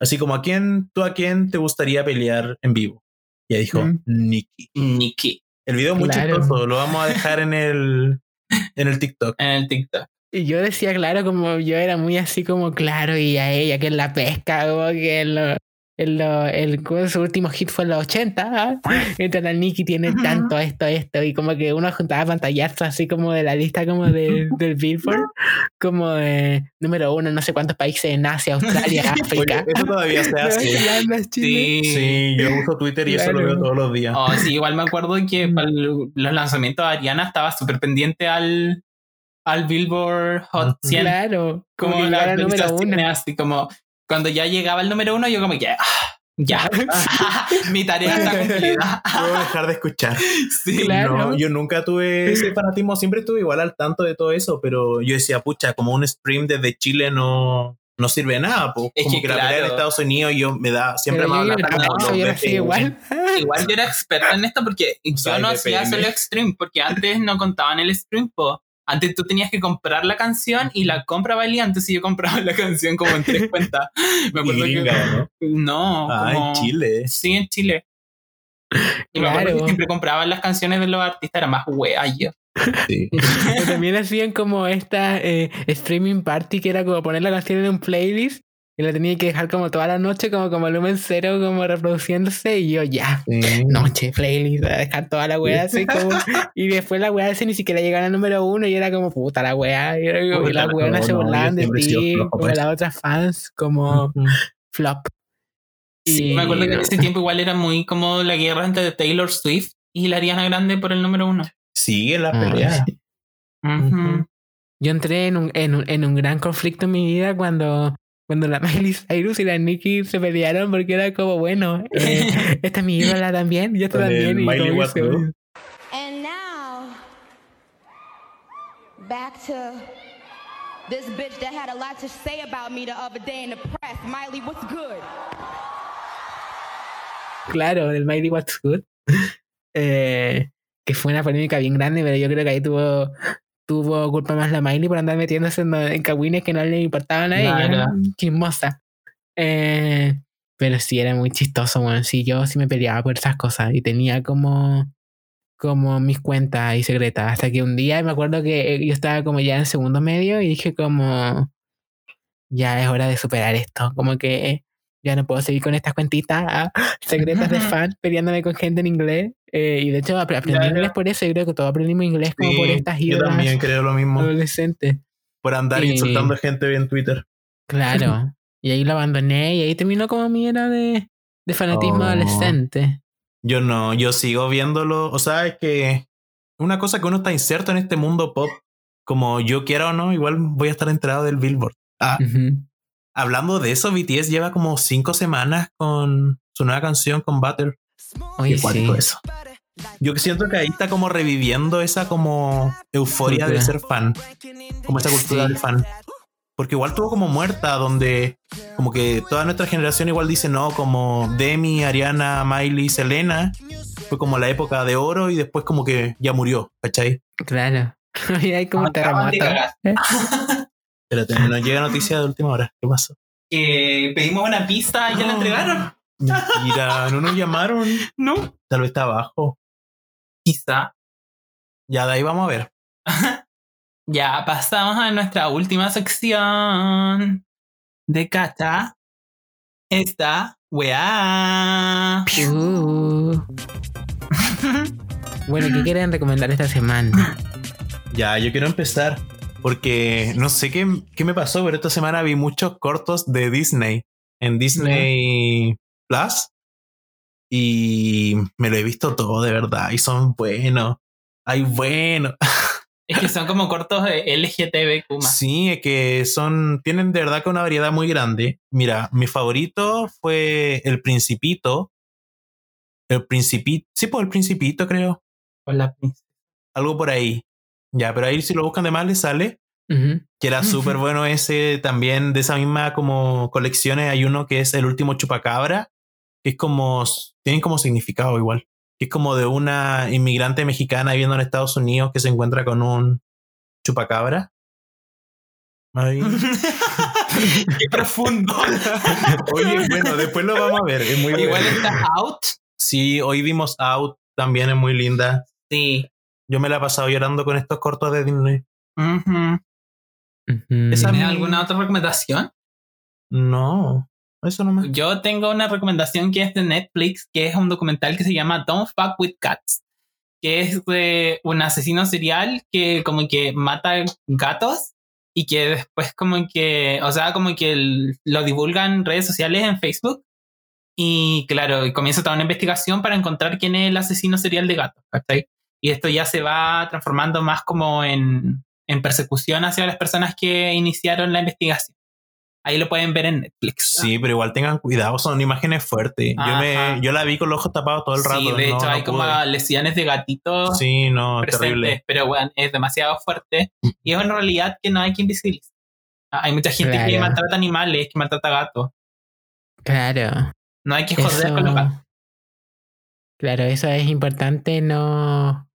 así como a quién, tú a quién te gustaría pelear en vivo. Y ella dijo, Mm. Nicki. Nikki El video es muy Claro. chistoso, lo vamos a dejar en el, [laughs] en el TikTok. en el TikTok. Y yo decía, claro, como yo era muy así como claro, y a ella que en la pesca, como que en lo, el, como su último hit fue en los 80, ¿ah? [laughs] entonces la Nicki tiene tanto esto, esto, y como que uno juntaba pantallazos así como de la lista como de, [laughs] del Billboard, como de número uno no sé cuántos países en Asia, Australia, [laughs] Oye, África. eso todavía se hace. Sí. Sí, yo uso Twitter y eso lo veo todos los días. Oh, sí, igual me acuerdo que Mm. para el- los lanzamientos de Ariana estaba súper pendiente al, al Billboard Hot Ujú. 100. Claro, como como la número uno. así como cuando ya llegaba el número uno, yo como que, ah, ya, [laughs] [laughs] mi tarea está cumplida. puedo dejar de escuchar. [laughs] sí, Claro. No, yo nunca tuve ese fanatismo, siempre estuve igual al tanto de todo eso, pero yo decía, pucha, como un stream desde Chile no, no sirve de nada, pues. Es como que que, la pelea en. Estados Unidos yo me da, siempre así igual. Igual yo era experta en esto porque yo no hacía solo stream, porque antes no contaban el stream, po. Antes tú tenías que comprar la canción y la compra valía antes y yo compraba [laughs] la canción como en tres cuentas. [laughs] Me Y acuerdo que- gringa, ¿no? No, Ah, como- en Chile. Sí, en Chile. Y me acuerdo Claro. que siempre compraban las canciones de los artistas, era más wea yo. Sí. [laughs] También hacían como esta eh, streaming party que era como poner la canción en un playlist y la tenía que dejar como toda la noche como con volumen cero como reproduciéndose y yo ya Sí. noche playlist a dejar toda la weá así [laughs] como y después la weá ese ni siquiera llegaba al número uno y era como puta la weá y, era como- y Puta, las weonas no, se no, burlaban de ti como las otras fans como flop Sí, Y- me acuerdo que en ese tiempo igual era muy como la guerra entre Taylor Swift y la Ariana Grande por el número uno. Sigue la Ah, pelea. Yo entré en un, en, un, en un gran conflicto en mi vida cuando, cuando la [laughs] Miley Cyrus y la Nicki se pelearon porque era como, bueno, eh, [laughs] esta es mi ídola también, y esta también. Y Miley como se-. And now, back to this bitch that had a lot to say about me the other day in the press. Miley, what's good? Claro, del Miley What's [laughs] Good. Eh, que fue una polémica bien grande, pero yo creo que ahí tuvo, tuvo culpa más la Miley por andar metiéndose en, en cagüines que no le importaban a ella. Claro. Chismosa. Eh, pero sí, era muy chistoso, bueno. Sí, yo sí me peleaba por esas cosas y tenía como. como mis cuentas y secretas. Hasta que un día me acuerdo que eh, yo estaba como ya en segundo medio y dije como, ya es hora de superar esto. Como que ya no puedo seguir con estas cuentitas ah, [laughs] secretas de fan peleándome con gente en inglés. Eh, y de hecho apre- aprendí Claro. inglés por eso. Yo creo que todos aprendimos inglés como por estas yo idas también creo lo mismo. adolescentes. Por andar Sí. insultando gente en Twitter. Claro. [laughs] y ahí lo abandoné y ahí terminó como mi era de, de fanatismo Oh. adolescente. Yo no, yo sigo viéndolo. O sea, es que una cosa que uno está inserto en este mundo pop, como yo quiera o no, igual voy a estar enterado del Billboard. Ah. Hablando de eso, BTS lleva como cinco semanas con su nueva canción con Butter. Oye, sí. eso. Yo siento que ahí está como reviviendo esa como euforia de ser fan, como esa cultura Sí. del fan. Porque igual tuvo como muerta, donde como que toda nuestra generación igual dice, no, como Demi, Ariana, Miley, Selena, fue como la época de oro y después como que ya murió, ¿cachai? Claro. [laughs] Y hay como de terremoto. [laughs] Espérate, nos llega noticia de última hora. ¿Qué pasó? Que pedimos una pizza y ya la No. entregaron. Mentira, no nos llamaron. [laughs] No. Tal vez está abajo. Quizá. Ya de ahí vamos a ver. [laughs] Ya pasamos a nuestra última sección de Cacha. Esta weá. Uh. [laughs] Bueno, ¿qué quieren recomendar esta semana? Ya, yo quiero empezar porque no sé qué, qué me pasó, pero esta semana vi muchos cortos de Disney en Disney Plus y me lo he visto todo de verdad y son buenos. Ay, bueno. Es que son como cortos de LGTB. Sí, es que son, tienen de verdad que una variedad muy grande. Mira, mi favorito fue El Principito. El Principito, sí, pues El Principito creo. Con la. Algo por ahí. Ya, pero ahí si lo buscan de más les sale. Que era súper bueno ese también de esa misma como colecciones hay uno que es el último chupacabra que es como tienen como significado igual que es como de una inmigrante mexicana viviendo en Estados Unidos que se encuentra con un chupacabra Ay. [laughs] Qué profundo. [laughs] oye bueno después lo vamos a ver es muy Igual bueno. está out. sí hoy vimos Out también es muy linda Sí. Yo me la he pasado llorando con estos cortos de Disney. Esa- ¿Tienes alguna otra recomendación? no eso nomás Yo tengo una recomendación que es de Netflix, que es un documental que se llama Don't Fuck with Cats, que es de un asesino serial que como que mata gatos y que después como que, o sea, como que el- lo divulgan en redes sociales, en Facebook. Y claro, y comienza toda una investigación para encontrar quién es el asesino serial de gatos, ¿cachai? Y esto ya se va transformando más como en, en persecución hacia las personas que iniciaron la investigación. Ahí lo pueden ver en Netflix. Sí, pero igual tengan cuidado, son imágenes fuertes. Yo, me, yo la vi con los ojos tapados todo el rato. Sí, de no- hecho no hay como lesiones de gatitos Sí, no, terrible. pero bueno, es demasiado fuerte y es una realidad que no hay que invisibilizar. Ah, Hay mucha gente que Claro. maltrata animales, que maltrata gatos. Claro. No hay que joder Eso, con los gatos. Claro, eso es importante no,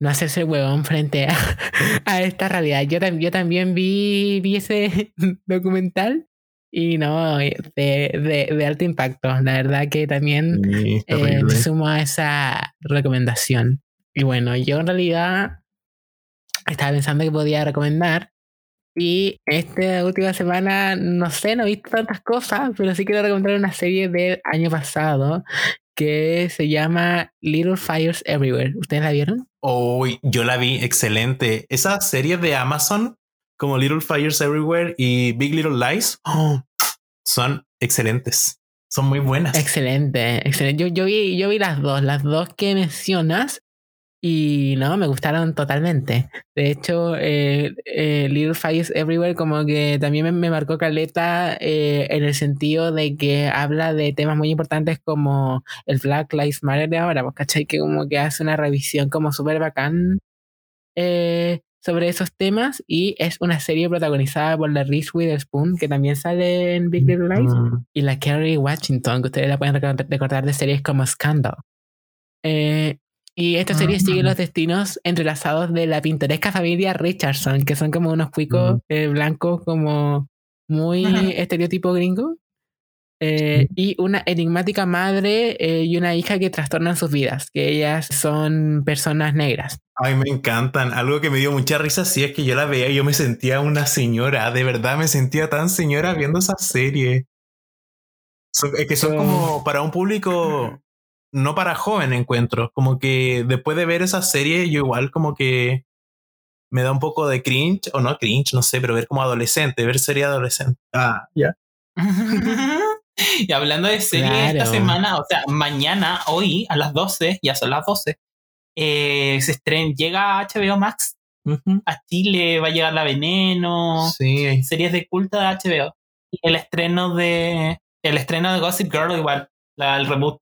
no hacerse huevón frente a, [laughs] a esta realidad. Yo, tam- yo también vi, vi ese [laughs] documental y no, de, de, de alto impacto. La verdad que también Sí, eh, me sumo a esa recomendación. Y bueno, yo en realidad estaba pensando que podía recomendar. Y esta última semana, no sé, no he visto tantas cosas, pero sí quiero recomendar una serie del año pasado que se llama Little Fires Everywhere. ¿Ustedes la vieron? Uy, yo la vi excelente. Esas series de Amazon, como Little Fires Everywhere y Big Little Lies, oh, son excelentes. Son muy buenas. Excelente, excelente. Yo, yo, vi, yo vi las dos, las dos que mencionas y no, me gustaron totalmente. De hecho, eh, eh, Little Fires Everywhere como que también me, me marcó caleta eh, en el sentido de que habla de temas muy importantes como el Black Lives Matter de ahora, pues, ¿cachai? Que como que hace una revisión como súper bacán eh, sobre esos temas y es una serie protagonizada por la Reese Witherspoon que también sale en Big Little Lies Mm, y la Kerry Washington, que ustedes la pueden recordar, recordar de series como Scandal. Eh, y esta serie sigue los destinos entrelazados de la pintoresca familia Richardson, que son como unos cuicos Mm. eh, blancos como muy estereotipo gringo. eh, y una enigmática madre eh, y una hija que trastornan sus vidas, que ellas son personas negras. Ay, me encantan. Algo que me dio mucha risa sí es que yo la veía y yo me sentía una señora. De verdad me sentía tan señora viendo esa serie. Es que Son- como para un público, no para joven encuentro. Como que después de ver esa serie, yo igual como que me da un poco de cringe, o no cringe, no sé, pero ver como adolescente, ver serie adolescente. Ah, ya. [laughs] y hablando de serie esta semana, o sea, mañana, hoy, a las 12, ya son las 12, eh, se estrena, llega a HBO Max, a Chile va a llegar La Veneno, Sí, series de culto de HBO. Y el estreno de el estreno de Gossip Girl igual, la, el reboot.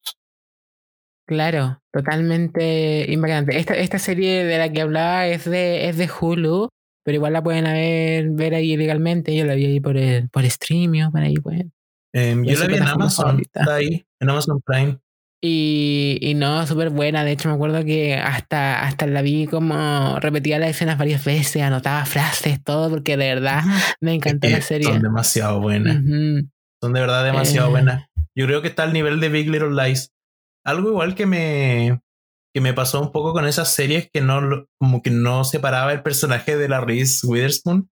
Claro, totalmente impactante. Esta, esta serie de la que hablaba es de, es de Hulu, pero igual la pueden haber, ver ahí legalmente. Yo la vi ahí por el, por Streamio, por ahí pueden. Em, yo la vi en Amazon. Está ahí, en Amazon Prime. Y, y no, súper buena. De hecho, me acuerdo que hasta, hasta la vi como repetía las escenas varias veces, anotaba frases, todo, porque de verdad me encantó Es la serie. Son demasiado buenas. Son de verdad demasiado Eh. buenas. Yo creo que está al nivel de Big Little Lies. Algo igual que me, que me pasó un poco con esas series que no, como que no separaba el personaje de la Reese Witherspoon.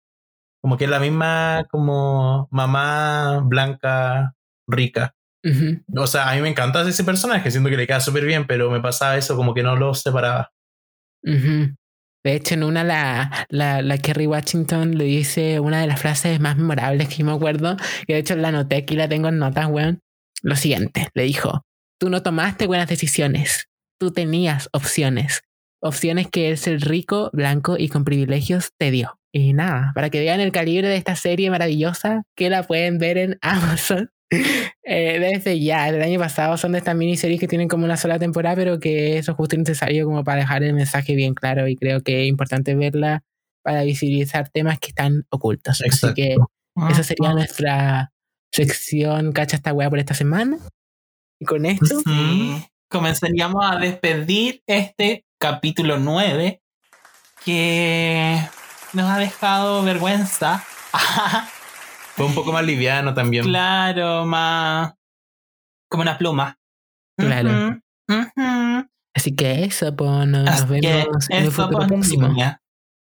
Como que es la misma como mamá blanca rica. O sea, a mí me encanta ese personaje, siento que le queda súper bien, pero me pasaba eso, como que no lo separaba. De hecho, en una la, la, la Kerry Washington le dice una de las frases más memorables que yo me acuerdo, que de hecho la anoté aquí, la tengo en notas, weón. Lo siguiente, le dijo, tú no tomaste buenas decisiones, tú tenías opciones, opciones que el ser rico, blanco y con privilegios te dio. Y nada, para que vean el calibre de esta serie maravillosa, que la pueden ver en [laughs] Amazon. Eh, desde ya, del año pasado son de estas miniseries que tienen como una sola temporada, pero que eso es justo y necesario como para dejar el mensaje bien claro y creo que es importante verla para visibilizar temas que están ocultos. Así que esa sería nuestra sección Cacha esta wea por esta semana. Y con esto. Comenzaríamos a despedir este capítulo 9 que nos ha dejado vergüenza. [laughs] Fue un poco más liviano también. claro, más como una pluma. Claro. Así que eso, pues nos, Así vemos en el pues, próximo. niña.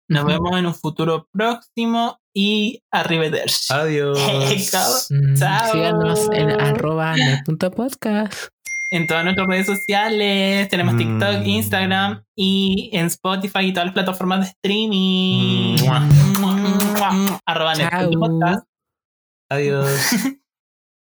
Nos vemos en un futuro próximo y arrivederci. Adiós. [laughs] Chao. Mm, Chao. Síganos en arroba net.podcast. en todas nuestras redes sociales. Tenemos Mm. TikTok, Instagram y en Spotify y todas las plataformas de streaming. Mua. Arroba Podcast. Adiós. [laughs]